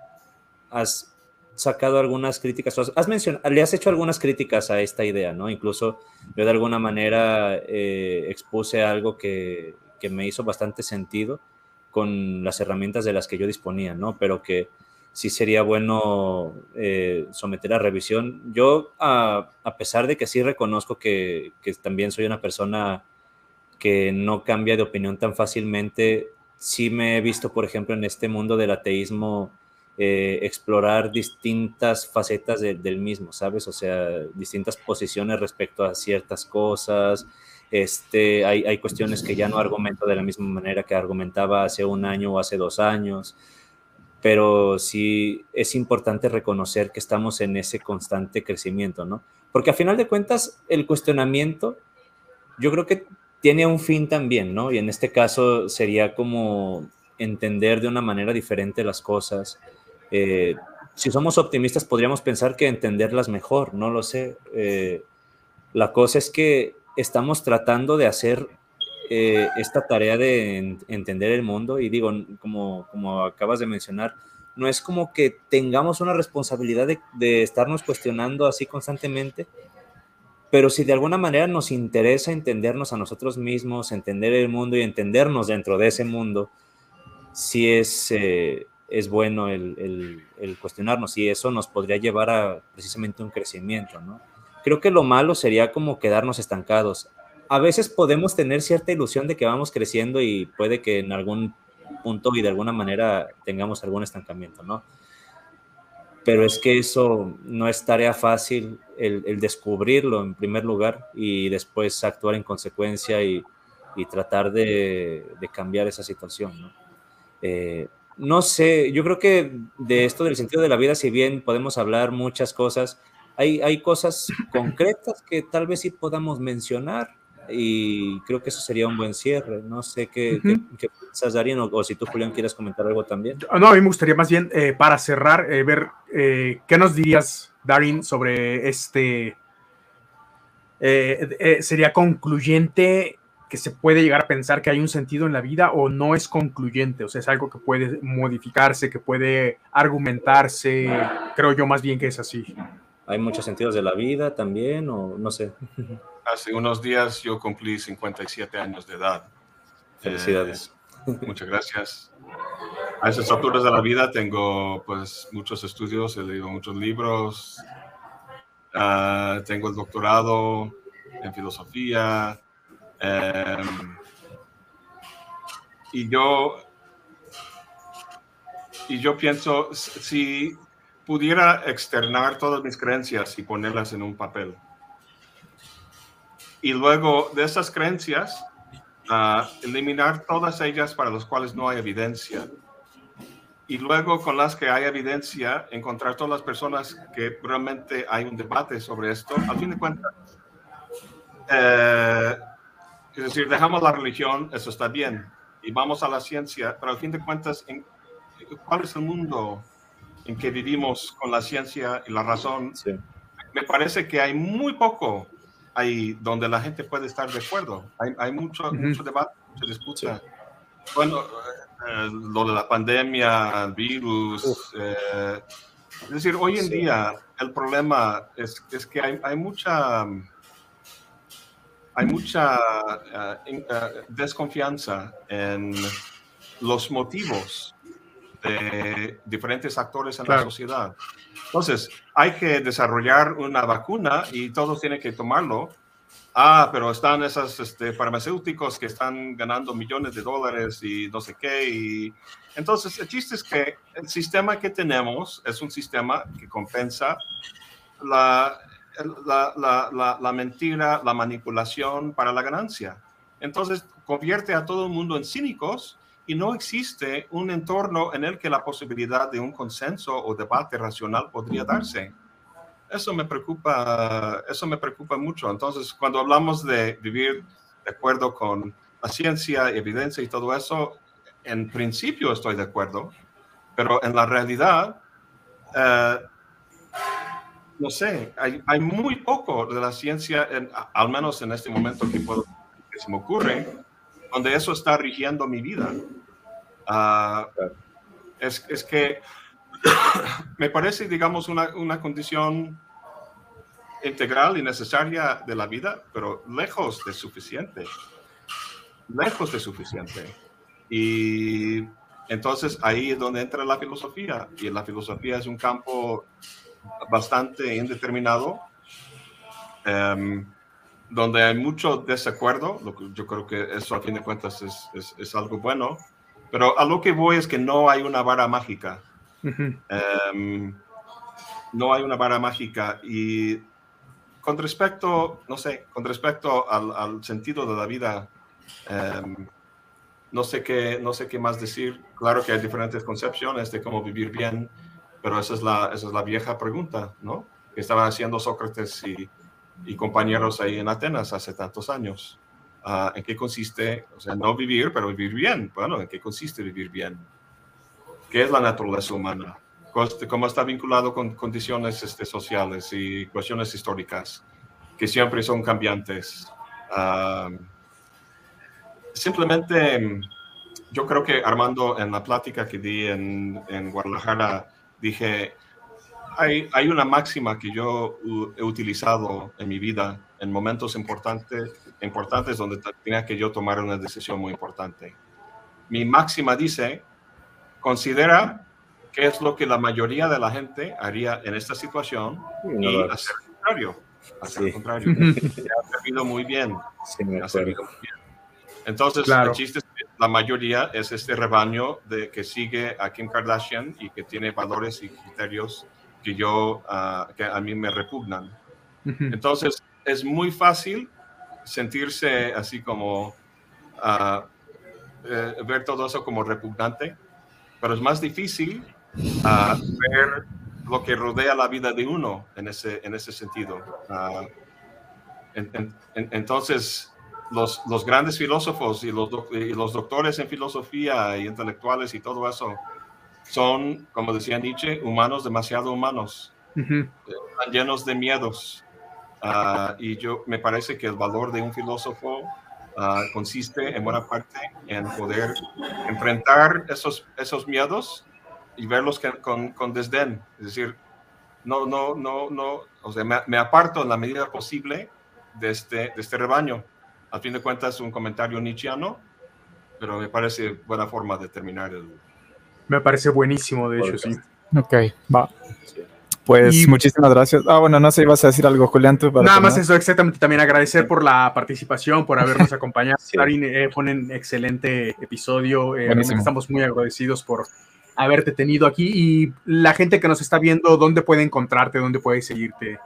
has sacado algunas críticas, has mencionado, le has hecho algunas críticas a esta idea, ¿no? Incluso yo de alguna manera eh, expuse algo que, que, me hizo bastante sentido con las herramientas de las que yo disponía, ¿no? Pero que sí sería bueno eh, someter a revisión. Yo, a, pesar de que sí reconozco que, también soy una persona que no cambia de opinión tan fácilmente, sí me he visto, por ejemplo, en este mundo del ateísmo, eh, explorar distintas facetas de, del mismo, ¿sabes? O sea, distintas posiciones respecto a ciertas cosas. Este, hay, hay cuestiones que ya no argumento de la misma manera que argumentaba hace un año o hace dos años, pero sí es importante reconocer que estamos en ese constante crecimiento, ¿no? Porque a final de cuentas, el cuestionamiento, yo creo que tiene un fin también, ¿no? Y en este caso sería como entender de una manera diferente las cosas, eh, si somos optimistas, podríamos pensar que entenderlas mejor, no lo sé. Eh, la cosa es que estamos tratando de hacer eh, esta tarea de entender el mundo y digo, como, como acabas de mencionar, no es como que tengamos una responsabilidad de, de, estarnos cuestionando así constantemente, pero si de alguna manera nos interesa entendernos a nosotros mismos, entender el mundo y entendernos dentro de ese mundo, si es, eh, es bueno el, el, cuestionarnos y eso nos podría llevar a precisamente un crecimiento, ¿no? Creo que lo malo sería como quedarnos estancados. A veces podemos tener cierta ilusión de que vamos creciendo y puede que en algún punto y de alguna manera tengamos algún estancamiento, ¿no? Pero es que eso no es tarea fácil el, el descubrirlo en primer lugar y después actuar en consecuencia y, y tratar de, de, cambiar esa situación, ¿no? Eh, no sé, yo creo que de esto del sentido de la vida, si bien podemos hablar muchas cosas, hay, hay cosas concretas que tal vez sí podamos mencionar y creo que eso sería un buen cierre. No sé qué, uh -huh. qué, qué piensas, Darín, o, o, si tú, Julián, quieres comentar algo también. No, a mí me gustaría más bien, eh, para cerrar, eh, ver eh, qué nos dirías, Darín, sobre este... ¿Sería concluyente que se puede llegar a pensar que hay un sentido en la vida o no es concluyente, o sea, es algo que puede modificarse, que puede argumentarse, creo yo más bien que es así. Hay muchos sentidos de la vida también, o no sé. Hace unos días yo cumplí 57 años de edad. Felicidades. Eh, muchas gracias. A esas alturas de la vida tengo pues muchos estudios, he leído muchos libros, uh, tengo el doctorado en filosofía, Um, y yo y yo pienso si pudiera externar todas mis creencias y ponerlas en un papel. Y luego de esas creencias uh, eliminar todas ellas para las cuales no hay evidencia. Y luego con las que hay evidencia encontrar todas las personas que realmente hay un debate sobre esto. Al fin de cuentas eh, es decir, dejamos la religión, eso está bien, y vamos a la ciencia, pero al fin de cuentas, ¿en, ¿cuál es el mundo en que vivimos con la ciencia y la razón? Sí. Me parece que hay muy poco ahí donde la gente puede estar de acuerdo. Hay, hay mucho, uh -huh. mucho debate, mucha disputa. Sí. Bueno, eh, lo de la pandemia, el virus. Eh, es decir, hoy en sí. día el problema es, es que hay, hay mucha hay mucha uh, in, uh, desconfianza en los motivos de diferentes actores en claro. la sociedad. Entonces, hay que desarrollar una vacuna y todos tienen que tomarlo. Ah, pero están esos este, farmacéuticos que están ganando millones de dólares y no sé qué. Y... Entonces, el chiste es que el sistema que tenemos es un sistema que compensa la, la, la, la, la, mentira, la manipulación para la ganancia. Entonces, convierte a todo el mundo en cínicos y no existe un entorno en el que la posibilidad de un consenso o debate racional podría darse. eso me preocupa, eso me preocupa mucho. Entonces, cuando hablamos de vivir de acuerdo con la ciencia, evidencia y todo eso, en principio estoy de acuerdo, pero en la realidad, eh, no sé, hay, hay, muy poco de la ciencia, al menos en este momento que, puedo, que se me ocurre, donde eso está rigiendo mi vida. Ah, es, es, que me parece, digamos, una, una condición integral y necesaria de la vida, pero lejos de suficiente. Lejos de suficiente. Y entonces ahí es donde entra la filosofía. Y la filosofía es un campo bastante indeterminado, em, donde hay mucho desacuerdo. Yo creo que eso a fin de cuentas es, es, es, algo bueno. Pero a lo que voy es que no hay una vara mágica. um, no hay una vara mágica. Y con respecto, no sé, con respecto al, al sentido de la vida, um, no sé, qué, no sé qué más decir. Claro que hay diferentes concepciones de cómo vivir bien, pero esa es la, esa es la vieja pregunta, ¿no? Que estaban haciendo Sócrates y, y compañeros ahí en Atenas hace tantos años. Uh, ¿En qué consiste, o sea, no vivir, pero vivir bien? Bueno, ¿en qué consiste vivir bien? ¿Qué es la naturaleza humana? cómo está vinculado con condiciones este, sociales y cuestiones históricas que siempre son cambiantes. Uh, simplemente, yo creo que Armando, en la plática que di en, en Guadalajara, dije, hay, hay, una máxima que yo he utilizado en mi vida en momentos importantes, importantes donde tenía que yo tomar una decisión muy importante. Mi máxima dice, considera qué es lo que la mayoría de la gente haría en esta situación y hacer lo contrario. Hacer sí. contrario. me ha servido muy bien. Sí, me ha servido muy bien. Entonces, claro. el chiste es que la mayoría es este rebaño de que sigue a Kim Kardashian y que tiene valores y criterios que yo, uh, que a mí me repugnan. Uh -huh. Entonces, es muy fácil sentirse así como uh, eh, ver todo eso como repugnante, pero es más difícil uh, ver lo que rodea la vida de uno en ese, en ese sentido. En, en, entonces, los, los, grandes filósofos y los, y los doctores en filosofía y intelectuales y todo eso son, como decía Nietzsche, humanos demasiado humanos, uh -huh. están llenos de miedos. Uh, y yo me parece que el valor de un filósofo uh, consiste en buena parte en poder enfrentar esos, esos miedos y verlos que, con, con, desdén. Es decir, no, no, no, no, o sea, me, me, aparto en la medida posible de este, de este rebaño. Al fin de cuentas, un comentario nietzscheano, pero me parece buena forma de terminar el. Me parece buenísimo, de hecho, sí. Ok, va. Pues y, muchísimas gracias. Ah, bueno, no sé, ibas a decir algo, Julián. Tú para nada más eso, exactamente. También agradecer por la participación, por habernos acompañado. sí. Darin, eh, ponen excelente episodio. Eh, estamos muy agradecidos por haberte tenido aquí. Y la gente que nos está viendo, ¿dónde puede encontrarte? ¿Dónde puede seguirte?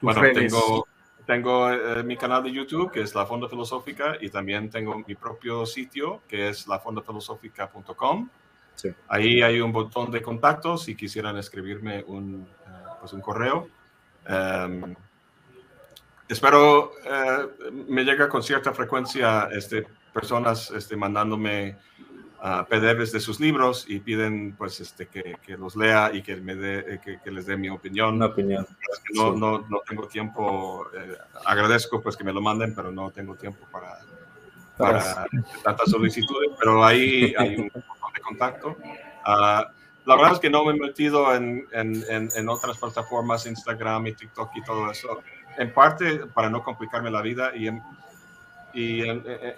Bueno, redes? tengo, tengo eh, mi canal de YouTube, que es La Fonda Filosófica, y también tengo mi propio sitio, que es lafondafilosófica.com. Sí. Ahí hay un botón de contacto si quisieran escribirme un, uh, pues un correo. Um, espero uh, me llega con cierta frecuencia este, personas este, mandándome uh, PDFs de sus libros y piden pues, este, que, que los lea y que, me dé, que, que, les dé mi opinión. Una opinión. No, sí. no, no, tengo tiempo, eh, agradezco pues que me lo manden, pero no tengo tiempo para, para tantas solicitudes, pero ahí hay un de contacto. Uh, la verdad es que no me he metido en, en, en, en, otras plataformas, Instagram y TikTok y todo eso, en parte para no complicarme la vida y en, y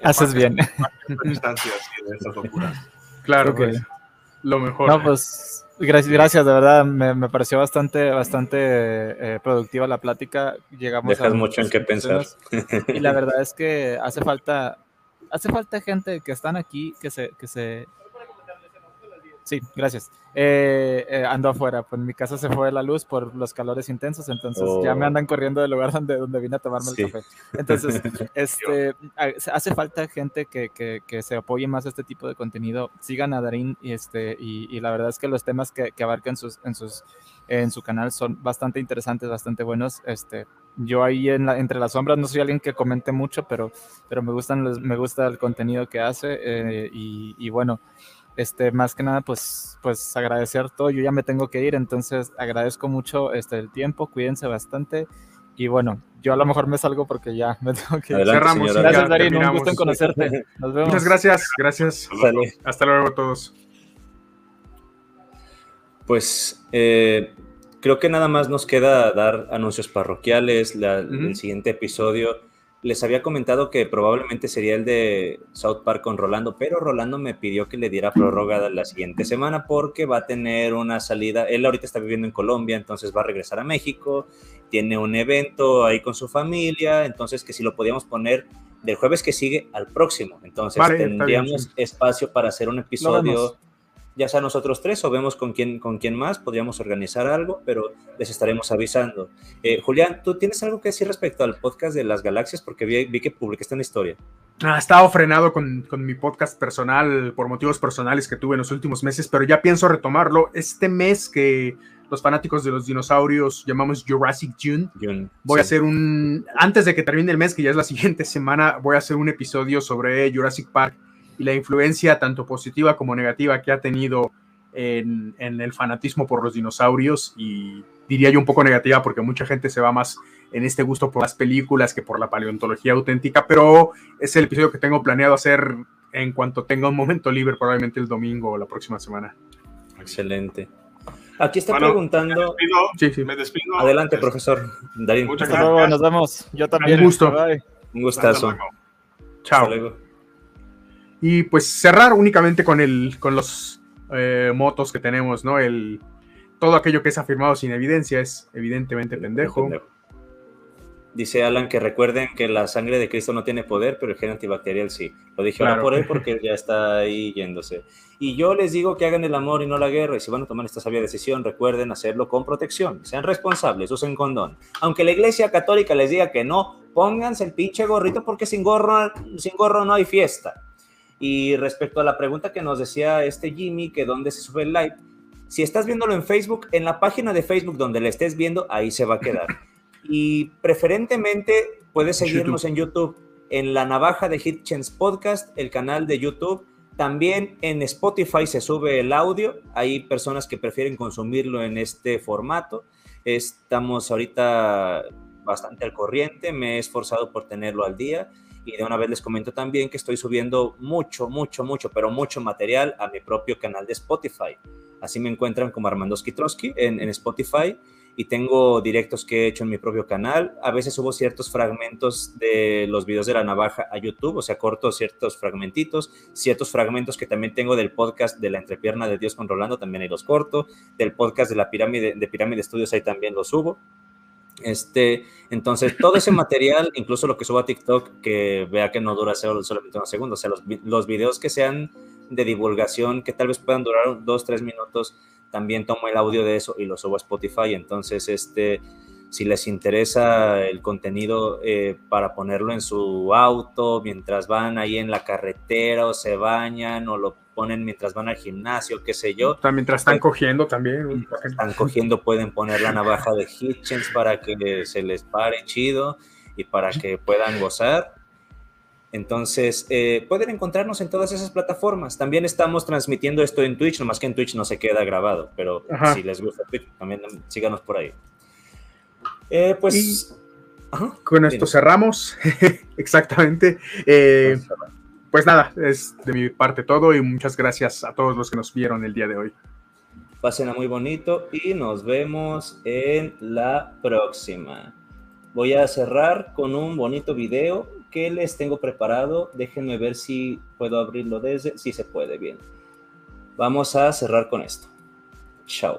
haces bien. Distancias y de esas locuras. Claro que pues, lo mejor. No, pues gracias, gracias de verdad, me, me pareció bastante, bastante eh, productiva la plática. Llegamos Dejas a mucho en qué pensar. Y la verdad es que hace falta, hace falta gente que están aquí, que se, que se Sí, gracias. Eh, eh, ando afuera, pues en mi casa se fue la luz por los calores intensos, entonces ya me oh. andan corriendo del lugar donde, donde vine a tomarme el café. Entonces, este, hace falta gente que, que, que, se apoye más a este tipo de contenido. Sigan a Darín y, este, y, y la verdad es que los temas que, que abarcan sus, en, sus, en su canal son bastante interesantes, bastante buenos. Este, yo ahí en la, entre las sombras no soy alguien que comente mucho, pero, pero me, gustan me gusta el contenido que hace eh, y, y bueno este, más que nada, pues, pues agradecer todo. Yo ya me tengo que ir, entonces agradezco mucho este, el tiempo, cuídense bastante. Y bueno, yo a lo mejor me salgo porque ya me tengo que ir. Cerramos. Gracias, Darín, un gusto en conocerte. Nos vemos. Muchas gracias, gracias. Hasta luego, a todos. Pues eh, creo que nada más nos queda dar anuncios parroquiales, el siguiente episodio les había comentado que probablemente sería el de South Park con Rolando, pero Rolando me pidió que le diera prórroga la siguiente semana porque va a tener una salida. Él ahorita está viviendo en Colombia, entonces va a regresar a México. Tiene un evento ahí con su familia, entonces que si lo podíamos poner del jueves que sigue al próximo. Entonces tendríamos espacio para hacer un episodio ya sea nosotros tres o vemos con quién, con quién más, podríamos organizar algo, pero les estaremos avisando. Eh, Julián, ¿tú tienes algo que decir respecto al podcast de las galaxias? Porque vi, que publicaste una historia. Ah, estaba frenado con, con, mi podcast personal por motivos personales que tuve en los últimos meses, pero ya pienso retomarlo. Este mes que los fanáticos de los dinosaurios llamamos Jurassic June. voy a hacer un, antes de que termine el mes, que ya es la siguiente semana, voy a hacer un episodio sobre Jurassic Park y la influencia tanto positiva como negativa que ha tenido en, el fanatismo por los dinosaurios y diría yo un poco negativa porque mucha gente se va más en este gusto por las películas que por la paleontología auténtica, pero es el episodio que tengo planeado hacer en cuanto tenga un momento libre, probablemente el domingo o la próxima semana. Excelente. Aquí está preguntando. Me despido, Adelante, profesor. Darín. Muchas gracias. Nos vemos. Yo también. Un gusto. Un gustazo. Chao. Y pues cerrar únicamente con, el, con los eh, motos que tenemos, ¿no? El, todo aquello que es afirmado sin evidencia es evidentemente pendejo. Dice Alan que recuerden que la sangre de Cristo no tiene poder, pero el gen antibacterial sí. Lo dije ahora por él porque ya está ahí yéndose. Y yo les digo que hagan el amor y no la guerra. Y si van a tomar esta sabia decisión, recuerden hacerlo con protección. Sean responsables, usen condón. Aunque la iglesia católica les diga que no, pónganse el pinche gorrito porque sin gorro, sin gorro no hay fiesta. Y respecto a la pregunta que nos decía este Jimmy, que dónde se sube el live, si estás viéndolo en Facebook, en la página de Facebook donde le estés viendo, ahí se va a quedar. Y preferentemente puedes seguirnos en YouTube, en la navaja de Hitchens Podcast, el canal de YouTube. También en Spotify se sube el audio. Hay personas que prefieren consumirlo en este formato. Estamos ahorita bastante al corriente. Me he esforzado por tenerlo al día. Y de una vez les comento también que estoy subiendo mucho, mucho, mucho, pero mucho material a mi propio canal de Spotify. Así me encuentran como Armando en, en Spotify y tengo directos que he hecho en mi propio canal. A veces subo ciertos fragmentos de los videos de la navaja a YouTube, o sea, corto ciertos fragmentitos, ciertos fragmentos que también tengo del podcast de la entrepierna de Dios con Rolando, también ahí los corto, del podcast de la pirámide de Pirámide Estudios ahí también los subo. Este, entonces, todo ese material, incluso lo que subo a TikTok, que vea que no dura solamente unos segundos, o sea, los, los, videos que sean de divulgación, que tal vez puedan durar dos, tres minutos, también tomo el audio de eso y lo subo a Spotify. Entonces, este, si les interesa el contenido eh, para ponerlo en su auto, mientras van ahí en la carretera o se bañan o lo ponen mientras van al gimnasio, qué sé yo. mientras están cogiendo también. Mientras están cogiendo pueden poner la navaja de Hitchens para que se les pare chido y para que puedan gozar. Entonces, eh, pueden encontrarnos en todas esas plataformas. También estamos transmitiendo esto en Twitch, nomás que en Twitch no se queda grabado, pero si les gusta Twitch, también síganos por ahí. Eh, pues... con esto cerramos, exactamente. Eh, pues nada, es de mi parte todo y muchas gracias a todos los que nos vieron el día de hoy. Pasen a muy bonito y nos vemos en la próxima. Voy a cerrar con un bonito video que les tengo preparado. Déjenme ver si puedo abrirlo desde... Si se puede, bien. Vamos a cerrar con esto. Chao.